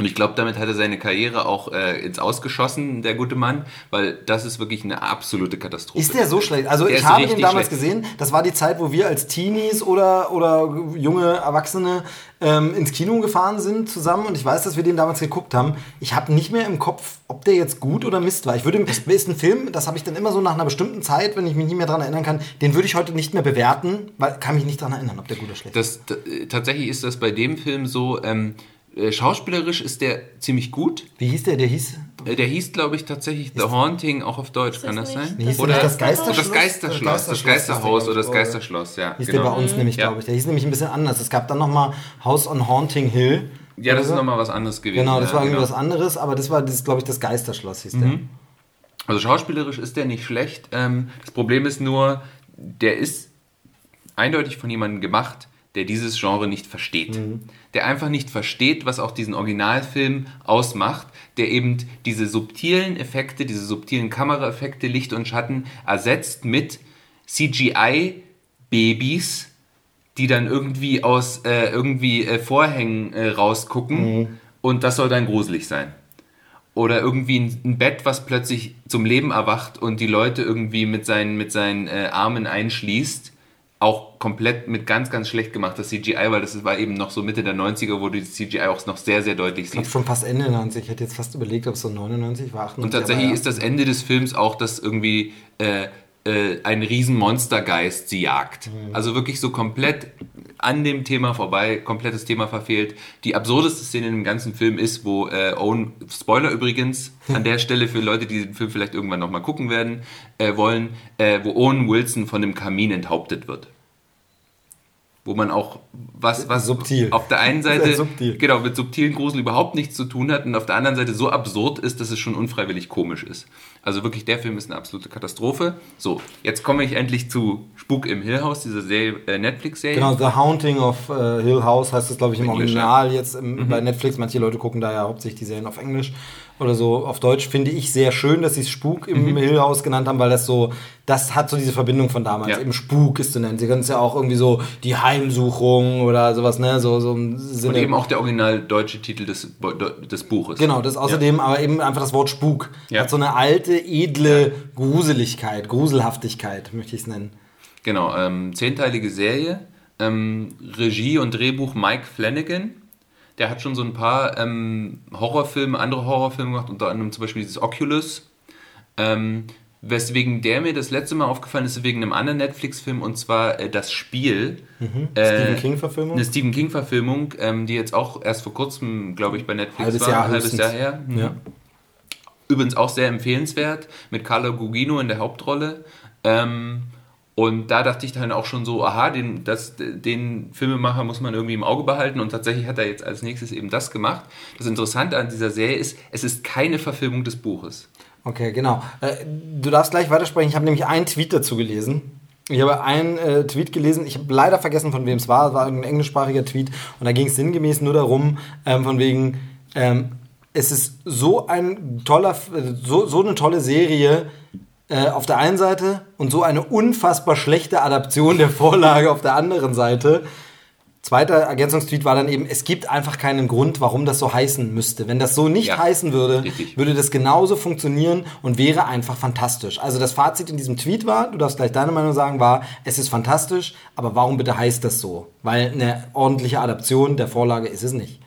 Und ich glaube, damit hat er seine Karriere auch äh, ins Ausgeschossen, der gute Mann, weil das ist wirklich eine absolute Katastrophe. Ist der so schlecht? Also Der ich habe den richtig damals schlecht. gesehen. Das war die Zeit, wo wir als Teenies oder, oder junge Erwachsene ähm, ins Kino gefahren sind zusammen. Und ich weiß, dass wir den damals geguckt haben. Ich habe nicht mehr im Kopf, ob der jetzt gut oder Mist war. Ich würde, das ist ein Film, das habe ich dann immer so nach einer bestimmten Zeit, wenn ich mich nicht mehr daran erinnern kann, den würde ich heute nicht mehr bewerten, weil kann mich nicht daran erinnern, ob der gut oder schlecht ist. D- tatsächlich ist das bei dem Film so, ähm, äh, schauspielerisch ist der ziemlich gut. Wie hieß der? Der hieß. Äh, Der hieß, glaube ich, tatsächlich The Haunting, auch auf Deutsch, kann das nicht sein? Hieß der Oder nicht das Geisterschloss? Das Geisterschloss, das Geisterhaus oder das Geisterschloss, ja. Hieß genau. der bei uns nämlich, Ja. glaube ich. Der hieß nämlich ein bisschen anders. Es gab dann nochmal House on Haunting Hill. Ja, das ist nochmal was anderes gewesen. Genau, das ja, war irgendwie genau. was anderes, aber das war, das, glaube ich, das Geisterschloss hieß der. Also schauspielerisch ist der nicht schlecht. Ähm, das Problem ist nur, der ist eindeutig von jemandem gemacht, der dieses Genre nicht versteht. Der einfach nicht versteht, was auch diesen Originalfilm ausmacht, der eben diese subtilen Effekte, diese subtilen Kameraeffekte, Licht und Schatten ersetzt mit CGI-Babys, die dann irgendwie aus äh, irgendwie äh, Vorhängen äh, rausgucken und das soll dann gruselig sein oder irgendwie ein, ein Bett, was plötzlich zum Leben erwacht und die Leute irgendwie mit seinen, mit seinen äh, Armen einschließt. Auch komplett mit ganz, ganz schlecht gemachtes CGI, weil das war eben noch so Mitte der 90er, wo du die CGI auch noch sehr, sehr deutlich Ich glaube siehst. schon fast Ende 90. Ich hätte jetzt fast überlegt, ob es so 99 war, 98. Und tatsächlich ja. ist das Ende des Films auch, dass irgendwie äh, äh, ein riesen Monstergeist sie jagt. Mhm. Also wirklich so komplett an dem Thema vorbei, komplettes Thema verfehlt. Die absurdeste Szene dem ganzen Film ist, wo äh, Owen, Spoiler übrigens, an der Stelle für Leute, die den Film vielleicht irgendwann nochmal gucken werden, äh, wollen, äh, wo Owen Wilson von dem Kamin enthauptet wird. Wo man auch was, was Subtil. auf der einen Seite genau mit subtilen Grusel überhaupt nichts zu tun hat und auf der anderen Seite so absurd ist, dass es schon unfreiwillig komisch ist. Also wirklich, der Film ist eine absolute Katastrophe. So, jetzt komme ich endlich zu Spuk im Hill House, dieser äh, Netflix-Serie. Genau, The Haunting of äh, Hill House heißt es, glaube ich, im Englisch, Original jetzt im, Mhm. bei Netflix. Manche Leute gucken da ja hauptsächlich die Serien auf Englisch oder so. Auf Deutsch finde ich sehr schön, dass sie es Spuk im Mhm. Hill House genannt haben, weil das so, das hat so diese Verbindung von damals. Ja. Eben Spuk ist zu nennen. Sie können es ja auch irgendwie so die Heimsuchung oder sowas, ne? So, so im Sinne. Und eben auch der original deutsche Titel des, des Buches. Genau, das außerdem aber eben einfach das Wort Spuk. Ja. Hat so eine alte, edle Gruseligkeit, Gruselhaftigkeit, möchte ich es nennen. Genau, ähm, zehnteilige Serie. Ähm, Regie und Drehbuch Mike Flanagan. Der hat schon so ein paar ähm, Horrorfilme, andere Horrorfilme gemacht, unter anderem zum Beispiel dieses Oculus. Ähm, Weswegen der mir das letzte Mal aufgefallen ist, wegen einem anderen Netflix-Film und zwar äh, Das Spiel. Mhm. Äh, Stephen King-Verfilmung? Eine Stephen King-Verfilmung, ähm, die jetzt auch erst vor kurzem, glaube ich, bei Netflix Halbes war. Jahr ein halbes. Jahr her. Mhm. Ja. Übrigens auch sehr empfehlenswert, mit Carlo Gugino in der Hauptrolle. Ähm, und da dachte ich dann auch schon so, aha, den, das, den Filmemacher muss man irgendwie im Auge behalten. Und tatsächlich hat er jetzt als nächstes eben das gemacht. Das Interessante an dieser Serie ist, es ist keine Verfilmung des Buches. Okay, genau. Äh, du darfst gleich weitersprechen. Ich habe nämlich einen Tweet dazu gelesen. Ich habe einen äh, Tweet gelesen, ich habe leider vergessen, von wem es war. Es war ein englischsprachiger Tweet. Und da ging es sinngemäß nur darum, ähm, von wegen, ähm, es ist so ein toller, äh, so, so eine tolle Serie äh, auf der einen Seite und so eine unfassbar schlechte Adaption der Vorlage auf der anderen Seite. Zweiter Ergänzungstweet war dann eben, es gibt einfach keinen Grund, warum das so heißen müsste. Wenn das so nicht Ja, heißen würde, richtig. würde das genauso funktionieren und wäre einfach fantastisch. Also das Fazit in diesem Tweet war, du darfst gleich deine Meinung sagen, war, es ist fantastisch, aber warum bitte heißt das so? Weil eine ordentliche Adaption der Vorlage ist es nicht.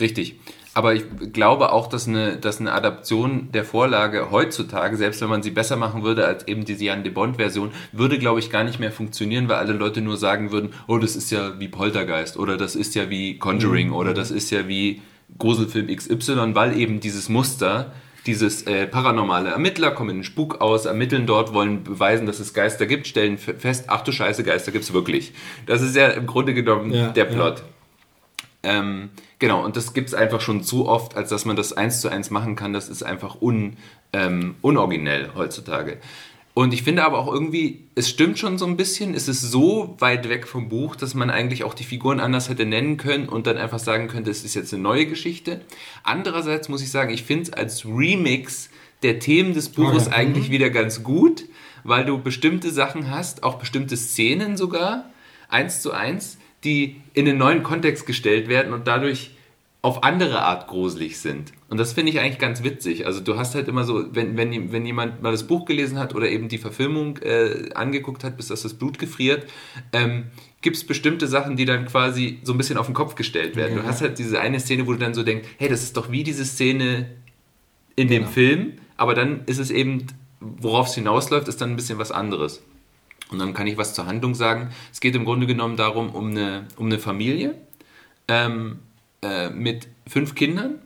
Richtig. Aber ich glaube auch, dass eine, dass eine Adaption der Vorlage heutzutage, selbst wenn man sie besser machen würde als eben diese Jan de Bond-Version, würde, glaube ich, gar nicht mehr funktionieren, weil alle Leute nur sagen würden, oh, das ist ja wie Poltergeist oder das ist ja wie Conjuring oder das ist ja wie Gruselfilm XY, weil eben dieses Muster, dieses äh, paranormale Ermittler kommen in den Spuk aus, ermitteln dort, wollen beweisen, dass es Geister gibt, stellen fest, ach du Scheiße, Geister gibt's wirklich. Das ist ja im Grunde genommen Ja, der ja. Ähm, genau, und das gibt es einfach schon zu oft, als dass man das eins zu eins machen kann. Das ist einfach un, ähm, unoriginell heutzutage. Und ich finde aber auch irgendwie, es stimmt schon so ein bisschen, es ist so weit weg vom Buch, dass man eigentlich auch die Figuren anders hätte nennen können und dann einfach sagen könnte, es ist jetzt eine neue Geschichte. Andererseits muss ich sagen, ich finde es als Remix der Themen des Buches Okay. eigentlich wieder ganz gut, weil du bestimmte Sachen hast, auch bestimmte Szenen sogar, eins zu eins, die in einen neuen Kontext gestellt werden und dadurch auf andere Art gruselig sind. Und das finde ich eigentlich ganz witzig. Also du hast halt immer so, wenn, wenn, wenn jemand mal das Buch gelesen hat oder eben die Verfilmung äh, angeguckt hat, bis dass das Blut gefriert, ähm, gibt es bestimmte Sachen, die dann quasi so ein bisschen auf den Kopf gestellt werden. Okay. Du hast halt diese eine Szene, wo du dann so denkst, hey, das ist doch wie diese Szene in dem Genau. Film, aber dann ist es eben, worauf es hinausläuft, ist dann ein bisschen was anderes. Und dann kann ich was zur Handlung sagen. Es geht im Grunde genommen darum, um eine, um eine Familie ähm, äh, mit fünf Kindern,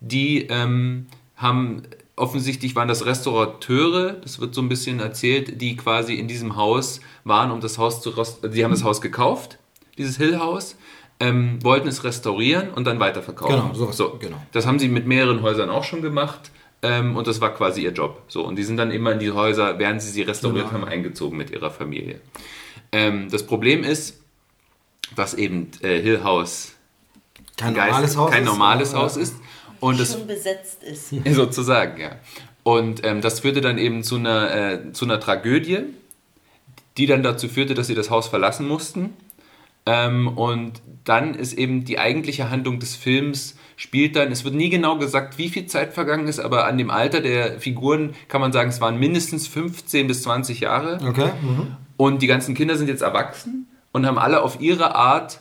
die ähm, haben, offensichtlich waren das Restaurateure, das wird so ein bisschen erzählt, die quasi in diesem Haus waren, um das Haus zu. Die haben das Haus gekauft, dieses Hill-Haus, ähm, wollten es restaurieren und dann weiterverkaufen. Genau, sowas, so, genau. Das haben sie mit mehreren Häusern auch schon gemacht. Ähm, und das war quasi ihr Job. So, und die sind dann immer in die Häuser, während sie sie restauriert Genau. haben, eingezogen mit ihrer Familie. Ähm, das Problem ist, dass eben äh, Hill House Kein Geist- normales Haus kein ist, normales Haus ist. Und es schon besetzt ist. sozusagen, ja. Und ähm, das führte dann eben zu einer, äh, zu einer Tragödie, die dann dazu führte, dass sie das Haus verlassen mussten. Ähm, und dann ist eben die eigentliche Handlung des Films spielt dann, es wird nie genau gesagt, wie viel Zeit vergangen ist, aber an dem Alter der Figuren kann man sagen, es waren mindestens 15 bis 20 Jahre. Okay. Mhm. Und die ganzen Kinder sind jetzt erwachsen und haben alle auf ihre Art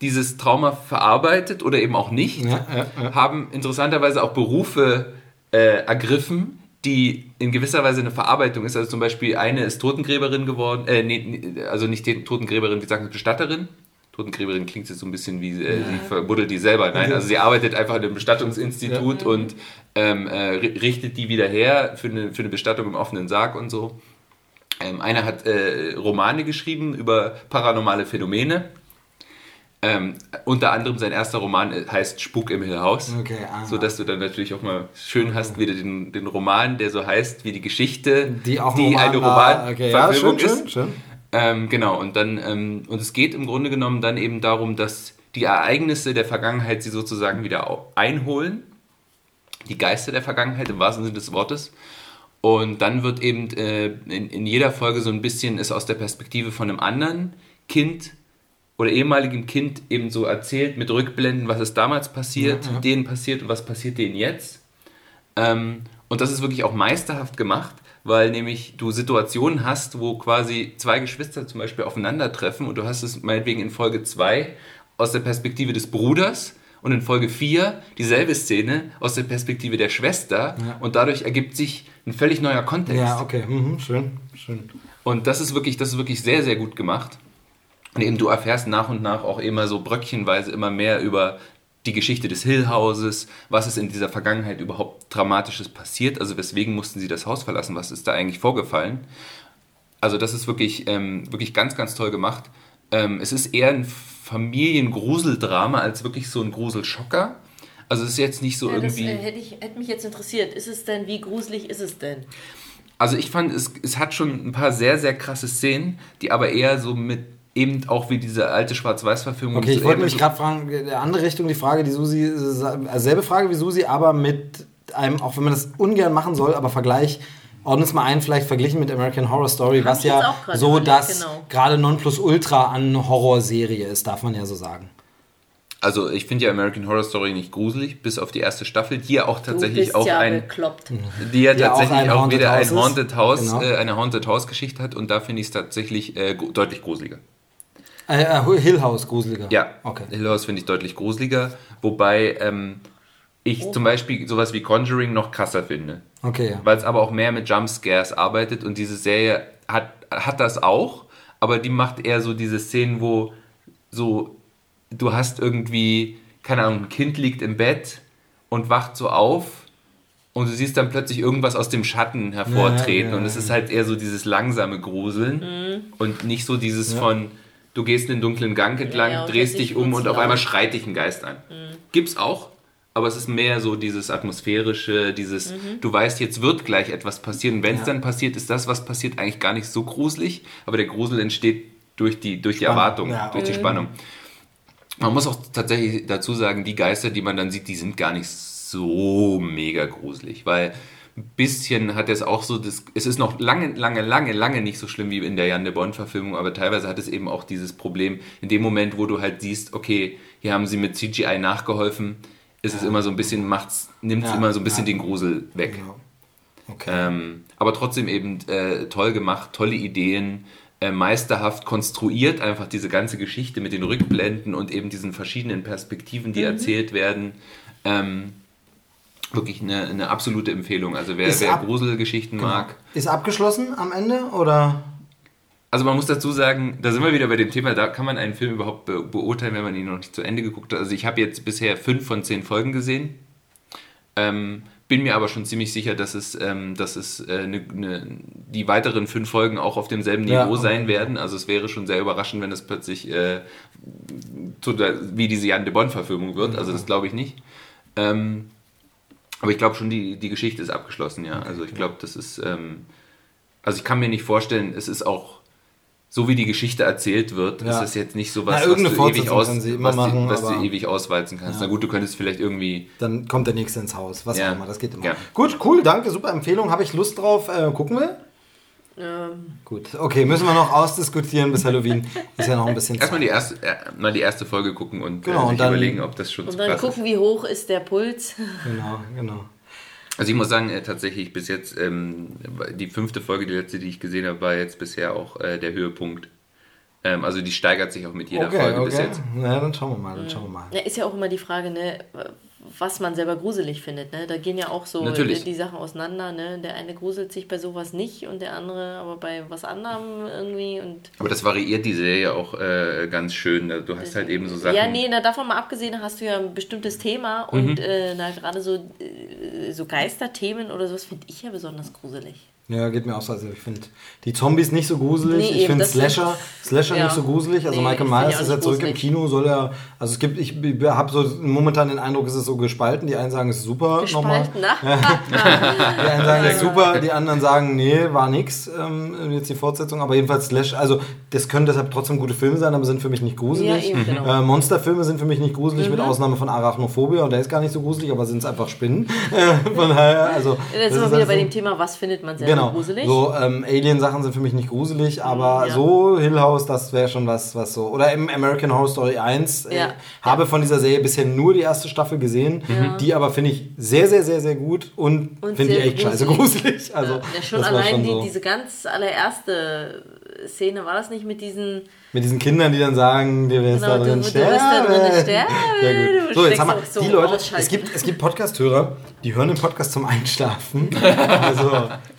dieses Trauma verarbeitet oder eben auch nicht. Ja, ja, ja. Haben interessanterweise auch Berufe äh, ergriffen, die in gewisser Weise eine Verarbeitung ist. Also zum Beispiel eine ist Totengräberin geworden, äh, nee, also nicht Totengräberin, wie sagen wir, Bestatterin. Totengräberin klingt jetzt so ein bisschen wie, äh, sie verbuddelt die selber. Nein, also sie arbeitet einfach in einem Bestattungsinstitut und ähm, äh, ri- richtet die wieder her für eine, für eine Bestattung im offenen Sarg und so. Ähm, einer hat äh, Romane geschrieben über paranormale Phänomene. Ähm, unter anderem sein erster Roman äh, heißt Spuk im Hill House. Okay, aha. So dass du dann natürlich auch mal schön hast, wieder den, den Roman, der so heißt wie die Geschichte, Die auch ein Roman eine war. Okay, ja, Romanverfilmung ist. schön, schön. Ähm, genau, und dann, ähm, und es geht im Grunde genommen dann eben darum, dass die Ereignisse der Vergangenheit sie sozusagen wieder einholen. Die Geister der Vergangenheit im wahrsten Sinne des Wortes. Und dann wird eben äh, in, in jeder Folge so ein bisschen ist aus der Perspektive von einem anderen Kind oder ehemaligem Kind eben so erzählt mit Rückblenden, was ist damals passiert, Ja, ja. denen passiert und was passiert denen jetzt. Ähm, und das ist wirklich auch meisterhaft gemacht, weil nämlich du Situationen hast, wo quasi zwei Geschwister zum Beispiel aufeinandertreffen und du hast es meinetwegen in Folge 2 aus der Perspektive des Bruders und in Folge 4 dieselbe Szene aus der Perspektive der Schwester Ja. und dadurch ergibt sich ein völlig neuer Kontext. Ja, okay. Mhm, schön, schön. Und das ist wirklich, das ist wirklich sehr, sehr gut gemacht. Und eben du erfährst nach und nach auch immer so bröckchenweise immer mehr über die Geschichte des Hill-Hauses, was ist in dieser Vergangenheit überhaupt Dramatisches passiert, also weswegen mussten sie das Haus verlassen, was ist da eigentlich vorgefallen. Also das ist wirklich, ähm, wirklich ganz, ganz toll gemacht. Ähm, es ist eher ein Familiengruseldrama als wirklich so ein Gruselschocker. Also es ist jetzt nicht so Ja, das irgendwie... äh, hätte, ich, hätte mich jetzt interessiert. Ist es denn, wie gruselig ist es denn? Also ich fand, es, es hat schon ein paar sehr, sehr krasse Szenen, die aber eher so mit eben auch wie diese alte Schwarz-Weiß-Verfilmung. Okay, ich wollte mich gerade fragen, in eine andere Richtung, die Frage, die Susi, äh, also selbe Frage wie Susi, aber mit einem, auch wenn man das ungern machen soll, aber Vergleich, ordne es mal ein, vielleicht verglichen mit American Horror Story, was ja auch so das genau. gerade Nonplusultra an Horrorserie ist, darf man ja so sagen. Also ich finde ja American Horror Story nicht gruselig, bis auf die erste Staffel, die ja auch tatsächlich auch ja ein, bekloppt. die ja Die ja auch tatsächlich ein auch, Haunted wieder House ein. Haunted House, Genau. äh, eine Haunted House Geschichte hat und da finde ich es tatsächlich äh, deutlich gruseliger. Äh, äh, Hill House, gruseliger. Ja, Okay. Hill House finde ich deutlich gruseliger, wobei ähm, ich zum Beispiel sowas wie Conjuring noch krasser finde. Okay, ja. weil es aber auch mehr mit Jumpscares arbeitet und diese Serie hat, hat das auch, aber die macht eher so diese Szenen, wo so du hast irgendwie, keine Ahnung, ein Kind liegt im Bett und wacht so auf und du siehst dann plötzlich irgendwas aus dem Schatten hervortreten Ja, ja, und es ist halt eher so dieses langsame Gruseln und nicht so dieses von du gehst einen dunklen Gang entlang, Ja, ja, drehst dich um und auf einmal schreit dich ein Geist an. Gibt's auch, aber es ist mehr so dieses atmosphärische, dieses, du weißt, jetzt wird gleich etwas passieren. Wenn es Ja. dann passiert, ist das, was passiert, eigentlich gar nicht so gruselig, aber der Grusel entsteht durch die, durch die Spannung, Erwartung, ja. durch die Spannung. Man muss auch tatsächlich dazu sagen, die Geister, die man dann sieht, die sind gar nicht so mega gruselig, weil ein bisschen hat es auch so, das, es ist noch lange, lange, lange, lange nicht so schlimm wie in der Jan de Bond-Verfilmung, aber teilweise hat es eben auch dieses Problem, in dem Moment, wo du halt siehst, okay, hier haben sie mit CGI nachgeholfen, ist es immer so ein bisschen, macht's, nimmt es Ja, immer so ein bisschen ja. den Grusel weg. Genau. Okay. Ähm, aber trotzdem eben äh, toll gemacht, tolle Ideen, äh, meisterhaft konstruiert, einfach diese ganze Geschichte mit den Rückblenden und eben diesen verschiedenen Perspektiven, Mhm. die erzählt werden. Ähm, wirklich eine, eine absolute Empfehlung. Also wer, Ist wer ab- Gruselgeschichten mag. Ist abgeschlossen am Ende oder? Also man muss dazu sagen, da sind wir wieder bei dem Thema, da kann man einen Film überhaupt be beurteilen, wenn man ihn noch nicht zu Ende geguckt hat. Also ich habe jetzt bisher fünf von zehn Folgen gesehen. Ähm, bin mir aber schon ziemlich sicher, dass es, ähm, dass es äh, ne, ne, die weiteren fünf Folgen auch auf demselben Ja, Niveau okay. sein werden. Also es wäre schon sehr überraschend, wenn es plötzlich äh, wie diese Jan de Bond-Verfilmung wird. Also das glaube ich nicht. Ähm, aber ich glaube schon, die, die Geschichte ist abgeschlossen, ja. Also ich glaube, das ist. Ähm, also ich kann mir nicht vorstellen, es ist auch. So wie die Geschichte erzählt wird, Ja. ist es jetzt nicht so Na, was, was, irgendeine du, ewig aus, was, machen, die, was du ewig auswalzen kannst. Ja. Na gut, du könntest vielleicht irgendwie Dann kommt der nächste ins Haus. Was Ja. auch immer, das geht immer. Ja. Gut, cool, danke, super Empfehlung. Habe ich Lust drauf. Äh, gucken wir? Ähm, Gut, okay, müssen wir noch ausdiskutieren bis Halloween. Ist ja noch ein bisschen Erstmal die erste, äh, mal die erste Folge gucken und Genau, äh, und sich dann- überlegen, ob das schon zu und dann gucken, wie hoch ist der Puls. Genau, genau. ist. Also ich muss sagen, äh, tatsächlich bis jetzt, ähm, die fünfte Folge, die letzte, die ich gesehen habe, war jetzt bisher auch äh, der Höhepunkt. Ähm, also die steigert sich auch mit jeder Okay, Folge bis okay. jetzt. Na, dann schauen wir mal, dann schauen wir mal. Ja, ist ja auch immer die Frage, ne, was man selber gruselig findet. Ne? Da gehen ja auch so Natürlich. die Sachen auseinander. Ne? Der eine gruselt sich bei sowas nicht und der andere aber bei was anderem irgendwie. Und Aber das variiert die Serie auch äh, ganz schön. Du hast halt eben so Sachen. Ja, nee, na, davon mal abgesehen hast du ja ein bestimmtes Thema Mhm. und äh, na, gerade so, äh, so Geisterthemen oder sowas finde ich ja besonders gruselig. Ja, geht mir auch so. Also ich finde die Zombies nicht so gruselig. Nee, ich finde Slasher, Slasher ja. nicht so gruselig. Also Nee, Michael Myers ist ja zurück im. Kino, soll er. Also es gibt, ich habe so momentan den Eindruck, es ist so gespalten. Die einen sagen, es ist super nochmal. Na? Die einen sagen, es ist super, die anderen sagen, nee, war nix. Ähm, jetzt die Fortsetzung. Aber jedenfalls Slash, also das können deshalb trotzdem gute Filme sein, aber sind für mich nicht gruselig. Ja, eben, genau. äh, Monsterfilme sind für mich nicht gruselig, mit Ausnahme von Arachnophobia. Und der ist gar nicht so gruselig, aber sind es einfach Spinnen. Von daher, also. Jetzt das sind wir wieder also- bei dem Thema, was findet man selber Genau. Gruselig? So ähm, Alien-Sachen sind für mich nicht gruselig, aber Ja. so Hill House, das wäre schon was, was so. Oder im American Horror Story 1. Äh, Ja. Habe von dieser Serie bisher nur die erste Staffel gesehen. Die aber finde ich sehr, sehr, sehr, sehr gut und, Und finde die echt scheiße gruselig. gruselig. Also, ja, schon allein schon die, so. diese ganz allererste Szene, war das nicht mit diesen. Mit diesen Kindern, die dann sagen, du wirst Genau, da drin du- du wirst da sterben. drin sterben, du So, jetzt haben wir so die Leute. Es gibt, es gibt Podcast-Hörer, die hören den Podcast zum Einschlafen. Also,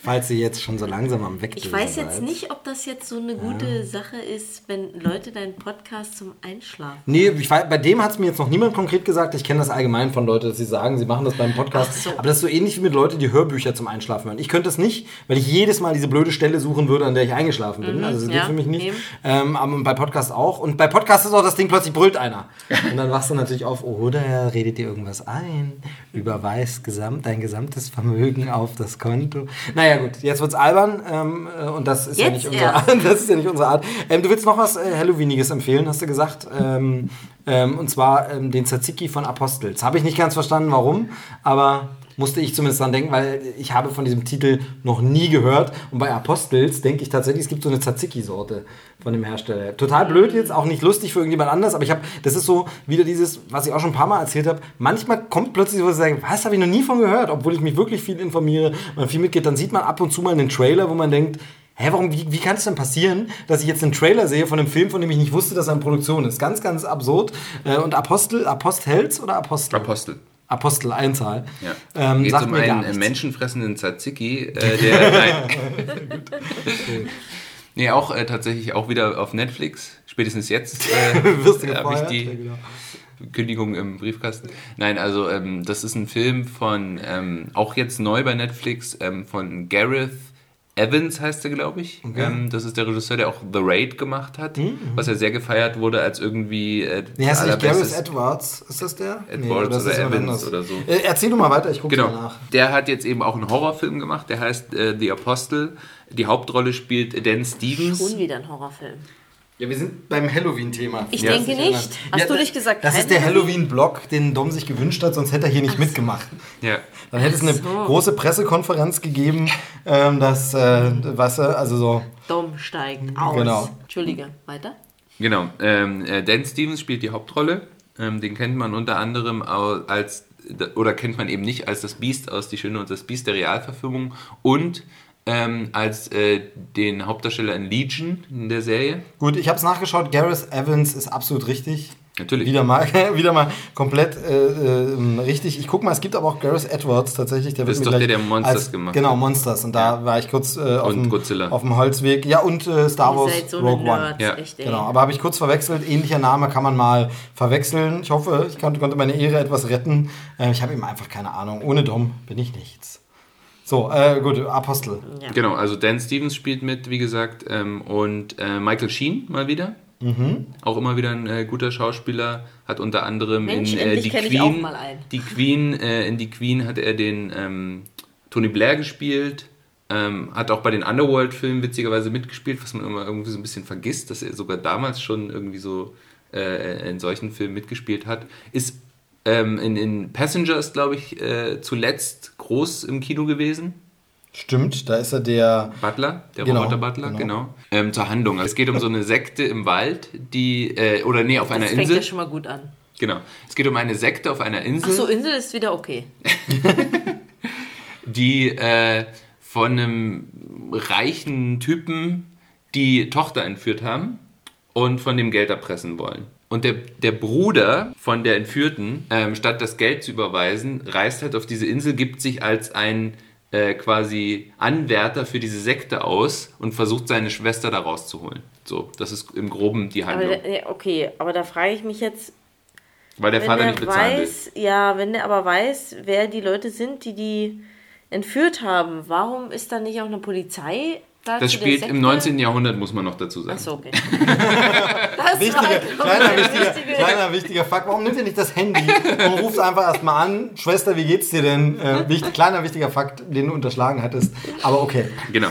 falls sie jetzt schon so langsam am Weg Ich weiß jetzt nicht, ob das jetzt so eine gute Sache ist, wenn Leute deinen Podcast zum Einschlafen. Nee, weiß, bei dem hat es mir jetzt noch niemand konkret gesagt. Ich kenne das allgemein von Leuten, dass sie sagen, sie machen das beim Podcast. So. Aber das ist so ähnlich wie mit Leuten, die Hörbücher zum Einschlafen hören. Ich könnte das nicht, weil ich jedes Mal diese blöde Stelle suchen würde, an der ich eingeschlafen bin. Also das geht Mhm, ja, für mich nicht. Ähm, aber bei Podcast auch. Und bei Podcast ist auch das Ding, plötzlich brüllt einer. Und dann wachst du natürlich auf, oder redet dir irgendwas ein, überweist gesamt, dein gesamtes Vermögen auf das Konto. Naja gut, jetzt wird's albern ähm, äh, und das ist ja nicht unsere Art. Das ist ja nicht unsere Art. Ähm, du willst noch was äh, Halloweeniges empfehlen, hast du gesagt. Ähm, ähm, und zwar ähm, den Tzatziki von Apostels. Habe ich nicht ganz verstanden, warum, aber musste ich zumindest dran denken, weil ich habe von diesem Titel noch nie gehört. Und bei Apostels denke ich tatsächlich, es gibt so eine Tzatziki-Sorte von dem Hersteller. Total blöd jetzt, auch nicht lustig für irgendjemand anders, aber ich habe, das ist so wieder dieses, was ich auch schon ein paar Mal erzählt habe. Manchmal kommt plötzlich so, was ich sage, was habe ich noch nie von gehört, obwohl ich mich wirklich viel informiere und viel mitgeht. Dann sieht man ab und zu mal einen Trailer, wo man denkt, Hä, warum, wie, wie kann es denn passieren, dass ich jetzt einen Trailer sehe von einem Film, von dem ich nicht wusste, dass er in Produktion ist? Ganz, ganz absurd. Äh, Und Apostel, Apostels oder Apostel? Apostel. Apostel, Einzahl. Ja. Ähm, Geht um einen menschenfressenden Tzatziki, äh, der. nein. nee, auch äh, tatsächlich auch wieder auf Netflix. Spätestens jetzt äh, habe ich die Ja, genau. Kündigung im Briefkasten. Nein, also ähm, das ist ein Film von, ähm, auch jetzt neu bei Netflix, ähm, von Gareth Evans heißt er, glaube ich. Ähm, das ist der Regisseur, der auch The Raid gemacht hat, was ja sehr gefeiert wurde als irgendwie äh, Nee, heißt nicht Gareth Edwards? Ist das der? Edwards das oder jemand Evans anders. oder so. Äh, erzähl du mal weiter, ich gucke Genau. mal nach. Der hat jetzt eben auch einen Horrorfilm gemacht, der heißt äh, The Apostle. Die Hauptrolle spielt Dan Stevens. Schon wieder ein Horrorfilm. Ja, wir sind beim Halloween-Thema. Ich Ja. denke nicht. Hast Ja, du nicht gesagt, Das ist der Halloween-Blog, den Dom sich gewünscht hat, sonst hätte er hier nicht mitgemacht. Ja. Dann hätte es eine so. große Pressekonferenz gegeben, ähm, dass, äh, weißt du, also so, Dom steigt aus. Genau. Entschuldige, weiter? Genau. Ähm, äh, Dan Stevens spielt die Hauptrolle. Ähm, den kennt man unter anderem als, oder kennt man eben nicht als das Biest aus Die Schöne und das Biest der Realverfilmung und ähm, als äh, den Hauptdarsteller in Legion in der Serie. Gut, ich habe es nachgeschaut. Gareth Evans ist absolut richtig. Natürlich. Wieder mal, wieder mal komplett äh, äh, richtig. Ich guck mal, es gibt aber auch Gareth Edwards tatsächlich. Der Das wird ist doch der, der Monsters als, gemacht Genau. Monsters. Und da war ich kurz äh, auf, Und dem, Godzilla. auf dem Holzweg. Ja, und äh, Star Wars so Rogue One. Ja. echt, ey. Genau, aber habe ich kurz verwechselt. Ähnlicher Name kann man mal verwechseln. Ich hoffe, ich konnte, konnte meine Ehre etwas retten. Äh, ich habe eben einfach keine Ahnung. Ohne Dom bin ich nichts. So, äh, gut, Apostel. Ja. Genau, also Dan Stevens spielt mit, wie gesagt, ähm, und äh, Michael Sheen mal wieder. Mhm. Auch immer wieder ein äh, guter Schauspieler, hat unter anderem Mensch, in äh, die Queen, auch mal einen. die Queen, äh, in die Queen hat er den ähm, Tony Blair gespielt, ähm, hat auch bei den Underworld-Filmen witzigerweise mitgespielt, was man immer irgendwie so ein bisschen vergisst, dass er sogar damals schon irgendwie so äh, in solchen Filmen mitgespielt hat. Ist ähm, in, in Passengers, glaube ich, äh, zuletzt groß im Kino gewesen. Stimmt, da ist er der. Butler, der Genau, Roboter-Butler, genau. genau. Ähm, zur Handlung. Es geht um so eine Sekte im Wald, die, äh, oder nee, auf einer Das fängt Insel. ja schon mal gut an. Genau. Es geht um eine Sekte auf einer Insel, Ach so, Insel ist wieder okay. die äh, von einem reichen Typen die Tochter entführt haben und von dem Geld erpressen wollen. Und der, der Bruder von der Entführten, ähm, statt das Geld zu überweisen, reist halt auf diese Insel, gibt sich als ein äh, quasi Anwärter für diese Sekte aus und versucht seine Schwester da rauszuholen. So, das ist im Groben die Aber, Handlung. der- ja, okay, aber da frage ich mich jetzt, Weil der Vater der nicht bezahlen will. weiß, ja, wenn der aber weiß, wer die Leute sind, die die entführt haben, warum ist da nicht auch eine Polizei da Das spielt im 19. Jahrhundert, muss man noch dazu sagen. Achso, okay. das Wichtiger, kleiner, eine wichtiger, wichtige- kleiner wichtiger Fakt. Warum nimmt ihr nicht das Handy und ruft einfach erstmal an? Schwester, wie geht's dir denn? Äh, wichtig, kleiner wichtiger Fakt, den du unterschlagen hattest. Aber okay. Genau.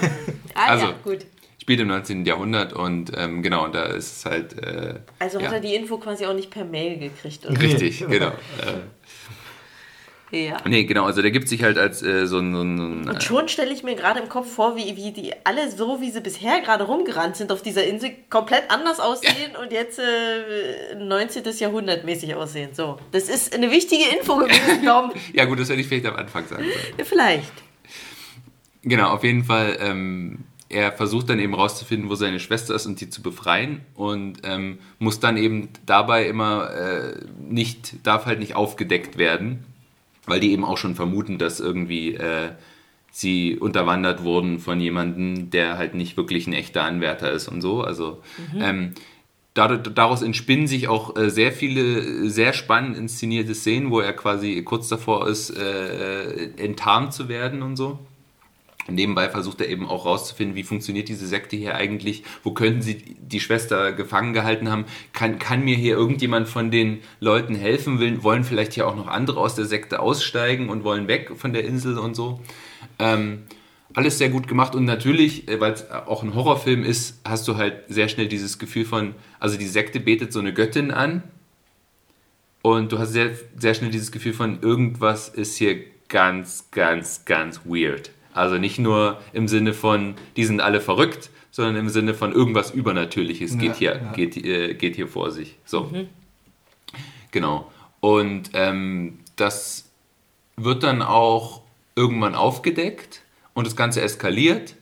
Ah, Also, ja, gut. spielt im 19. Jahrhundert und ähm, genau, und da ist es halt. Äh, Also ja, hat er die Info quasi auch nicht per Mail gekriegt. Oder? Richtig, genau. Ja. Nee, genau, also der gibt sich halt als äh, so ein. So ein, ein Und schon stelle ich mir gerade im Kopf vor, wie, wie die alle so, wie sie bisher gerade rumgerannt sind auf dieser Insel, komplett anders aussehen und jetzt äh, 19. Jahrhundert mäßig aussehen. So, das ist eine wichtige Info gewesen, Dom. ja, gut, das hätte ich vielleicht am Anfang sagen sollen. Vielleicht. Genau, auf jeden Fall ähm, er versucht dann eben rauszufinden, wo seine Schwester ist und die zu befreien und ähm, muss dann eben dabei immer äh, nicht, darf halt nicht aufgedeckt werden, weil die eben auch schon vermuten, dass irgendwie äh, sie unterwandert wurden von jemandem, der halt nicht wirklich ein echter Anwärter ist und so. Also mhm. ähm, daraus entspinnen sich auch äh, sehr viele sehr spannend inszenierte Szenen, wo er quasi kurz davor ist, äh, enttarnt zu werden und so. Nebenbei versucht er eben auch rauszufinden, wie funktioniert diese Sekte hier eigentlich, wo könnten sie die Schwester gefangen gehalten haben, kann, kann mir hier irgendjemand von den Leuten helfen, will, wollen vielleicht hier auch noch andere aus der Sekte aussteigen und wollen weg von der Insel und so. Ähm, alles sehr gut gemacht und natürlich, äh, weil es auch ein Horrorfilm ist, hast du halt sehr schnell dieses Gefühl von, also die Sekte betet so eine Göttin an und du hast sehr, sehr schnell dieses Gefühl von, irgendwas ist hier ganz, ganz, ganz weird. Also nicht nur im Sinne von, die sind alle verrückt, sondern im Sinne von irgendwas Übernatürliches ja, geht, hier, ja. geht, äh, geht hier vor sich. So. Mhm. Genau. Und ähm, das wird dann auch irgendwann aufgedeckt und das Ganze eskaliert.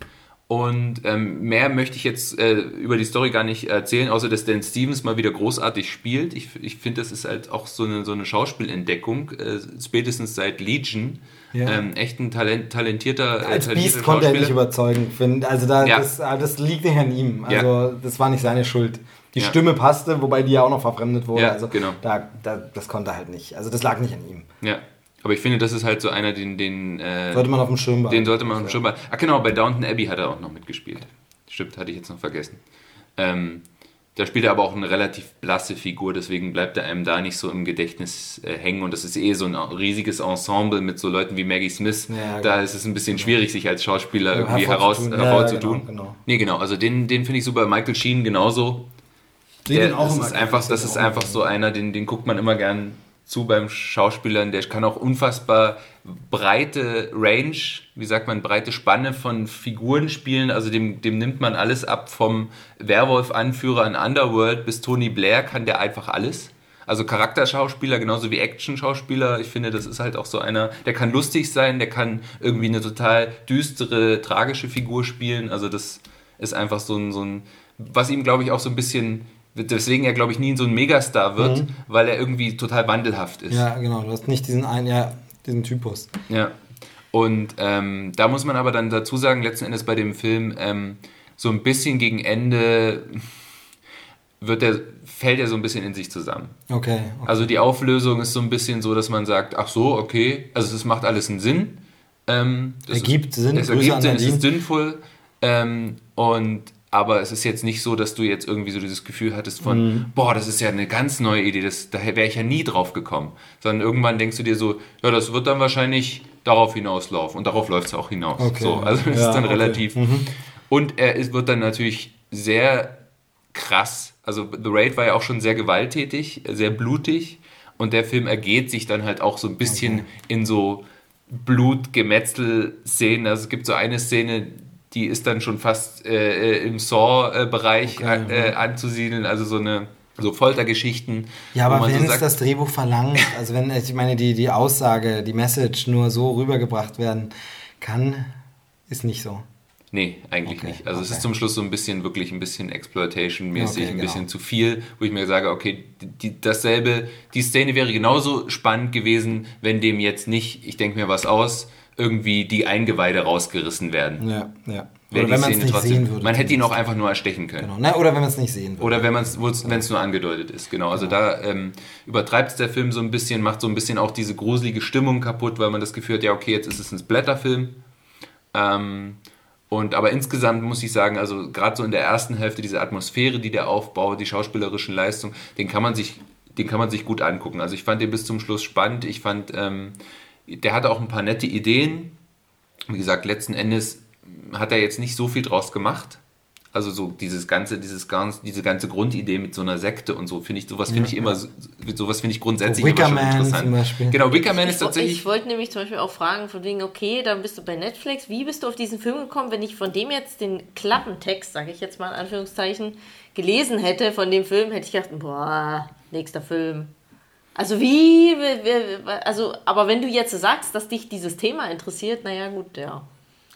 Und ähm, mehr möchte ich jetzt äh, über die Story gar nicht erzählen, außer dass Dan Stevens mal wieder großartig spielt. Ich, ich finde, das ist halt auch so eine, so eine Schauspielentdeckung, äh, spätestens seit Legion. Ja. Ähm, echt ein Talent, talentierter, äh, Als Beast konnte er nicht überzeugen, finde Also da, ja. das, ah, das liegt nicht an ihm. Also ja. das war nicht seine Schuld. Die Stimme passte, wobei die ja auch noch verfremdet wurde. also genau. da, da, das konnte er halt nicht. Also das lag nicht an ihm. Ja. Aber ich finde, das ist halt so einer, den. den äh, sollte man auf dem Schirm behalten. Den sollte man auf dem Schirm behalten. Ach genau, bei Downton Abbey hat er auch noch mitgespielt. Stimmt, hatte ich jetzt noch vergessen. Ähm, da spielt er aber auch eine relativ blasse Figur, deswegen bleibt er einem da nicht so im Gedächtnis äh, hängen. Und das ist eh so ein riesiges Ensemble mit so Leuten wie Maggie Smith. Ja, da genau. ist es ein bisschen schwierig, sich als Schauspieler ja, irgendwie heraus, hervorzutun. Ja, genau, genau. Nee, genau. Also den, den finde ich super. Michael Sheen genauso. Den Der, auch das ist einfach, das ist einfach so einer, den, den guckt man immer gern zu beim Schauspielern. Der kann auch unfassbar breite Range, wie sagt man, breite Spanne von Figuren spielen. Also dem, dem nimmt man alles ab vom Werwolf-Anführer in Underworld bis Tony Blair kann der einfach alles. Also Charakterschauspieler genauso wie Action-Schauspieler. Ich finde, das ist halt auch so einer, der kann lustig sein, der kann irgendwie eine total düstere, tragische Figur spielen. Also das ist einfach so ein, so ein was ihm, glaube ich, auch so ein bisschen Deswegen er, glaube ich, nie so ein Megastar wird, mhm. weil er irgendwie total wandelhaft ist. Ja, genau. Du hast nicht diesen einen, ja, diesen Typus. Ja. Und ähm, da muss man aber dann dazu sagen, letzten Endes bei dem Film, ähm, so ein bisschen gegen Ende wird der, fällt er so ein bisschen in sich zusammen. Okay, okay. Also die Auflösung ist so ein bisschen so, dass man sagt, ach so, okay, also es macht alles einen Sinn. Ähm, ergibt ist, Sinn. Es ergibt Sinn, es ist sinnvoll. Ähm, und aber es ist jetzt nicht so, dass du jetzt irgendwie so dieses Gefühl hattest von, mhm. boah, das ist ja eine ganz neue Idee, das, da wäre ich ja nie drauf gekommen. Sondern irgendwann denkst du dir so, ja, das wird dann wahrscheinlich darauf hinauslaufen. Und darauf läuft es auch hinaus. Okay. So, also es ja, ist dann okay. relativ. Mhm. Und er ist, wird dann natürlich sehr krass. Also The Raid war ja auch schon sehr gewalttätig, sehr blutig. Und der Film ergeht sich dann halt auch so ein bisschen okay. in so Blutgemetzel-Szenen. Also es gibt so eine Szene, die ist dann schon fast äh, im Saw-Bereich okay, an, äh, anzusiedeln, also so eine so Foltergeschichten. Ja, aber wenn so es das Drehbuch verlangt, also wenn, ich meine, die, die Aussage, die Message nur so rübergebracht werden kann, ist nicht so. Nee, eigentlich okay, nicht. Also okay. es ist zum Schluss so ein bisschen, wirklich ein bisschen Exploitation-mäßig, okay, ein bisschen genau. zu viel, wo ich mir sage, okay, die, dasselbe, die Szene wäre genauso spannend gewesen, wenn dem jetzt nicht, ich denke mir was aus, irgendwie die Eingeweide rausgerissen werden. Ja, ja. Oder wenn man es nicht trotzdem, sehen würde. Man hätte ihn auch einfach nur erstechen können. Genau. Na, oder wenn man es nicht sehen würde. Oder wenn es wenn es nur angedeutet ist, genau. Also genau. da ähm, übertreibt es der Film so ein bisschen, macht so ein bisschen auch diese gruselige Stimmung kaputt, weil man das Gefühl hat, ja okay, jetzt ist es ein Blätterfilm. Ähm, und aber insgesamt muss ich sagen, also gerade so in der ersten Hälfte diese Atmosphäre, die der aufbaut, die schauspielerischen Leistungen, den kann man sich, den kann man sich gut angucken. Also ich fand den bis zum Schluss spannend. Ich fand ähm, der hatte auch ein paar nette Ideen. Wie gesagt, letzten Endes hat er jetzt nicht so viel draus gemacht. Also so dieses ganze, dieses ganz, diese ganze Grundidee mit so einer Sekte und so finde ich, sowas finde ich immer, sowas finde ich grundsätzlich so immer schon interessant. Zum Beispiel. Genau, Wickerman ist tatsächlich. Ich wollte nämlich zum Beispiel auch fragen von wegen, okay, dann bist du bei Netflix, wie bist du auf diesen Film gekommen, wenn ich von dem jetzt den Klappentext, sage ich jetzt mal in Anführungszeichen, gelesen hätte von dem Film, hätte ich gedacht, boah, nächster Film, also wie, also, aber wenn du jetzt sagst, dass dich dieses Thema interessiert, naja gut, ja.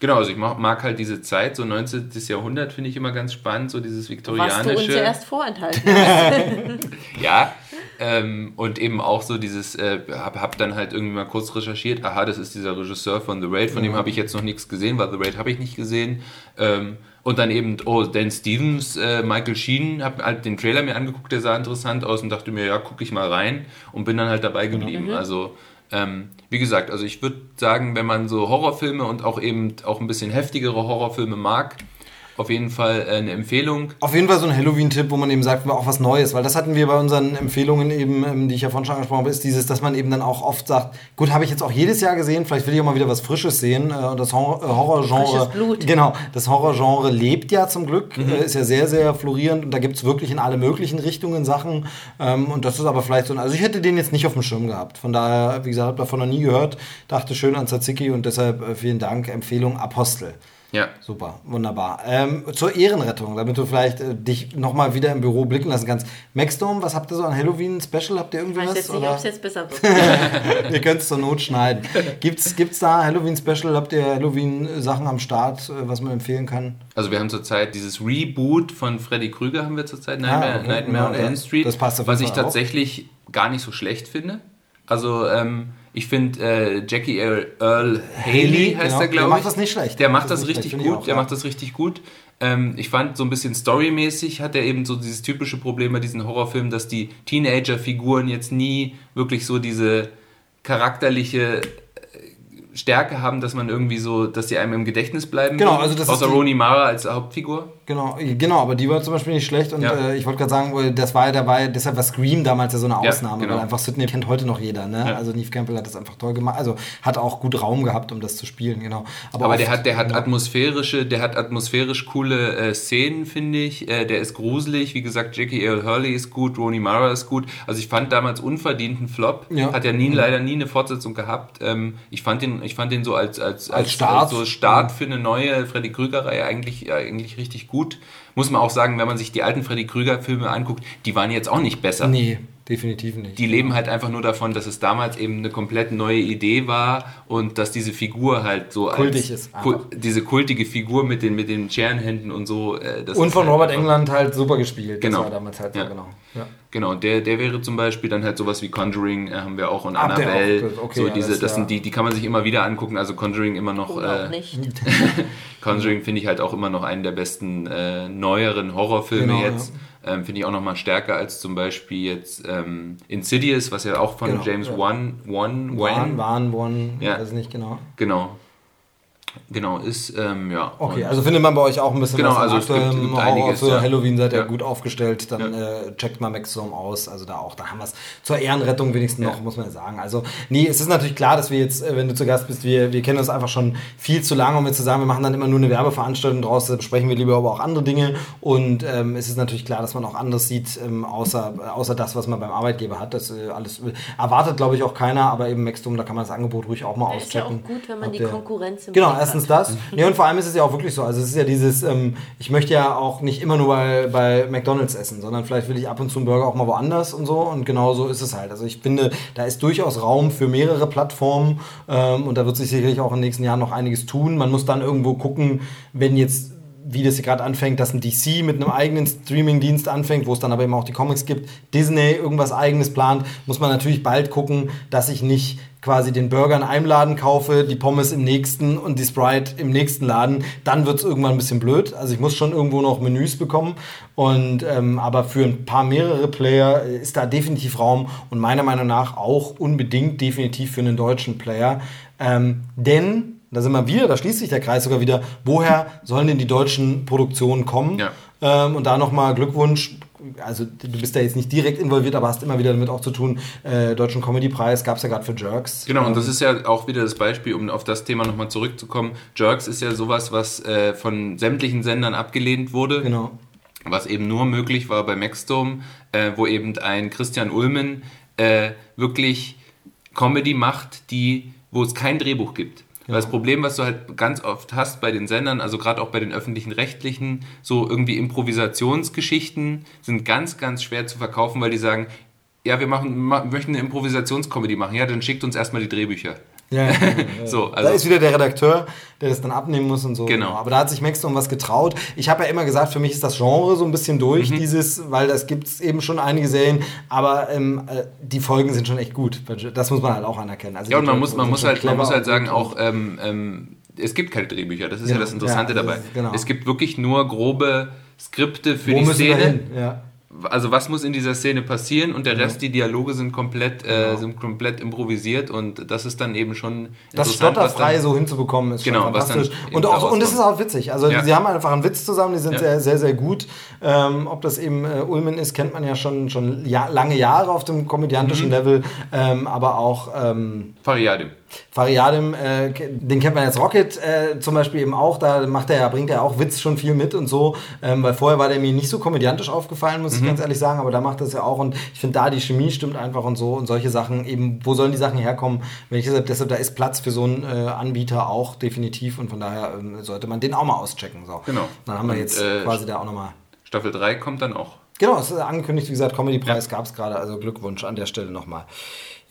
Genau, also ich mag, mag halt diese Zeit, so 19. Jahrhundert finde ich immer ganz spannend, so dieses viktorianische. Was du uns ja erst vorenthalten ja, ähm, und eben auch so dieses, äh, hab, hab dann halt irgendwie mal kurz recherchiert, aha, das ist dieser Regisseur von The Raid, von mhm. dem habe ich jetzt noch nichts gesehen, weil The Raid habe ich nicht gesehen. Ähm, und dann eben, oh, Dan Stevens, äh, Michael Sheen, habe halt den Trailer mir angeguckt, der sah interessant aus und dachte mir, ja, gucke ich mal rein und bin dann halt dabei geblieben. Mhm. Also ähm, wie gesagt, also ich würde sagen, wenn man so Horrorfilme und auch eben auch ein bisschen heftigere Horrorfilme mag, auf jeden Fall äh, eine Empfehlung. Auf jeden Fall so ein Halloween-Tipp, wo man eben sagt, auch was Neues, weil das hatten wir bei unseren Empfehlungen eben, ähm, die ich ja vorhin schon angesprochen habe, ist dieses, dass man eben dann auch oft sagt, gut, habe ich jetzt auch jedes Jahr gesehen, vielleicht will ich auch mal wieder was Frisches sehen. Äh, das Horrorgenre. Genau, das Horrorgenre lebt ja zum Glück, mhm. ist ja sehr, sehr florierend und da gibt es wirklich in alle möglichen Richtungen Sachen. Ähm, und das ist aber vielleicht so, also ich hätte den jetzt nicht auf dem Schirm gehabt. Von daher, wie gesagt, habe davon noch nie gehört, dachte schön an Tzatziki und deshalb vielen Dank. Empfehlung Apostel. Ja. Super, wunderbar. Ähm, zur Ehrenrettung, damit du vielleicht äh, dich nochmal wieder im Büro blicken lassen kannst. Maxdome, was habt ihr so an Halloween-Special? Habt ihr irgendwas? Ich weiß jetzt nicht, ob es jetzt besser wird. ihr könnt es zur Not schneiden. Gibt's, gibt's da Halloween-Special? Habt ihr Halloween-Sachen am Start, äh, was man empfehlen kann? Also wir haben zurzeit dieses Reboot von Freddy Krüger haben wir zurzeit, Nightmare, ah, okay. Nightmare on Elm Street. Das passt auf Was ich tatsächlich auch. gar nicht so schlecht finde. Also ähm, ich finde äh, Jackie Earl, Haley heißt genau. er, glaube ich. Der macht das nicht schlecht. Der macht das, das richtig gut. Auch, der ja. macht das richtig gut. Ähm, ich fand so ein bisschen storymäßig hat er eben so dieses typische Problem bei diesen Horrorfilmen, dass die Teenager-Figuren jetzt nie wirklich so diese charakterliche Stärke haben, dass man irgendwie so, dass die einem im Gedächtnis bleiben. Genau, also das Außer Rooney Mara als Hauptfigur. Genau, genau, aber die war zum Beispiel nicht schlecht und ja. äh, ich wollte gerade sagen, das war ja dabei, deshalb war Scream damals ja so eine Ausnahme, ja, genau. weil einfach Sidney kennt heute noch jeder, ne? Ja. Also Neve Campbell hat das einfach toll gemacht, also hat auch gut Raum gehabt, um das zu spielen, genau. Aber, aber oft, der hat, der hat atmosphärische, der hat atmosphärisch coole äh, Szenen, finde ich. Äh, der ist gruselig, wie gesagt, Jackie Earl Hurley ist gut, Rooney Mara ist gut. Also ich fand damals unverdienten Flop, hat ja nie, mhm. leider nie eine Fortsetzung gehabt. Ähm, ich fand den, ich fand den so als als, als, als Start, als so Start für eine neue Freddy Krüger-Reihe eigentlich, eigentlich richtig gut. Muss man auch sagen, wenn man sich die alten Freddy Krüger-Filme anguckt, die waren jetzt auch nicht besser. Nee, definitiv nicht. Die leben halt einfach nur davon, dass es damals eben eine komplett neue Idee war und dass diese Figur halt so kultig ist. Kul diese kultige Figur mit den, mit den Scherenhänden und so. Äh, und von halt Robert England halt super gespielt. Genau. Das war damals halt ja. so, genau. Ja. Genau, der, der wäre zum Beispiel dann halt sowas wie Conjuring, äh, haben wir auch und Annabelle. Okay, so diese, das, das sind die, die kann man sich immer wieder angucken. Also Conjuring immer noch. Oder äh, auch nicht. Conjuring finde ich halt auch immer noch einen der besten äh, neueren Horrorfilme genau, jetzt. Ja. Ähm, finde ich auch noch mal stärker als zum Beispiel jetzt ähm, Insidious, was ja auch von genau, James ja. Wan, Wan, Wan, Wan, Wan, ja. weiß nicht genau. Genau, Genau, ist, ähm, ja. Okay, also findet man bei euch auch ein bisschen genau, was also es gibt, gibt einiges, Für ja. Halloween seid ihr ja. gut aufgestellt, dann ja. äh, checkt mal Maxdome aus. Also da auch, da haben wir es zur Ehrenrettung wenigstens noch, muss man ja sagen. Also, nee, es ist natürlich klar, dass wir jetzt, äh, wenn du zu Gast bist, wir, wir kennen uns einfach schon viel zu lange, um jetzt zu sagen, wir machen dann immer nur eine Werbeveranstaltung draus, da besprechen wir lieber aber auch andere Dinge. Und ähm, es ist natürlich klar, dass man auch anderes sieht, ähm, außer, außer das, was man beim Arbeitgeber hat. Das äh, alles erwartet, glaube ich, auch keiner, aber eben Maxdome, da kann man das Angebot ruhig auch mal auschecken. Ist ja auch gut, wenn man die Konkurrenz im Genau, erstens das. Ja, und vor allem ist es ja auch wirklich so. Also es ist ja dieses, ähm, ich möchte ja auch nicht immer nur bei, bei McDonalds essen, sondern vielleicht will ich ab und zu einen Burger auch mal woanders und so. Und genau so ist es halt. Also ich finde, da ist durchaus Raum für mehrere Plattformen ähm, und da wird sich sicherlich auch in den nächsten Jahren noch einiges tun. Man muss dann irgendwo gucken, wenn jetzt wie das hier gerade anfängt, dass ein DC mit einem eigenen Streaming-Dienst anfängt, wo es dann aber eben auch die Comics gibt, Disney irgendwas eigenes plant, muss man natürlich bald gucken, dass ich nicht quasi den Burger in einem Laden kaufe, die Pommes im nächsten und die Sprite im nächsten Laden, dann wird es irgendwann ein bisschen blöd. Also ich muss schon irgendwo noch Menüs bekommen. Und ähm, aber für ein paar mehrere Player ist da definitiv Raum und meiner Meinung nach auch unbedingt definitiv für einen deutschen Player. Ähm, denn da sind wir wieder, da schließt sich der Kreis sogar wieder, woher sollen denn die deutschen Produktionen kommen? Ja. Ähm, und da nochmal Glückwunsch. Also du bist da jetzt nicht direkt involviert, aber hast immer wieder damit auch zu tun. Äh, Deutschen Comedy-Preis gab es ja gerade für Jerks. Genau, und das ist ja auch wieder das Beispiel, um auf das Thema nochmal zurückzukommen. Jerks ist ja sowas, was äh, von sämtlichen Sendern abgelehnt wurde. Genau. Was eben nur möglich war bei Maxdome, äh, wo eben ein Christian Ulmen äh, wirklich Comedy macht, die, wo es kein Drehbuch gibt. Ja. Weil das Problem, was du halt ganz oft hast bei den Sendern, also gerade auch bei den öffentlichen Rechtlichen, so irgendwie Improvisationsgeschichten sind ganz, ganz schwer zu verkaufen, weil die sagen, ja, wir machen, möchten eine Improvisationscomedy machen, ja, dann schickt uns erstmal die Drehbücher. Ja, ja, ja, So, da also- ist wieder der Redakteur, der das dann abnehmen muss und so. Genau. Aber da hat sich Maxdome was getraut. Ich habe ja immer gesagt, für mich ist das Genre so ein bisschen Mhm. durch, dieses, weil das gibt es eben schon einige Serien, aber ähm, äh, die Folgen sind schon echt gut. Das muss man halt auch anerkennen. Also Ja, und man muss, man sind muss halt, man muss halt sagen, auch, ähm, ähm, es gibt keine Drehbücher, das ist ja, Genau. das Interessante das dabei. ist- genau. Es gibt wirklich nur grobe Skripte für Wo die Szene. Ja. Also was muss in dieser Szene passieren und der Rest, die Dialoge sind komplett, äh, Genau. sind komplett improvisiert und das ist dann eben schon Das stotterfrei so hinzubekommen ist Genau, schon was dann fantastisch. Und, auch, und es ist auch witzig. Also Ja. sie haben einfach einen Witz zusammen, die sind Ja. sehr, sehr, sehr gut. Ähm, ob das eben äh, Ulmen ist, kennt man ja schon, schon ja, lange Jahre auf dem komödiantischen Mhm. Level, ähm, aber auch ähm, Fariadim. Fariadim, äh, den kennt man jetzt Rocket äh, zum Beispiel eben auch, da macht er ja, bringt er auch Witz schon viel mit und so, ähm, weil vorher war der mir nicht so komödiantisch aufgefallen, muss ich ganz ehrlich sagen, aber da macht das ja auch und ich finde da die Chemie stimmt einfach und so und solche Sachen eben, wo sollen die Sachen herkommen, wenn ich deshalb, deshalb da ist Platz für so einen äh, Anbieter auch definitiv und von daher ähm, sollte man den auch mal auschecken. So. Genau. Dann haben wir Und, jetzt äh, quasi da auch nochmal Staffel 3 kommt dann auch. Genau, es ist angekündigt, wie gesagt, Comedy-Preis gab es gerade, also Glückwunsch an der Stelle nochmal.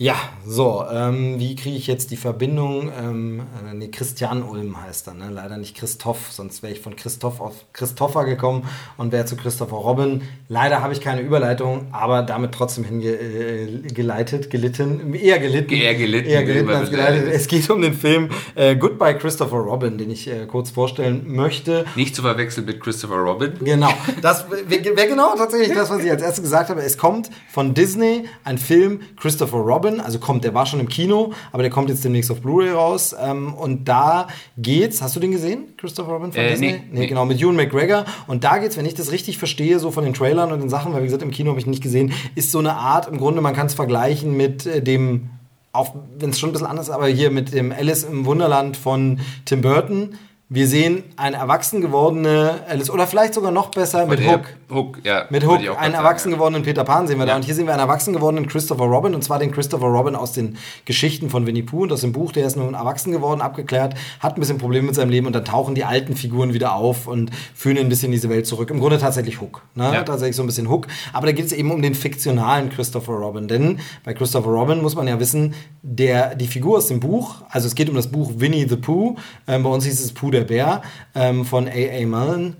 Ja, so, ähm, wie kriege ich jetzt die Verbindung? Ähm, äh, nee, Christian Ulm heißt er, ne? leider nicht Christoph, sonst wäre ich von Christoph auf Christopher gekommen und wäre zu Christopher Robin. Leider habe ich keine Überleitung, aber damit trotzdem hingeleitet, gelitten, eher gelitten. Eher gelitten, Eher gelitten als geleitet. Es geht um den Film äh, Goodbye Christopher Robin, den ich äh, kurz vorstellen möchte. Nicht zu verwechseln mit Christopher Robin. Genau. Das wäre wär genau tatsächlich das, was ich als erstes gesagt habe. Es kommt von Disney ein Film Christopher Robin. Also kommt, der war schon im Kino, aber der kommt jetzt demnächst auf Blu-ray raus. Ähm, und da geht's. Hast du den gesehen, Christopher Robin von Äh, Disney? nee, nee. genau, mit Ewan McGregor. Und da geht's, wenn ich das richtig verstehe, so von den Trailern und den Sachen, weil wie gesagt, im Kino habe ich nicht gesehen, ist so eine Art, im Grunde, man kann es vergleichen mit äh, dem auch wenn es schon ein bisschen anders ist, aber hier mit dem Alice im Wunderland von Tim Burton. Wir sehen eine erwachsen gewordene Alice, oder vielleicht sogar noch besser mit Hook. Hook, ja. Mit Hook, einen erwachsen gewordenen Peter Pan sehen wir da. Ja. Und hier sehen wir einen erwachsen gewordenen Christopher Robin. Und zwar den Christopher Robin aus den Geschichten von Winnie Pooh und aus dem Buch. Der ist nun erwachsen geworden, abgeklärt, hat ein bisschen Probleme mit seinem Leben. Und dann tauchen die alten Figuren wieder auf und führen ein bisschen in diese Welt zurück. Im Grunde tatsächlich Hook. Ne? Ja. Tatsächlich so ein bisschen Hook. Aber da geht es eben um den fiktionalen Christopher Robin. Denn bei Christopher Robin muss man ja wissen, der, die Figur aus dem Buch, also es geht um das Buch Winnie the Pooh. Ähm, bei uns hieß es Pooh der Bär ähm, von A.A. Mullen.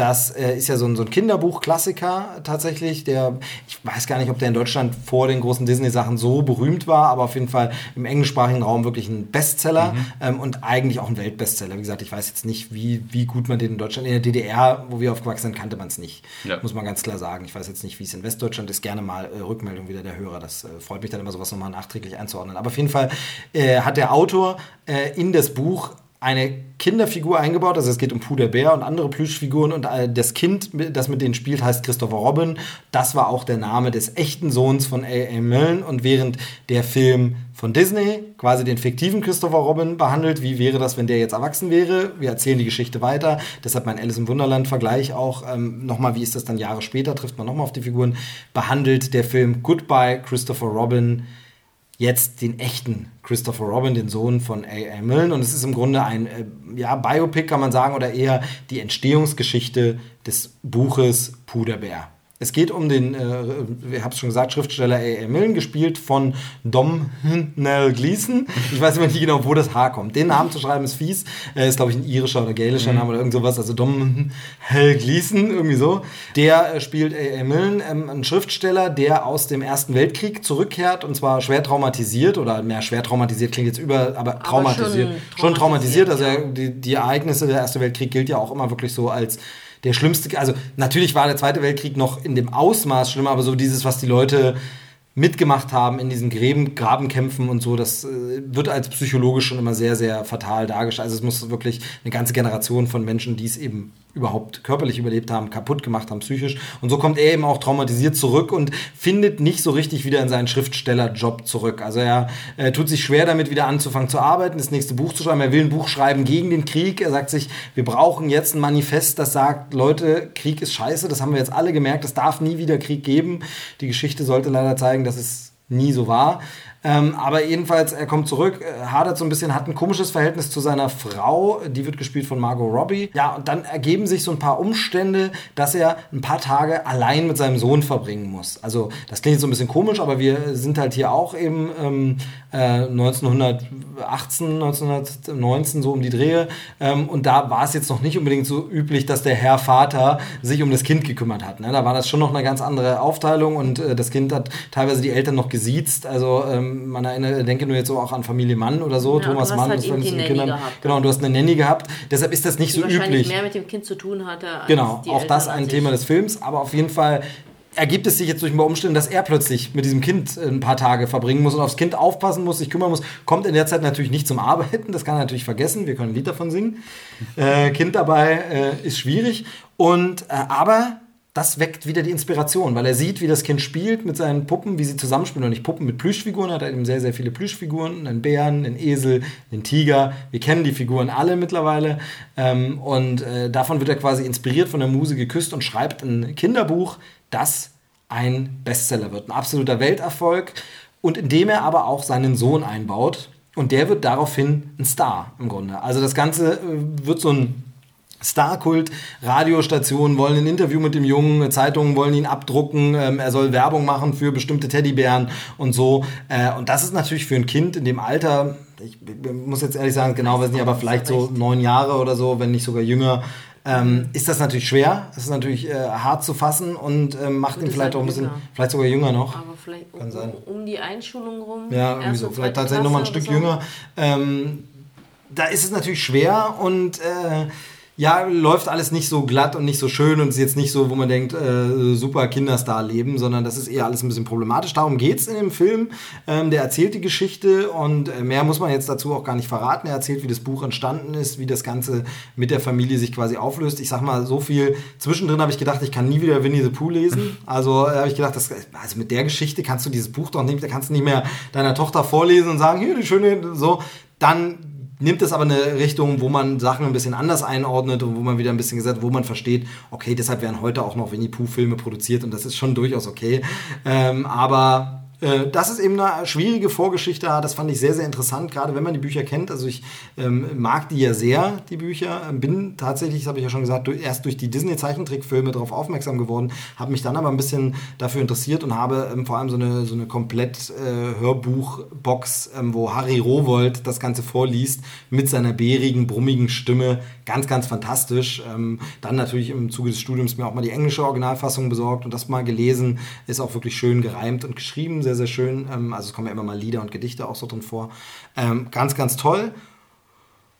Das äh, ist ja so ein, so ein Kinderbuch-Klassiker tatsächlich. Der, ich weiß gar nicht, ob der in Deutschland vor den großen Disney-Sachen so berühmt war, aber auf jeden Fall im englischsprachigen Raum wirklich ein Bestseller ähm, und eigentlich auch ein Weltbestseller. Wie gesagt, ich weiß jetzt nicht, wie, wie gut man den in Deutschland, in der DDR, wo wir aufgewachsen sind, kannte man es nicht. Ja. Muss man ganz klar sagen. Ich weiß jetzt nicht, wie es in Westdeutschland ist. Gerne mal äh, Rückmeldung wieder der Hörer. Das äh, freut mich dann immer, sowas nochmal nachträglich einzuordnen. Aber auf jeden Fall äh, hat der Autor äh, in das Buch eine Kinderfigur eingebaut, also es geht um Puh der Bär und andere Plüschfiguren und äh, das Kind, das mit denen spielt, heißt Christopher Robin. Das war auch der Name des echten Sohns von A.A. Milne und während der Film von Disney quasi den fiktiven Christopher Robin behandelt, wie wäre das, wenn der jetzt erwachsen wäre? Wir erzählen die Geschichte weiter, deshalb mein Alice im Wunderland-Vergleich auch ähm, nochmal, wie ist das dann Jahre später, trifft man nochmal auf die Figuren, behandelt der Film Goodbye Christopher Robin jetzt den echten Christopher Robin, den Sohn von A.A. Milne. Und es ist im Grunde ein äh, ja, Biopic, kann man sagen, oder eher die Entstehungsgeschichte des Buches Puderbär. Es geht um den, äh, ich habe es schon gesagt, Schriftsteller A.A. Milne, gespielt von Dom Nell Gleeson. Ich weiß immer nicht genau, wo das H kommt. Den Namen zu schreiben ist fies. Er ist, glaube ich, ein irischer oder gälischer Name oder irgend sowas. Also Dom Nell Gleeson, irgendwie so. Der äh, spielt A.A. Milne, ähm, ein Schriftsteller, der aus dem Ersten Weltkrieg zurückkehrt und zwar schwer traumatisiert oder mehr schwer traumatisiert klingt jetzt über, aber traumatisiert. schon Schon traumatisiert. Also traumatisiert, er, die, die Ereignisse der Erste Weltkrieg gilt ja auch immer wirklich so als der schlimmste, also natürlich war der Zweite Weltkrieg noch in dem Ausmaß schlimmer, aber so dieses, was die Leute mitgemacht haben in diesen Gräben, Grabenkämpfen und so, das äh, wird als psychologisch schon immer sehr, sehr fatal dargestellt. Also es muss wirklich eine ganze Generation von Menschen, die es eben überhaupt körperlich überlebt haben, kaputt gemacht haben, psychisch. Und so kommt er eben auch traumatisiert zurück und findet nicht so richtig wieder in seinen Schriftstellerjob zurück. Also er äh, tut sich schwer damit, wieder anzufangen zu arbeiten, das nächste Buch zu schreiben. Er will ein Buch schreiben gegen den Krieg. Er sagt sich, wir brauchen jetzt ein Manifest, das sagt, Leute, Krieg ist scheiße, das haben wir jetzt alle gemerkt, es darf nie wieder Krieg geben. Die Geschichte sollte leider zeigen, dass es nie so war. Ähm, aber jedenfalls, er kommt zurück, äh, hadert so ein bisschen, hat ein komisches Verhältnis zu seiner Frau, die wird gespielt von Margot Robbie. Ja, und dann ergeben sich so ein paar Umstände, dass er ein paar Tage allein mit seinem Sohn verbringen muss. Also, das klingt so ein bisschen komisch, aber wir sind halt hier auch eben ähm, äh, 18, 1919 so um die Drehe. Ähm, und da war es jetzt noch nicht unbedingt so üblich, dass der Herr Vater sich um das Kind gekümmert hat. Ne? Da war das schon noch eine ganz andere Aufteilung und äh, das Kind hat teilweise die Eltern noch gesiezt. Also ähm, man erinnert, denke nur jetzt so auch an Familie Mann oder so, Ja, Thomas Mann halt mit Kindern. gehabt. Genau, und du hast eine Nanny gehabt. Deshalb ist das nicht die so üblich. mehr mit dem Kind zu tun hatte. Genau, auch das Eltern ein an Thema des Films, aber auf jeden Fall ergibt es sich jetzt durch ein paar Umstände, dass er plötzlich mit diesem Kind ein paar Tage verbringen muss und aufs Kind aufpassen muss, sich kümmern muss. Kommt in der Zeit natürlich nicht zum Arbeiten, das kann er natürlich vergessen. Wir können ein Lied davon singen. Äh, kind dabei äh, ist schwierig. Und äh, aber das weckt wieder die Inspiration, weil er sieht, wie das Kind spielt mit seinen Puppen, wie sie zusammenspielen. Und nicht Puppen mit Plüschfiguren, hat er eben sehr, sehr viele Plüschfiguren, einen Bären, einen Esel, einen Tiger. Wir kennen die Figuren alle mittlerweile. Ähm, und äh, davon wird er quasi inspiriert von der Muse geküsst und schreibt ein Kinderbuch, das ein Bestseller wird. Ein absoluter Welterfolg. Und indem er aber auch seinen Sohn einbaut. Und der wird daraufhin ein Star im Grunde. Also das Ganze äh, wird so ein Starkult, Radiostationen wollen ein Interview mit dem Jungen, Zeitungen wollen ihn abdrucken, ähm, er soll Werbung machen für bestimmte Teddybären und so. Äh, und das ist natürlich für ein Kind in dem Alter, ich, muss jetzt ehrlich sagen, genau weiß nicht, aber vielleicht so neun Jahre oder so, wenn nicht sogar jünger, ähm, ist das natürlich schwer. Es ist natürlich äh, hart zu fassen und ähm, macht ihn vielleicht auch ein bisschen, jünger. vielleicht sogar jünger noch. Aber vielleicht um, Kann sein. um, um die Einschulung rum. Ja, irgendwie so. Vielleicht tatsächlich nochmal ein Stück so. jünger. Ähm, da ist es natürlich schwer und äh, ja, läuft alles nicht so glatt und nicht so schön und ist jetzt nicht so, wo man denkt, äh, super Kinderstar-Leben, sondern das ist eher alles ein bisschen problematisch. Darum geht es in dem Film. Ähm, der erzählt die Geschichte und äh, mehr muss man jetzt dazu auch gar nicht verraten. Er erzählt, wie das Buch entstanden ist, wie das Ganze mit der Familie sich quasi auflöst. Ich sag mal, so viel zwischendrin habe ich gedacht, ich kann nie wieder Winnie the Pooh lesen. Also äh, habe ich gedacht, das, also mit der Geschichte kannst du dieses Buch doch nicht, da kannst du nicht mehr deiner Tochter vorlesen und sagen, hier, die schöne, so. Dann nimmt es aber eine Richtung, wo man Sachen ein bisschen anders einordnet und wo man wieder ein bisschen gesagt, wo man versteht, okay, deshalb werden heute auch noch Winnie Pooh Filme produziert und das ist schon durchaus okay. Ähm, aber äh, das ist eben eine schwierige Vorgeschichte, das fand ich sehr, sehr interessant, gerade wenn man die Bücher kennt. Also ich ähm, mag die ja sehr, die Bücher. Bin tatsächlich, das habe ich ja schon gesagt, erst durch die Disney-Zeichentrickfilme darauf aufmerksam geworden, habe mich dann aber ein bisschen dafür interessiert und habe ähm, vor allem so eine, so eine komplett äh, Hörbuchbox, ähm, wo Harry Rowold das Ganze vorliest mit seiner bärigen, brummigen Stimme. Ganz, ganz fantastisch. Ähm, dann natürlich im Zuge des Studiums mir auch mal die englische Originalfassung besorgt und das mal gelesen. Ist auch wirklich schön gereimt und geschrieben, sehr, sehr schön. Ähm, also es kommen ja immer mal Lieder und Gedichte auch so drin vor. Ähm, ganz, ganz toll.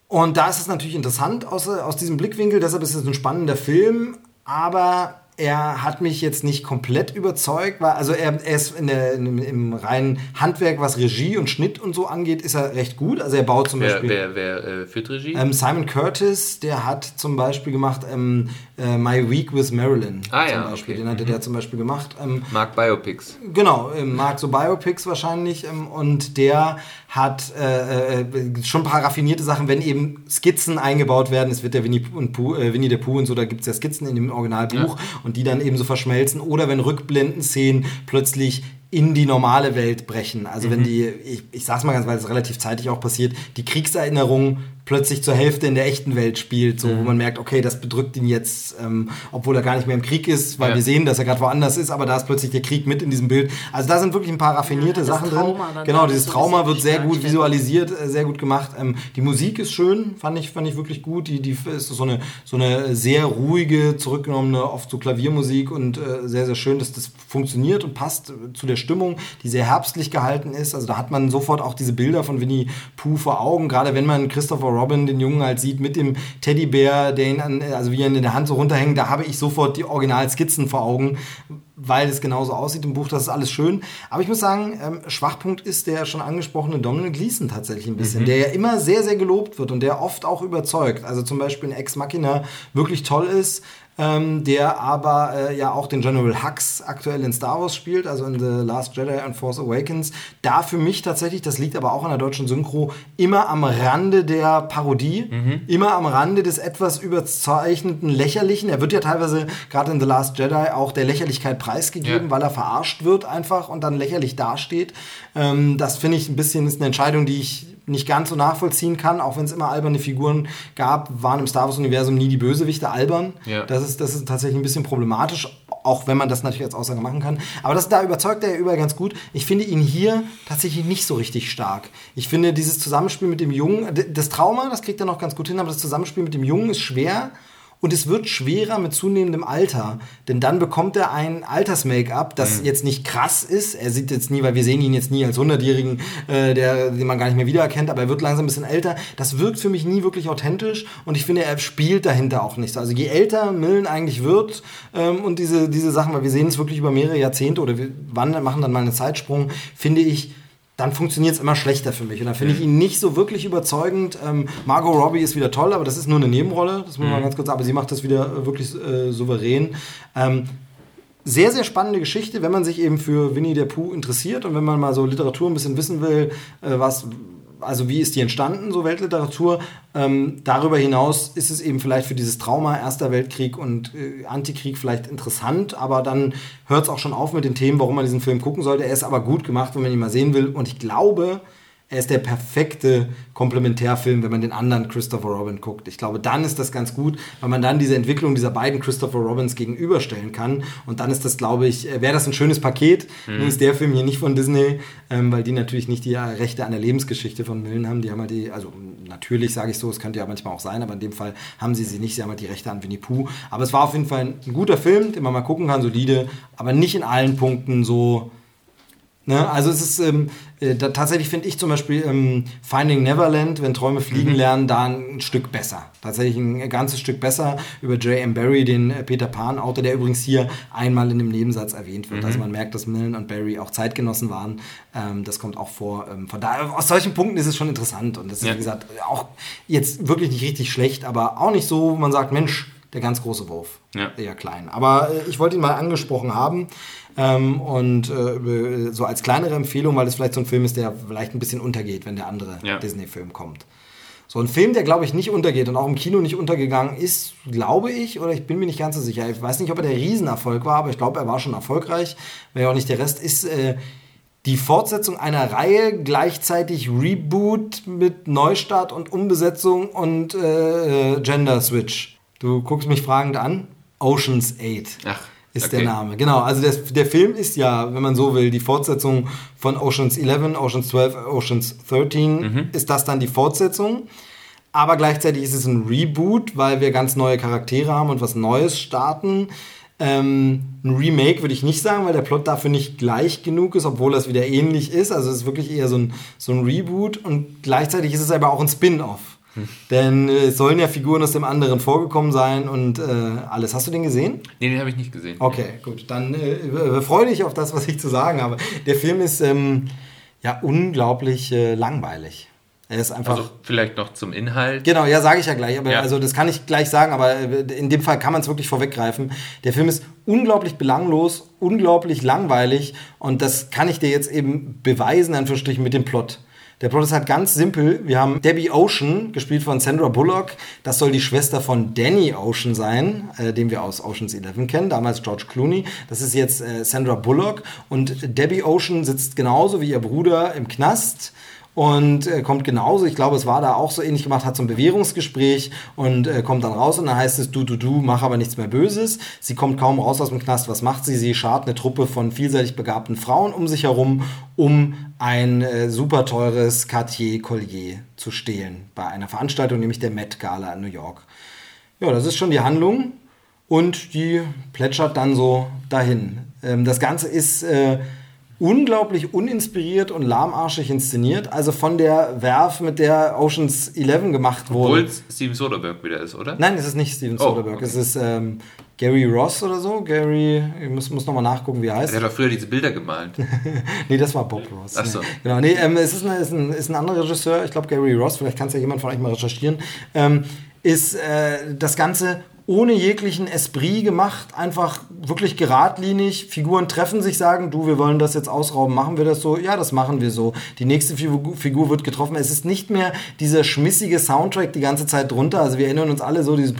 Und da ist es natürlich interessant aus, aus diesem Blickwinkel, deshalb ist es ein spannender Film, aber er hat mich jetzt nicht komplett überzeugt, weil also er, er ist in der, in, im reinen Handwerk, was Regie und Schnitt und so angeht, ist er recht gut. Also er baut zum Wer, Beispiel. wer, wer äh, führt Regie? Ähm, Simon Curtis, der hat zum Beispiel gemacht ähm, äh, My Week with Marilyn. Ah, zum ja, Beispiel. okay. Den hatte der zum Beispiel gemacht. Ähm, Mag Biopics. Genau, ähm, mag so Biopics wahrscheinlich ähm, und der hat äh, äh, schon ein paar raffinierte Sachen, wenn eben Skizzen eingebaut werden. Es wird der Winnie, und Pooh, äh, Winnie der Pooh und so, da gibt es ja Skizzen in dem Originalbuch und die dann eben so verschmelzen. Oder wenn Rückblenden-Szenen plötzlich in die normale Welt brechen. Also wenn die, ich, ich sag's mal ganz, weil es relativ zeitig auch passiert, die Kriegserinnerung plötzlich zur Hälfte in der echten Welt spielt, so wo man merkt, okay, das bedrückt ihn jetzt, ähm, obwohl er gar nicht mehr im Krieg ist, weil Ja. wir sehen, dass er gerade woanders ist, aber da ist plötzlich der Krieg mit in diesem Bild. Also da sind wirklich ein paar raffinierte Ja, das Sachen Trauma drin. dann Genau, dieses Trauma wird sehr gut visualisiert, äh, sehr gut gemacht. Ähm, die Musik ist schön, fand ich, fand ich wirklich gut. Die, die ist so eine, so eine sehr ruhige, zurückgenommene, oft so Klaviermusik und äh, sehr, sehr schön, dass das funktioniert und passt äh, zu der Stimmung, die sehr herbstlich gehalten ist. Also da hat man sofort auch diese Bilder von Winnie Pooh vor Augen, gerade wenn man Christopher Robin, den Jungen, halt sieht mit dem Teddybär, der ihn an, also wie er ihn in der Hand so runterhängt, da habe ich sofort die Originalskizzen vor Augen, weil es genauso aussieht im Buch, das ist alles schön. Aber ich muss sagen, ähm, Schwachpunkt ist der schon angesprochene Dominic Gleason tatsächlich ein bisschen, der ja immer sehr, sehr gelobt wird und der oft auch überzeugt. Also zum Beispiel in Ex Machina wirklich toll ist, ähm, der aber äh, ja auch den General Hux aktuell in Star Wars spielt, also in The Last Jedi and Force Awakens. Da für mich tatsächlich, das liegt aber auch an der deutschen Synchro, immer am Rande der Parodie, immer am Rande des etwas überzeichneten Lächerlichen. Er wird ja teilweise gerade in The Last Jedi auch der Lächerlichkeit preisgegeben, Ja. weil er verarscht wird einfach und dann lächerlich dasteht. Ähm, das finde ich ein bisschen ist eine Entscheidung, die ich nicht ganz so nachvollziehen kann, auch wenn es immer alberne Figuren gab, waren im Star Wars-Universum nie die Bösewichte albern. Ja. Das, ist, das ist tatsächlich ein bisschen problematisch, auch wenn man das natürlich als Aussage machen kann. Aber das, da überzeugt er ja überall ganz gut. Ich finde ihn hier tatsächlich nicht so richtig stark. Ich finde dieses Zusammenspiel mit dem Jungen, das Trauma, das kriegt er noch ganz gut hin, aber das Zusammenspiel mit dem Jungen ist schwer. Und es wird schwerer mit zunehmendem Alter. Denn dann bekommt er ein Alters-Make-up, das jetzt nicht krass ist. Er sieht jetzt nie, weil wir sehen ihn jetzt nie als 100-Jährigen, äh, der, den man gar nicht mehr wiedererkennt, aber er wird langsam ein bisschen älter. Das wirkt für mich nie wirklich authentisch und ich finde, er spielt dahinter auch nicht so. Also je älter Millen eigentlich wird ähm, und diese, diese Sachen, weil wir sehen es wirklich über mehrere Jahrzehnte oder wir wandern, machen dann mal einen Zeitsprung, finde ich, dann funktioniert es immer schlechter für mich. Und dann finde ich ihn nicht so wirklich überzeugend. Ähm, Margot Robbie ist wieder toll, aber das ist nur eine Nebenrolle. Das muss man mal ganz kurz sagen. Aber sie macht das wieder äh, wirklich äh, souverän. Ähm, sehr, sehr spannende Geschichte, wenn man sich eben für Winnie der Pooh interessiert und wenn man mal so Literatur ein bisschen wissen will, äh, was, also wie ist die entstanden, so Weltliteratur. Ähm, darüber hinaus ist es eben vielleicht für dieses Trauma Erster Weltkrieg und äh, Antikrieg vielleicht interessant, aber dann hört es auch schon auf mit den Themen, warum man diesen Film gucken sollte. Er ist aber gut gemacht, wenn man ihn mal sehen will und ich glaube, er ist der perfekte Komplementärfilm, wenn man den anderen Christopher Robin guckt. Ich glaube, dann ist das ganz gut, weil man dann diese Entwicklung dieser beiden Christopher Robins gegenüberstellen kann. Und dann ist das, glaube ich, äh, wäre das ein schönes Paket. Nun ist der Film hier nicht von Disney, ähm, weil die natürlich nicht die äh, Rechte an der Lebensgeschichte von Millen haben. Die haben halt die, also natürlich sage ich so, es könnte ja manchmal auch sein, aber in dem Fall haben sie sie nicht. Sie haben halt die Rechte an Winnie Pooh. Aber es war auf jeden Fall ein, ein guter Film, den man mal gucken kann, solide, aber nicht in allen Punkten so Ne? Also es ist ähm, äh, da, tatsächlich finde ich zum Beispiel ähm, Finding Neverland, wenn Träume fliegen lernen, da ein Stück besser. Tatsächlich ein ganzes Stück besser über J.M. Barry, den äh, Peter Pan Autor, der übrigens hier einmal in dem Nebensatz erwähnt wird. Also man merkt, dass Millen und Barry auch Zeitgenossen waren. Ähm, das kommt auch vor. Ähm, von daher aus solchen Punkten ist es schon interessant und das ist Ja. wie gesagt auch jetzt wirklich nicht richtig schlecht, aber auch nicht so, wo man sagt, Mensch, der ganz große Wurf. Ja. Eher klein. Aber äh, ich wollte ihn mal angesprochen haben. Ähm, und äh, so als kleinere Empfehlung, weil es vielleicht so ein Film ist, der vielleicht ein bisschen untergeht, wenn der andere Ja. Disney-Film kommt. So ein Film, der glaube ich nicht untergeht und auch im Kino nicht untergegangen ist, glaube ich, oder ich bin mir nicht ganz so sicher. Ich weiß nicht, ob er der Riesenerfolg war, aber ich glaube, er war schon erfolgreich. Wäre ja auch nicht der Rest, ist äh, die Fortsetzung einer Reihe, gleichzeitig Reboot mit Neustart und Umbesetzung und äh, äh, Gender Switch. Du guckst mich fragend an. Oceans 8 Ach, ist okay. der Name. Genau, also der, der Film ist ja, wenn man so will, die Fortsetzung von Oceans 11, Oceans 12, Oceans 13. Mhm. Ist das dann die Fortsetzung? Aber gleichzeitig ist es ein Reboot, weil wir ganz neue Charaktere haben und was Neues starten. Ähm, ein Remake würde ich nicht sagen, weil der Plot dafür nicht gleich genug ist, obwohl das wieder ähnlich ist. Also es ist wirklich eher so ein, so ein Reboot und gleichzeitig ist es aber auch ein Spin-off. Denn äh, es sollen ja Figuren aus dem anderen vorgekommen sein und äh, alles. Hast du den gesehen? Nee, den habe ich nicht gesehen. Okay, gut. Dann äh, freue dich auf das, was ich zu sagen habe. Der Film ist ähm, ja unglaublich äh, langweilig. Er ist einfach. Also vielleicht noch zum Inhalt. Genau, ja, sage ich ja gleich. Aber Ja. also das kann ich gleich sagen, aber äh, in dem Fall kann man es wirklich vorweggreifen. Der Film ist unglaublich belanglos, unglaublich langweilig und das kann ich dir jetzt eben beweisen, Anführungsstrichen, mit dem Plot. Der Plot ist halt ganz simpel. Wir haben Debbie Ocean, gespielt von Sandra Bullock. Das soll die Schwester von Danny Ocean sein, äh, den wir aus Ocean's 11 kennen, damals George Clooney. Das ist jetzt äh, Sandra Bullock. Und Debbie Ocean sitzt genauso wie ihr Bruder im Knast und äh, kommt genauso, ich glaube, es war da auch so ähnlich gemacht, hat so ein Bewährungsgespräch und äh, kommt dann raus und dann heißt es, du, du, du, mach aber nichts mehr Böses. Sie kommt kaum raus aus dem Knast. Was macht sie? Sie schart eine Truppe von vielseitig begabten Frauen um sich herum, um ein äh, super teures Cartier-Collier zu stehlen bei einer Veranstaltung, nämlich der Met Gala in New York. Ja, das ist schon die Handlung und die plätschert dann so dahin. Ähm, das Ganze ist äh, unglaublich uninspiriert und lahmarschig inszeniert. Also von der Werf, mit der Oceans 11 gemacht wurde. Obwohl es Steven Soderbergh wieder ist, oder? Nein, es ist nicht Steven Oh, Soderbergh. okay. Es ist ähm, Gary Ross oder so. Gary, ich muss, muss nochmal nachgucken, wie er heißt. Der hat doch früher diese Bilder gemalt. Nee, das war Bob Ross. Ach so. Nee. Genau, nee, ähm, es ist, eine, ist, ein, ist ein anderer Regisseur, ich glaube Gary Ross, vielleicht kann es ja jemand von euch mal recherchieren. Ähm, ist äh, das Ganze ohne jeglichen Esprit gemacht, einfach wirklich geradlinig. Figuren treffen sich, sagen, du, wir wollen das jetzt ausrauben, machen wir das so? Ja, das machen wir so. Die nächste Figur wird getroffen. Es ist nicht mehr dieser schmissige Soundtrack die ganze Zeit drunter. Also wir erinnern uns alle so dieses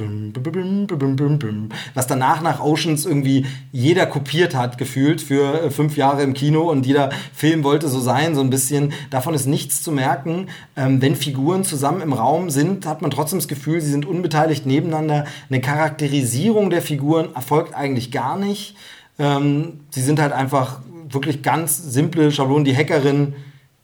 was danach nach Oceans irgendwie jeder kopiert hat, gefühlt für äh, fünf Jahre im Kino und jeder Film wollte so sein, so ein bisschen. Davon ist nichts zu merken. Ähm, wenn Figuren zusammen im Raum sind, hat man trotzdem das Gefühl, sie sind unbeteiligt nebeneinander. Eine Charakterisierung der Figuren erfolgt eigentlich gar nicht. Ähm, sie sind halt einfach wirklich ganz simple Schablonen. Die Hackerin,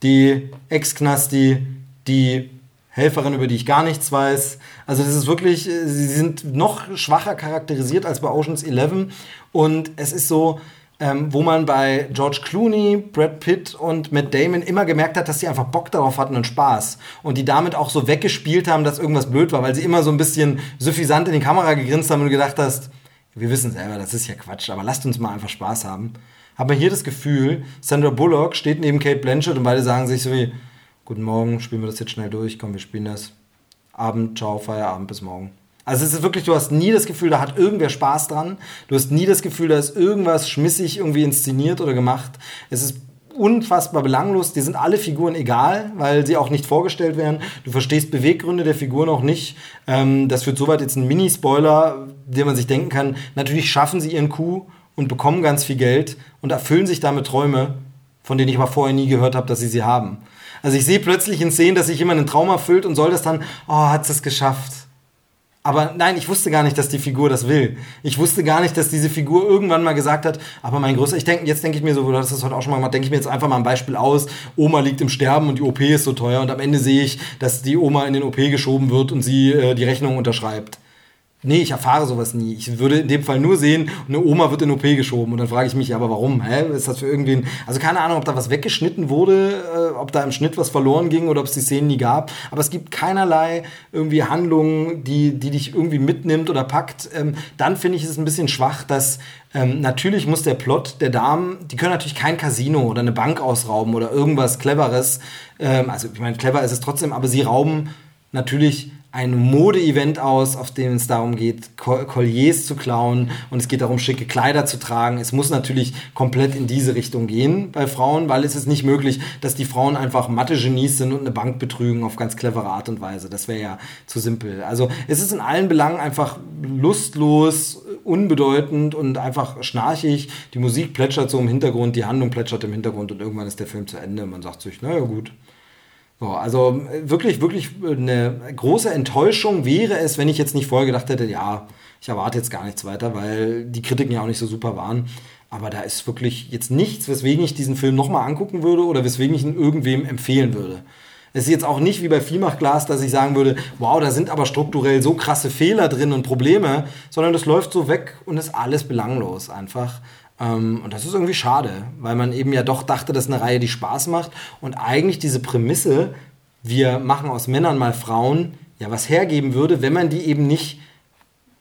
die Ex-Knasti, die Helferin, über die ich gar nichts weiß. Also das ist wirklich, äh, sie sind noch schwacher charakterisiert als bei Oceans 11 und es ist so, ähm, wo man bei George Clooney, Brad Pitt und Matt Damon immer gemerkt hat, dass sie einfach Bock darauf hatten und Spaß. Und die damit auch so weggespielt haben, dass irgendwas blöd war, weil sie immer so ein bisschen suffisant in die Kamera gegrinst haben und gedacht hast, wir wissen selber, das ist ja Quatsch, aber lasst uns mal einfach Spaß haben. Aber hier das Gefühl, Sandra Bullock steht neben Kate Blanchett und beide sagen sich so wie, guten Morgen, spielen wir das jetzt schnell durch, komm, wir spielen das. Abend, ciao, Feierabend, bis morgen. Also es ist wirklich, du hast nie das Gefühl, da hat irgendwer Spaß dran. Du hast nie das Gefühl, da ist irgendwas schmissig irgendwie inszeniert oder gemacht. Es ist unfassbar belanglos. Die sind alle Figuren egal, weil sie auch nicht vorgestellt werden. Du verstehst Beweggründe der Figuren auch nicht. Ähm, das führt soweit jetzt ein Mini-Spoiler, den man sich denken kann. Natürlich schaffen sie ihren Coup und bekommen ganz viel Geld und erfüllen sich damit Träume, von denen ich aber vorher nie gehört habe, dass sie sie haben. Also ich sehe plötzlich in Szenen, dass sich jemand einen Traum erfüllt und soll das dann, oh, hat es geschafft. Aber nein, ich wusste gar nicht, dass die Figur das will. Ich wusste gar nicht, dass diese Figur irgendwann mal gesagt hat, aber mein größter, ich denke, jetzt denke ich mir so, du hast das heute auch schon mal gemacht, denke ich mir jetzt einfach mal ein Beispiel aus. Oma liegt im Sterben und die OP ist so teuer und am Ende sehe ich, dass die Oma in den OP geschoben wird und sie äh, die Rechnung unterschreibt. Nee, ich erfahre sowas nie. Ich würde in dem Fall nur sehen, eine Oma wird in OP geschoben. Und dann frage ich mich, aber warum? Hä? Ist das für irgendwen. Also keine Ahnung, ob da was weggeschnitten wurde, äh, ob da im Schnitt was verloren ging oder ob es die Szenen nie gab. Aber es gibt keinerlei irgendwie Handlungen, die, die dich irgendwie mitnimmt oder packt. Ähm, dann finde ich es ein bisschen schwach, dass ähm, natürlich muss der Plot der Damen, die können natürlich kein Casino oder eine Bank ausrauben oder irgendwas Cleveres. Ähm, also ich meine, clever ist es trotzdem, aber sie rauben natürlich ein Mode-Event aus, auf dem es darum geht, Colliers zu klauen und es geht darum, schicke Kleider zu tragen. Es muss natürlich komplett in diese Richtung gehen bei Frauen, weil es ist nicht möglich, dass die Frauen einfach Mathe-Genies sind und eine Bank betrügen auf ganz clevere Art und Weise. Das wäre ja zu simpel. Also es ist in allen Belangen einfach lustlos, unbedeutend und einfach schnarchig. Die Musik plätschert so im Hintergrund, die Handlung plätschert im Hintergrund und irgendwann ist der Film zu Ende. Man sagt sich, naja gut, so, also äh, wirklich, wirklich eine große Enttäuschung wäre es, wenn ich jetzt nicht vorher gedacht hätte, ja, ich erwarte jetzt gar nichts weiter, weil die Kritiken ja auch nicht so super waren. Aber da ist wirklich jetzt nichts, weswegen ich diesen Film nochmal angucken würde oder weswegen ich ihn irgendwem empfehlen würde. Es ist jetzt auch nicht wie bei Vielmachglas, dass ich sagen würde, wow, da sind aber strukturell so krasse Fehler drin und Probleme, sondern das läuft so weg und ist alles belanglos einfach. Ähm, und das ist irgendwie schade, weil man eben ja doch dachte, das ist eine Reihe, die Spaß macht. Und eigentlich diese Prämisse, wir machen aus Männern mal Frauen, ja was hergeben würde, wenn man die eben nicht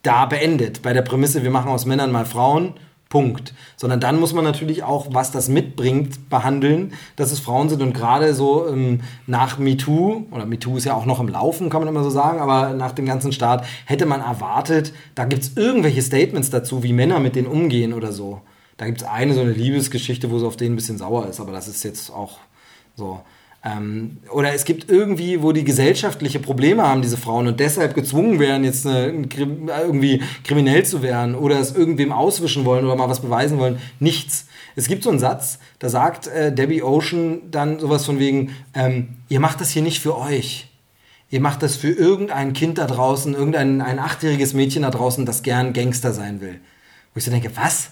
da beendet. Bei der Prämisse, wir machen aus Männern mal Frauen, Punkt. Sondern dann muss man natürlich auch, was das mitbringt, behandeln, dass es Frauen sind. Und gerade so ähm, nach MeToo, oder MeToo ist ja auch noch im Laufen, kann man immer so sagen, aber nach dem ganzen Start hätte man erwartet, da gibt es irgendwelche Statements dazu, wie Männer mit denen umgehen oder so. Da gibt es eine so eine Liebesgeschichte, wo sie auf den ein bisschen sauer ist, aber das ist jetzt auch so. Ähm, oder es gibt irgendwie, wo die gesellschaftliche Probleme haben, diese Frauen, und deshalb gezwungen werden, jetzt eine, irgendwie kriminell zu werden oder es irgendwem auswischen wollen oder mal was beweisen wollen. Nichts. Es gibt so einen Satz, da sagt äh, Debbie Ocean dann sowas von wegen, ähm, ihr macht das hier nicht für euch. Ihr macht das für irgendein Kind da draußen, irgendein ein achtjähriges Mädchen da draußen, das gern Gangster sein will. Wo ich so denke, was?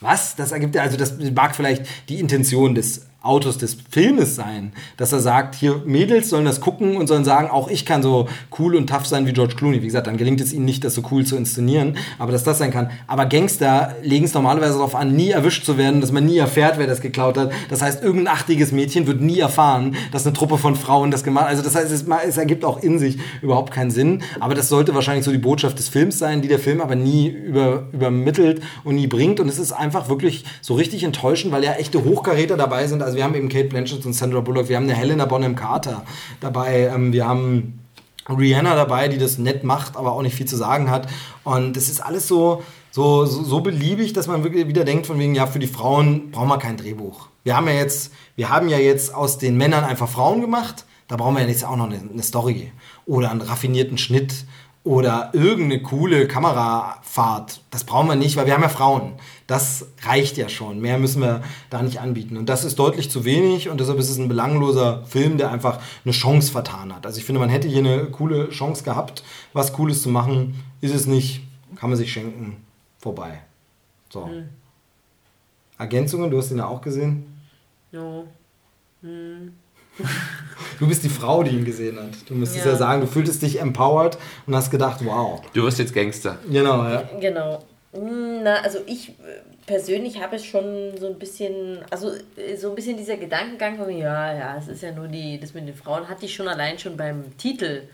Was? Das ergibt ja, also das mag vielleicht die Intention des Autos des Filmes sein, dass er sagt, hier Mädels sollen das gucken und sollen sagen, auch ich kann so cool und tough sein wie George Clooney. Wie gesagt, dann gelingt es ihnen nicht, das so cool zu inszenieren, aber dass das sein kann. Aber Gangster legen es normalerweise darauf an, nie erwischt zu werden, dass man nie erfährt, wer das geklaut hat. Das heißt, irgendein achtiges Mädchen wird nie erfahren, dass eine Truppe von Frauen das gemacht hat. Also das heißt, es, es ergibt auch in sich überhaupt keinen Sinn. Aber das sollte wahrscheinlich so die Botschaft des Films sein, die der Film aber nie über, übermittelt und nie bringt. Und es ist einfach wirklich so richtig enttäuschend, weil ja echte Hochkaräter dabei sind. Also wir haben eben Kate Blanchett und Sandra Bullock, wir haben eine Helena Bonham Carter dabei, ähm, wir haben Rihanna dabei, die das nett macht, aber auch nicht viel zu sagen hat. Und das ist alles so, so, so, beliebig, dass man wirklich wieder denkt, von wegen, ja, für die Frauen brauchen wir kein Drehbuch. Wir haben ja jetzt, wir haben ja jetzt aus den Männern einfach Frauen gemacht. Da brauchen wir ja jetzt auch noch eine, eine Story oder einen raffinierten Schnitt oder irgendeine coole Kamerafahrt. Das brauchen wir nicht, weil wir haben ja Frauen. Das reicht ja schon. Mehr müssen wir da nicht anbieten. Und das ist deutlich zu wenig und deshalb ist es ein belangloser Film, der einfach eine Chance vertan hat. Also ich finde, man hätte hier eine coole Chance gehabt, was Cooles zu machen. Ist es nicht, kann man sich schenken. Vorbei. So. Hm. Ergänzungen, du hast ihn ja auch gesehen? No. Hm. Du bist die Frau, die ihn gesehen hat. Du müsstest ja. ja sagen, du fühltest dich empowered und hast gedacht, wow. Du wirst jetzt Gangster. Genau, ja. Genau. Na, also ich äh, persönlich habe es schon so ein bisschen, also äh, so ein bisschen dieser Gedankengang ja, ja, es ist ja nur die, das mit den Frauen hatte ich schon allein schon beim Titel.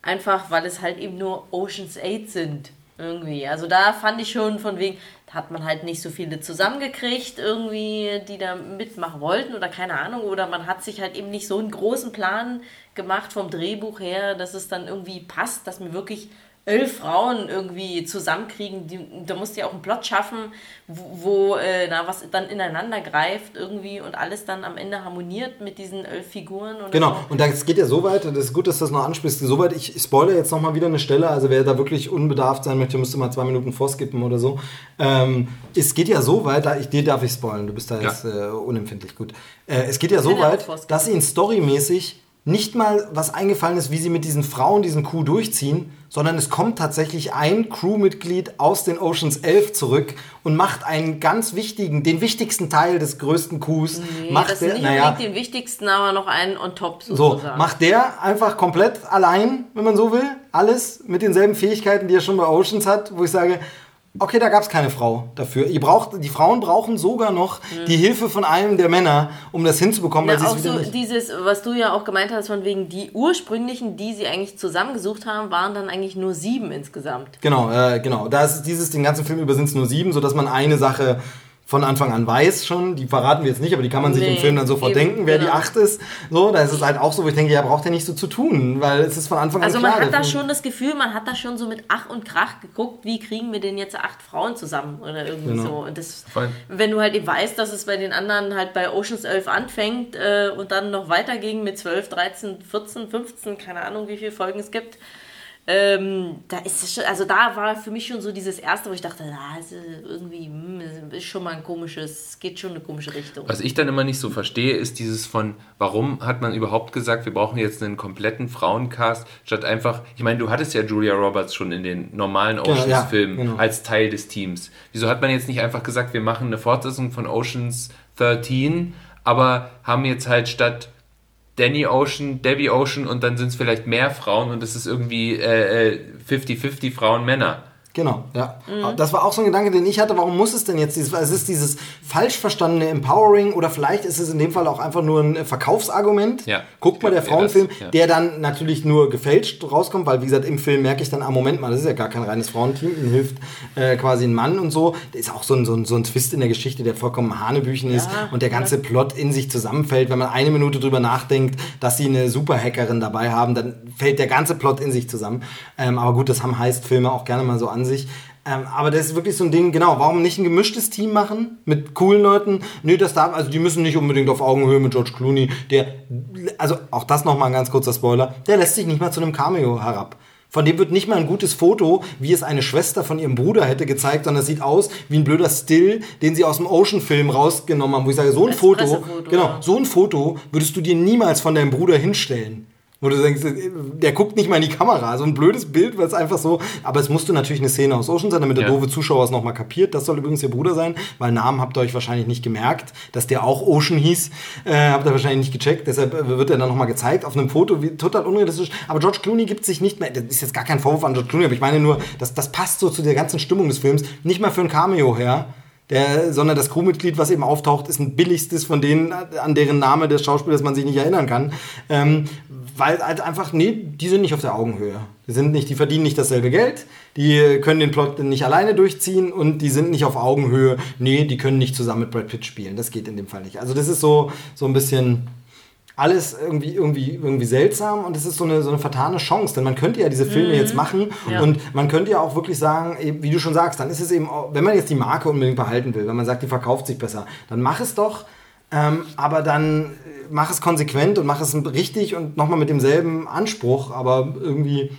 Einfach, weil es halt eben nur Oceans 8 sind. Irgendwie. Also da fand ich schon von wegen, hat man halt nicht so viele zusammengekriegt, irgendwie, die da mitmachen wollten oder keine Ahnung. Oder man hat sich halt eben nicht so einen großen Plan gemacht vom Drehbuch her, dass es dann irgendwie passt, dass mir wirklich elf Frauen irgendwie zusammenkriegen, die, da musst du ja auch einen Plot schaffen, wo, wo äh, na, was dann ineinander greift irgendwie und alles dann am Ende harmoniert mit diesen elf Figuren. genau, so. und das geht ja so weit, das ist gut, dass du das noch ansprichst, so weit, ich spoilere jetzt nochmal wieder eine Stelle, also wer da wirklich unbedarft sein möchte, müsste mal zwei Minuten vorskippen oder so. Ähm, es geht ja so weit, da ich, dir darf ich spoilern, du bist da ja. jetzt äh, unempfindlich, gut. Äh, es geht ja so weit, dass ihn storymäßig nicht mal was eingefallen ist, wie sie mit diesen Frauen diesen Coup durchziehen, sondern es kommt tatsächlich ein Crewmitglied aus den Oceans 11 zurück und macht einen ganz wichtigen, den wichtigsten Teil des größten Coups. Nee, macht das der, nicht naja, den wichtigsten, aber noch einen on top sozusagen. So, macht der einfach komplett allein, wenn man so will, alles mit denselben Fähigkeiten, die er schon bei Oceans hat, wo ich sage, Okay, da gab es keine Frau dafür. Ihr braucht, die Frauen brauchen sogar noch mhm. die Hilfe von einem der Männer, um das hinzubekommen. Ja, auch so dieses, was du ja auch gemeint hast, von wegen die ursprünglichen, die sie eigentlich zusammengesucht haben, waren dann eigentlich nur sieben insgesamt. Genau, äh, genau. Da ist dieses, den ganzen Film über sind es nur sieben, sodass man eine Sache von Anfang an weiß schon, die verraten wir jetzt nicht, aber die kann man sich nee, im Film dann sofort eben, denken, wer genau. die acht ist. So, da ist es halt auch so, wo ich denke, ja, braucht ja nicht so zu tun, weil es ist von Anfang also an klar. Also man hat da schon das Gefühl, man hat da schon so mit Ach und Krach geguckt, wie kriegen wir denn jetzt acht Frauen zusammen oder irgendwie genau. so. Und das, wenn du halt eben weißt, dass es bei den anderen halt bei Oceans 11 anfängt äh, und dann noch weiterging mit 12, 13, 14, 15, keine Ahnung, wie viele Folgen es gibt, ähm, da ist es schon, also da war für mich schon so dieses erste, wo ich dachte, na, ist irgendwie hm, ist schon mal ein komisches, geht schon eine komische Richtung. Was ich dann immer nicht so verstehe, ist dieses von, warum hat man überhaupt gesagt, wir brauchen jetzt einen kompletten Frauencast, statt einfach, ich meine, du hattest ja Julia Roberts schon in den normalen Oceans-Filmen ja, ja, genau. als Teil des Teams. Wieso hat man jetzt nicht einfach gesagt, wir machen eine Fortsetzung von Oceans 13, aber haben jetzt halt statt Danny Ocean, Debbie Ocean und dann sind es vielleicht mehr Frauen und es ist irgendwie 50-50 äh, äh Frauen, Männer. Genau, ja. Mhm. Das war auch so ein Gedanke, den ich hatte. Warum muss es denn jetzt dieses, es ist dieses falsch verstandene Empowering oder vielleicht ist es in dem Fall auch einfach nur ein Verkaufsargument. Ja. Guck mal, der Frauenfilm, das, ja. der dann natürlich nur gefälscht rauskommt, weil wie gesagt, im Film merke ich dann, ah, Moment mal, das ist ja gar kein reines Frauenteam, ihnen hilft äh, quasi ein Mann und so. Das ist auch so ein, so, ein, so ein Twist in der Geschichte, der vollkommen Hanebüchen ja, ist und der ganze Plot in sich zusammenfällt. Wenn man eine Minute drüber nachdenkt, dass sie eine Superhackerin dabei haben, dann fällt der ganze Plot in sich zusammen. Ähm, aber gut, das haben Heist-Filme auch gerne mal so an an sich. Ähm, aber das ist wirklich so ein Ding, genau, warum nicht ein gemischtes Team machen mit coolen Leuten? Nö, das darf, also die müssen nicht unbedingt auf Augenhöhe mit George Clooney, der, also auch das nochmal ein ganz kurzer Spoiler, der lässt sich nicht mal zu einem Cameo herab. Von dem wird nicht mal ein gutes Foto, wie es eine Schwester von ihrem Bruder hätte gezeigt, sondern es sieht aus wie ein blöder Still, den sie aus dem Ocean-Film rausgenommen haben, wo ich sage, so ein Foto, genau, so ein Foto würdest du dir niemals von deinem Bruder hinstellen. Wo du denkst, der guckt nicht mal in die Kamera. So ein blödes Bild, weil es einfach so. Aber es musste natürlich eine Szene aus Ocean sein, damit der ja. doofe Zuschauer es nochmal kapiert. Das soll übrigens ihr Bruder sein, weil Namen habt ihr euch wahrscheinlich nicht gemerkt, dass der auch Ocean hieß. Äh, habt ihr wahrscheinlich nicht gecheckt. Deshalb wird er dann nochmal gezeigt auf einem Foto, wie total unrealistisch. Aber George Clooney gibt sich nicht mehr. Das ist jetzt gar kein Vorwurf an George Clooney, aber ich meine nur, das, das passt so zu der ganzen Stimmung des Films. Nicht mal für ein Cameo her. Der, sondern das Crewmitglied, was eben auftaucht, ist ein billigstes von denen, an deren Name des Schauspielers man sich nicht erinnern kann. Ähm, weil halt einfach, nee, die sind nicht auf der Augenhöhe. Die sind nicht, die verdienen nicht dasselbe Geld, die können den Plot nicht alleine durchziehen und die sind nicht auf Augenhöhe. Nee, die können nicht zusammen mit Brad Pitt spielen. Das geht in dem Fall nicht. Also das ist so, so ein bisschen, alles irgendwie, irgendwie, irgendwie seltsam und es ist so eine, so eine vertane Chance, denn man könnte ja diese Filme jetzt machen Ja. und man könnte ja auch wirklich sagen, wie du schon sagst, dann ist es eben, auch, wenn man jetzt die Marke unbedingt behalten will, wenn man sagt, die verkauft sich besser, dann mach es doch, ähm, aber dann äh, mach es konsequent und mach es richtig und nochmal mit demselben Anspruch, aber irgendwie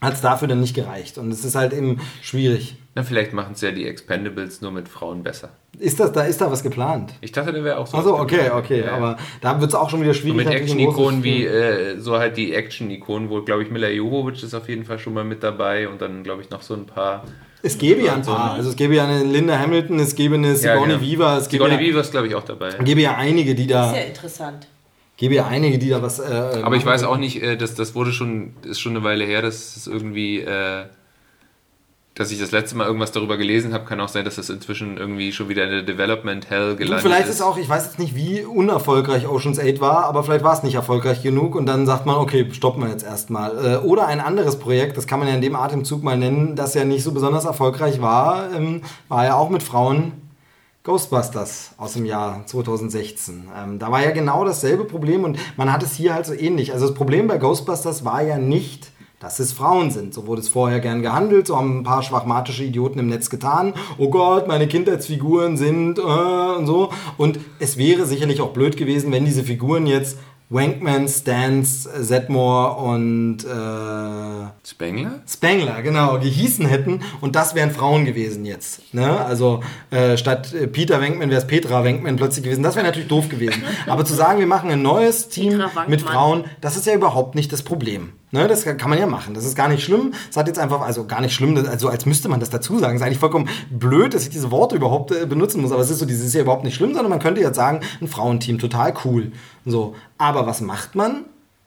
hat es dafür dann nicht gereicht und es ist halt eben schwierig. Na, vielleicht machen es ja die Expendables nur mit Frauen besser. Ist das, da ist da was geplant? Ich dachte, der wäre auch so. Also okay, okay, Ja. aber da wird es auch schon wieder So schwierig. mit ein großes Action-Ikonen wie, äh, so halt die Action-Ikonen, wo, glaube ich, Mila Jovovich ist auf jeden Fall schon mal mit dabei und dann, glaube ich, noch so ein paar. Es gäbe ja ein paar. Also es gäbe ja eine Linda Hamilton, es gäbe eine Sigourney genau. Weaver, es gäbe Sigourney ja, Weaver ist, glaube ich, auch dabei. gäbe ja einige, die da, Sehr interessant. Gäbe ja einige, die da was. Äh, Aber ich weiß auch nicht, äh, dass das wurde schon, ist schon eine Weile her, dass es irgendwie, äh, dass ich das letzte Mal irgendwas darüber gelesen habe. Kann auch sein, dass das inzwischen irgendwie schon wieder in der Development Hell gelandet vielleicht ist. ist auch, ich weiß jetzt nicht, wie unerfolgreich Ocean's 8 war, aber vielleicht war es nicht erfolgreich genug und dann sagt man, okay, stoppen wir jetzt erstmal. Äh, Oder ein anderes Projekt, das kann man ja in dem Atemzug mal nennen, das ja nicht so besonders erfolgreich war, ähm, war ja auch mit Frauen. Ghostbusters aus dem Jahr 2016. Ähm, da war ja genau dasselbe Problem und man hat es hier halt so ähnlich. Also das Problem bei Ghostbusters war ja nicht, dass es Frauen sind. So wurde es vorher gern gehandelt, so haben ein paar schwachmatische Idioten im Netz getan. Oh Gott, meine Kindheitsfiguren sind äh, und so. Und es wäre sicherlich auch blöd gewesen, wenn diese Figuren jetzt Wankman, Stans, Zedmore und äh, Spengler? Spengler, genau, gehießen hätten und das wären Frauen gewesen jetzt. Ne? Also äh, statt Peter Wenkman wäre es Petra Wenkman plötzlich gewesen. Das wäre natürlich doof gewesen. Aber zu sagen, wir machen ein neues Team mit Frauen, das ist ja überhaupt nicht das Problem. Ne? Das kann man ja machen. Das ist gar nicht schlimm. Es hat jetzt einfach, also gar nicht schlimm, also als müsste man das dazu sagen. Es ist eigentlich vollkommen blöd, dass ich diese Worte überhaupt äh, benutzen muss. Aber es ist so, dieses ist ja überhaupt nicht schlimm, sondern man könnte jetzt sagen, ein Frauenteam, total cool. So. Aber was macht man?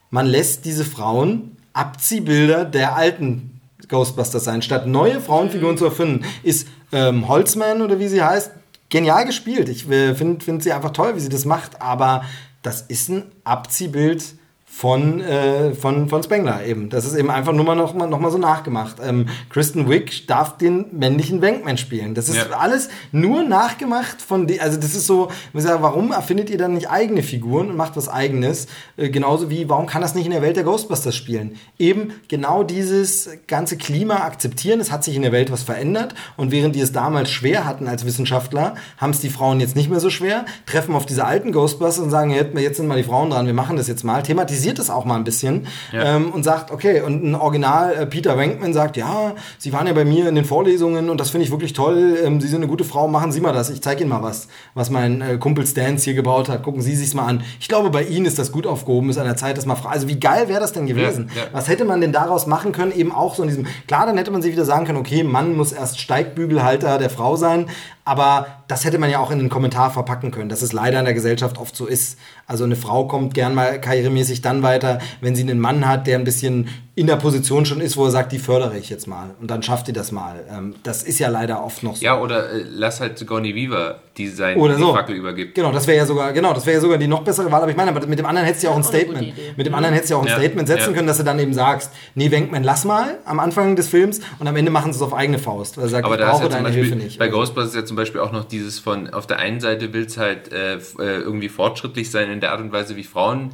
Man lässt diese Frauen Abziehbilder der alten Ghostbusters sein. Statt neue Frauenfiguren zu erfinden, ist ähm, Holzman oder wie sie heißt, genial gespielt. Ich äh, finde find sie einfach toll, wie sie das macht, aber das ist ein Abziehbild von, äh, von, von Spengler eben. Das ist eben einfach nur mal noch mal, noch mal so nachgemacht. Ähm, Kristen Wiig darf den männlichen Wankman spielen. Das ist Ja. alles nur nachgemacht von die, also das ist so, warum erfindet ihr dann nicht eigene Figuren und macht was eigenes? Äh, genauso wie, warum kann das nicht in der Welt der Ghostbusters spielen? Eben genau dieses ganze Klima akzeptieren, es hat sich in der Welt was verändert und während die es damals schwer hatten als Wissenschaftler, haben es die Frauen jetzt nicht mehr so schwer, treffen auf diese alten Ghostbusters und sagen, jetzt jetzt sind mal die Frauen dran, wir machen das jetzt mal, thematisiert es auch mal ein bisschen Ja. ähm, und sagt, okay, und ein Original äh, Peter Wenkman sagt, ja, Sie waren ja bei mir in den Vorlesungen und das finde ich wirklich toll, ähm, Sie sind eine gute Frau, machen Sie mal das, ich zeige Ihnen mal was, was mein äh, Kumpel Stans hier gebaut hat, gucken Sie sich's mal an. Ich glaube, bei Ihnen ist das gut aufgehoben, ist an der Zeit, das mal Also wie geil wäre das denn gewesen? Ja, ja. Was hätte man denn daraus machen können? Eben auch so in diesem, klar, dann hätte man sich wieder sagen können, okay, Mann muss erst Steigbügelhalter der Frau sein, aber das hätte man ja auch in den Kommentar verpacken können, dass es leider in der Gesellschaft oft so ist. Also eine Frau kommt gern mal karrieremäßig dann weiter, wenn sie einen Mann hat, der ein bisschen in der Position schon ist, wo er sagt, die fördere ich jetzt mal und dann schafft die das mal. Ähm, das ist ja leider oft noch so. Ja, oder äh, lass halt Sigourney Weaver, die sein Oder die so. Fackel übergibt. Genau, das wäre ja sogar, genau, das wäre ja sogar die noch bessere Wahl. Aber ich meine, aber mit dem anderen hättest du ja auch ein Statement. Mit dem anderen hättest du ja auch ein Ja. Statement setzen Ja. können, dass du dann eben sagst, nee, Wenkman, lass mal am Anfang des Films und am Ende machen sie es auf eigene Faust. Weil er sagt, Aber ich da ist brauche ja deine Beispiel, Hilfe nicht. bei Ghostbusters ist ja zum Beispiel auch noch dieses von, auf der einen Seite will es halt äh, äh, irgendwie fortschrittlich sein in der Art und Weise, wie Frauen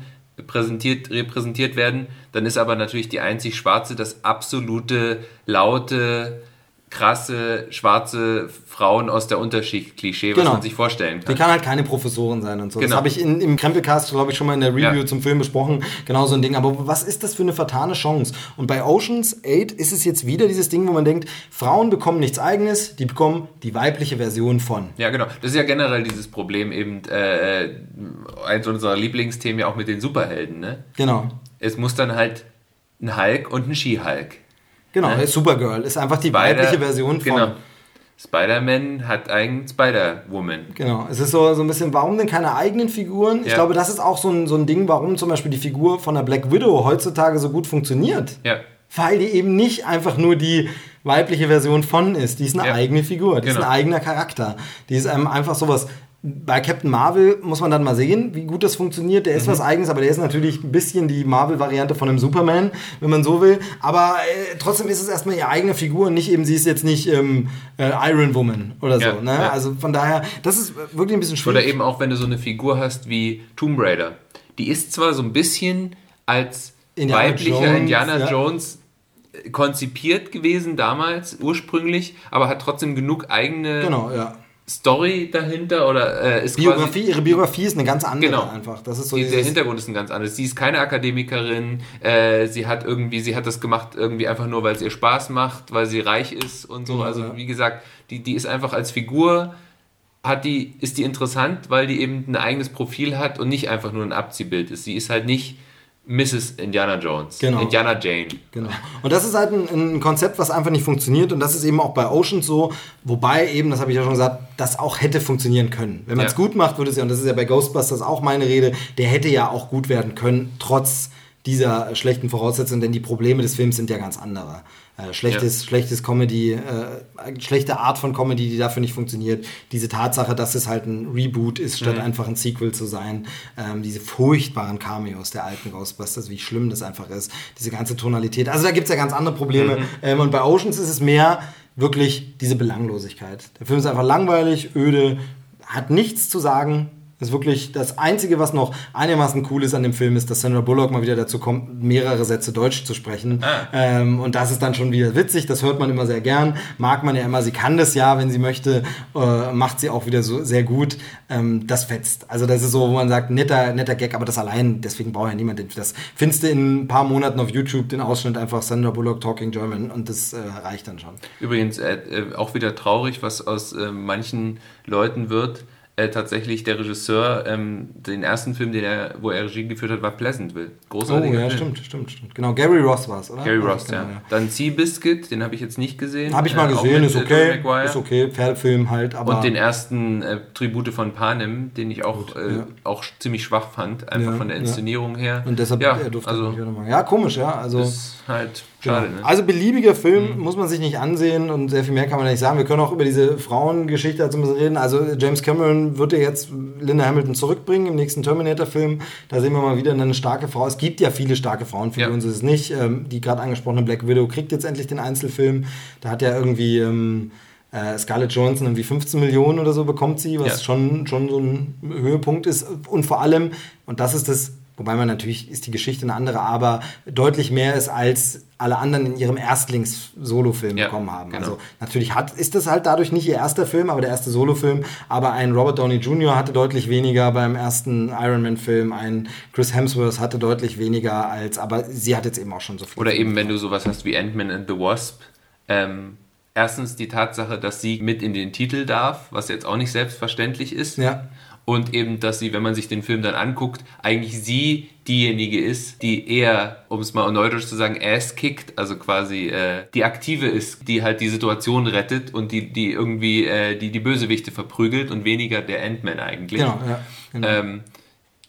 präsentiert, repräsentiert werden. Dann ist aber natürlich die einzig schwarze, das absolute, laute, krasse, schwarze Frauen aus der Unterschicht Klischee, was Genau. man sich vorstellen Die kann. kann halt keine Professorin sein und so. Das Genau. habe ich in, im Krempelcast, glaube ich, schon mal in der Review Ja. zum Film besprochen. Genau so ein Ding. Aber was ist das für eine vertane Chance? Und bei Oceans 8 ist es jetzt wieder dieses Ding, wo man denkt, Frauen bekommen nichts Eigenes, die bekommen die weibliche Version von. Ja, genau. Das ist ja generell dieses Problem eben, äh, eins unserer Lieblingsthemen ja auch mit den Superhelden. Ne? Genau. Es muss dann halt ein Hulk und ein She-Hulk. Genau, Ne? Supergirl ist einfach die Spider- weibliche Version von. Genau. Spider-Man hat einen Spider-Woman. Genau, es ist so, so ein bisschen, warum denn keine eigenen Figuren? Ich Ja. glaube, das ist auch so ein, so ein Ding, warum zum Beispiel die Figur von der Black Widow heutzutage so gut funktioniert. Ja. Weil die eben nicht einfach nur die weibliche Version von ist. Die ist eine Ja. eigene Figur, die ist Genau. ein eigener Charakter. Die ist einem einfach sowas. Bei Captain Marvel muss man dann mal sehen, wie gut das funktioniert. Der ist Mhm. was Eigenes, aber der ist natürlich ein bisschen die Marvel-Variante von einem Superman, wenn man so will. Aber äh, trotzdem ist es erstmal ihre eigene Figur und nicht eben, sie ist jetzt nicht ähm, äh, Iron Woman oder so. Ja, ne? ja. Also von daher, das ist wirklich ein bisschen schwierig. Oder eben auch, wenn du so eine Figur hast wie Tomb Raider, die ist zwar so ein bisschen als Indiana weiblicher Jones, Indiana ja. Jones äh, konzipiert gewesen damals, ursprünglich, aber hat trotzdem genug eigene Genau, ja. Story dahinter oder äh, ist Biografie, quasi ihre Biografie ist eine ganz andere Genau. einfach. Das ist so die, der Hintergrund ist ein ganz anderes. Sie ist keine Akademikerin. Äh, sie hat irgendwie, sie hat das gemacht irgendwie einfach nur, weil es ihr Spaß macht, weil sie reich ist und so. Genau, also ja. wie gesagt, die, die ist einfach als Figur hat die, ist die interessant, weil die eben ein eigenes Profil hat und nicht einfach nur ein Abziehbild ist. Sie ist halt nicht Mrs. Indiana Jones, Genau. Indiana Jane. Genau. Und das ist halt ein, ein Konzept, was einfach nicht funktioniert. Und das ist eben auch bei Oceans so. Wobei eben, das habe ich ja schon gesagt, das auch hätte funktionieren können. Wenn man es Ja. gut macht, würde es ja, und das ist ja bei Ghostbusters auch meine Rede, der hätte ja auch gut werden können, trotz dieser schlechten Voraussetzungen, denn die Probleme des Films sind ja ganz andere. Äh, schlechtes, schlechtes Comedy, äh, schlechte Art von Comedy, die dafür nicht funktioniert. Diese Tatsache, dass es halt ein Reboot ist, statt einfach ein Sequel zu sein. Ähm, diese furchtbaren Cameos der alten Ghostbusters, wie schlimm das einfach ist. Diese ganze Tonalität. Also da gibt es ja ganz andere Probleme. Ähm, und bei Oceans ist es mehr wirklich diese Belanglosigkeit. Der Film ist einfach langweilig, öde, hat nichts zu sagen. Ist wirklich das Einzige, was noch einigermaßen cool ist an dem Film, ist, dass Sandra Bullock mal wieder dazu kommt, mehrere Sätze Deutsch zu sprechen. Ähm, und das ist dann schon wieder witzig. Das hört man immer sehr gern. Mag man ja immer. Sie kann das ja, wenn sie möchte. Äh, macht sie auch wieder so sehr gut. Ähm, das fetzt. Also das ist so, wo man sagt, netter, netter Gag, aber das allein, deswegen braucht ja niemand den. Das findest du in ein paar Monaten auf YouTube den Ausschnitt einfach Sandra Bullock Talking German und das äh, reicht dann schon. Übrigens äh, äh, auch wieder traurig, was aus äh, manchen Leuten wird. Äh, tatsächlich der Regisseur, ähm, den ersten Film, den er, wo er Regie geführt hat, war Pleasantville. Oh, Großartiger ja, Film. stimmt, stimmt, stimmt. Genau, Gary Ross war es, oder? Gary Ross, genau, ja. Dann Seabiscuit, den habe ich jetzt nicht gesehen. Habe ich mal Äh, gesehen, ist okay. Ist okay, Pferdefilm halt, aber. Und den ersten äh, Tribute von Panem, den ich auch, äh, ja. auch ziemlich schwach fand, einfach Ja, von der ja. Inszenierung her. und deshalb ja, er durfte also nicht weitermachen. Ja, komisch, ja. Also, ist halt schade. genau. Ne? also beliebiger Film muss man sich nicht ansehen und sehr viel mehr kann man nicht sagen. Wir können auch über diese Frauengeschichte dazu ein bisschen reden. Also James Cameron wird ja jetzt Linda Hamilton zurückbringen im nächsten Terminator-Film. Da sehen wir mal wieder eine starke Frau. Es gibt ja viele starke Frauenfiguren, Ja. so ist es nicht. Ähm, die gerade angesprochene Black Widow kriegt jetzt endlich den Einzelfilm. Da hat ja irgendwie ähm, äh, Scarlett Johansson irgendwie 15 Millionen oder so bekommt sie, was Ja. schon, schon so ein Höhepunkt ist. Und vor allem, und das ist das, wobei man natürlich ist die Geschichte eine andere, aber deutlich mehr ist, als alle anderen in ihrem Erstlings-Solo-Film Ja, bekommen haben. genau. Also natürlich hat, ist das halt dadurch nicht ihr erster Film, aber der erste Solo-Film. Aber ein Robert Downey Jr. hatte deutlich weniger beim ersten Iron Man-Film, ein Chris Hemsworth hatte deutlich weniger als, aber sie hat jetzt eben auch schon so viel. Oder eben, wenn du sowas hast wie Ant-Man and the Wasp. Ähm, erstens die Tatsache, dass sie mit in den Titel darf, was jetzt auch nicht selbstverständlich ist. Ja. Und eben, dass sie, wenn man sich den Film dann anguckt, eigentlich sie diejenige ist, die eher, um es mal neudeutsch zu sagen, ass kickt, also quasi äh, die Aktive ist, die halt die Situation rettet und die, die irgendwie äh, die, die Bösewichte verprügelt und weniger der Ant-Man eigentlich. Genau, ja. Genau. Ähm,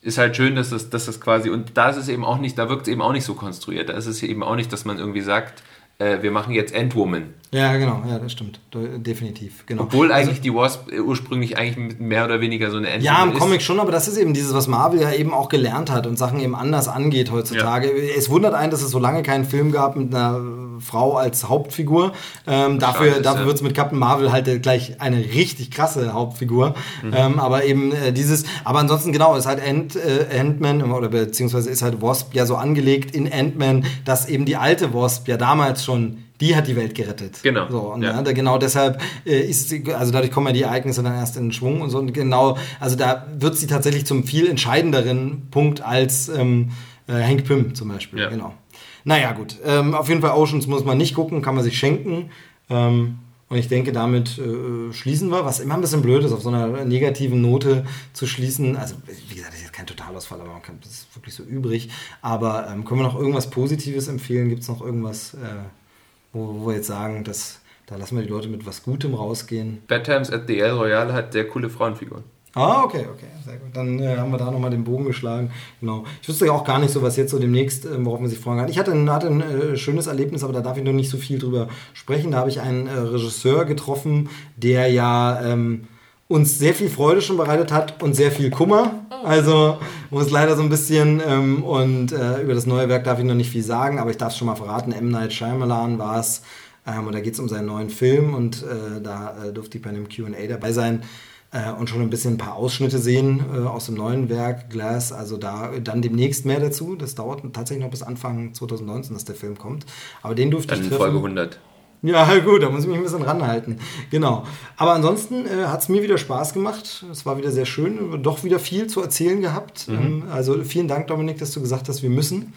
ist halt schön, dass das, dass das quasi, und da ist es eben auch nicht, da wirkt es eben auch nicht so konstruiert. Da ist es eben auch nicht, dass man irgendwie sagt, äh, wir machen jetzt Ant-Woman. ja, genau, ja, das stimmt. De- Definitiv, genau. Obwohl Also- eigentlich die Wasp ursprünglich eigentlich mehr oder weniger so eine Ant-Woman Ja, im ist. Comic schon, aber das ist eben dieses, was Marvel ja eben auch gelernt hat und Sachen eben anders angeht heutzutage. Es wundert einen, dass es so lange keinen Film gab mit einer Frau als Hauptfigur. Ähm, dafür ist, dafür ja. wird es mit Captain Marvel halt äh, gleich eine richtig krasse Hauptfigur. Mhm. Ähm, aber eben äh, dieses, aber ansonsten genau, ist halt Ant, äh, Ant-Man oder beziehungsweise ist halt Wasp ja so angelegt in Ant-Man, dass eben die alte Wasp ja damals schon die hat die Welt gerettet. Genau, So, und ja. ja. da genau deshalb äh, ist sie, also dadurch kommen ja die Ereignisse dann erst in Schwung und so. Und genau, also da wird sie tatsächlich zum viel entscheidenderen Punkt als ähm, äh, Hank Pym zum Beispiel. Ja. Genau. Naja, gut. Ähm, auf jeden Fall Oceans muss man nicht gucken, kann man sich schenken. Ähm, und ich denke, damit äh, schließen wir, was immer ein bisschen blöd ist, auf so einer negativen Note zu schließen. Also, wie gesagt, das ist jetzt kein Totalausfall, aber man kann, das ist wirklich so übrig. Aber ähm, können wir noch irgendwas Positives empfehlen? Gibt es noch irgendwas, äh, wo, wo wir jetzt sagen, dass da lassen wir die Leute mit was Gutem rausgehen? Bad Times at the El Royale hat sehr coole Frauenfiguren. Ah, okay, okay, sehr gut. Dann äh, haben wir da nochmal den Bogen geschlagen. Genau. Ich wüsste ja auch gar nicht so, was jetzt so demnächst, ähm, worauf man sich freuen kann. Ich hatte ein, hatte ein äh, schönes Erlebnis, aber da darf ich noch nicht so viel drüber sprechen. Da habe ich einen äh, Regisseur getroffen, der ja ähm, uns sehr viel Freude schon bereitet hat und sehr viel Kummer. Also muss leider so ein bisschen ähm, und äh, über das neue Werk darf ich noch nicht viel sagen, aber ich darf es schon mal verraten. M. Night Shyamalan war es. Ähm, und da geht es um seinen neuen Film und äh, da äh, durfte ich bei einem Q&A dabei sein. äh, und schon ein bisschen ein paar Ausschnitte sehen äh, aus dem neuen Werk Glass. Also da dann demnächst mehr dazu. Das dauert tatsächlich noch bis Anfang 2019, dass der Film kommt. Aber den durfte Dann ich treffen. Folge 100. Ja, gut, da muss ich mich ein bisschen ranhalten. Genau. Aber ansonsten äh, hat es mir wieder Spaß gemacht. Es war wieder sehr schön. Doch wieder viel zu erzählen gehabt. Ähm, also vielen Dank, Dominik, dass du gesagt hast, wir müssen.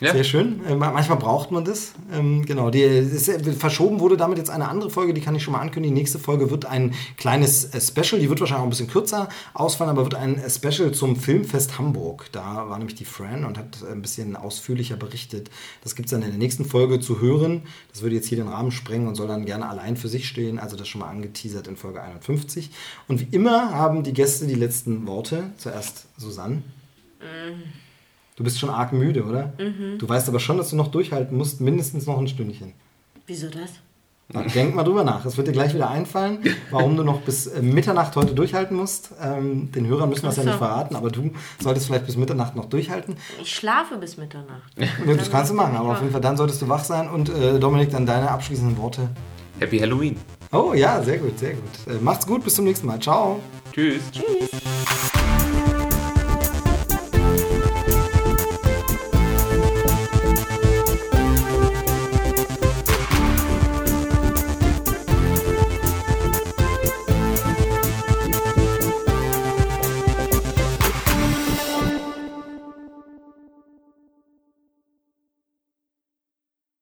Ja. Sehr schön. Äh, manchmal braucht man das. Ähm, genau. Die, ist, äh, verschoben wurde damit jetzt eine andere Folge, die kann ich schon mal ankündigen. Die nächste Folge wird ein kleines äh, Special. Die wird wahrscheinlich auch ein bisschen kürzer ausfallen, aber wird ein äh, Special zum Filmfest Hamburg. Da war nämlich die Fran und hat äh, ein bisschen ausführlicher berichtet. Das gibt es dann in der nächsten Folge zu hören. Das würde jetzt hier den Rahmen sprengen und soll dann gerne allein für sich stehen. Also das schon mal angeteasert in Folge 51. Und wie immer haben die Gäste die letzten Worte. Zuerst Susanne. Du bist schon arg müde, oder? Du weißt aber schon, dass du noch durchhalten musst, mindestens noch ein Stündchen. Wieso das? Na, Denk mal drüber nach. Es wird dir gleich wieder einfallen, warum du noch bis äh, Mitternacht heute durchhalten musst. Ähm, den Hörern müssen wir es ja nicht verraten, aber du solltest vielleicht bis Mitternacht noch durchhalten. Ich schlafe bis Mitternacht. Ja, das kannst du machen, aber auf jeden Fall dann solltest du wach sein. Und äh, Dominik, dann deine abschließenden Worte. Happy Halloween. Oh ja, sehr gut, sehr gut. Äh, macht's gut, bis zum nächsten Mal. Ciao. Tschüss.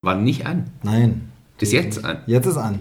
War nicht an. Nein. Ist jetzt an. Jetzt ist an.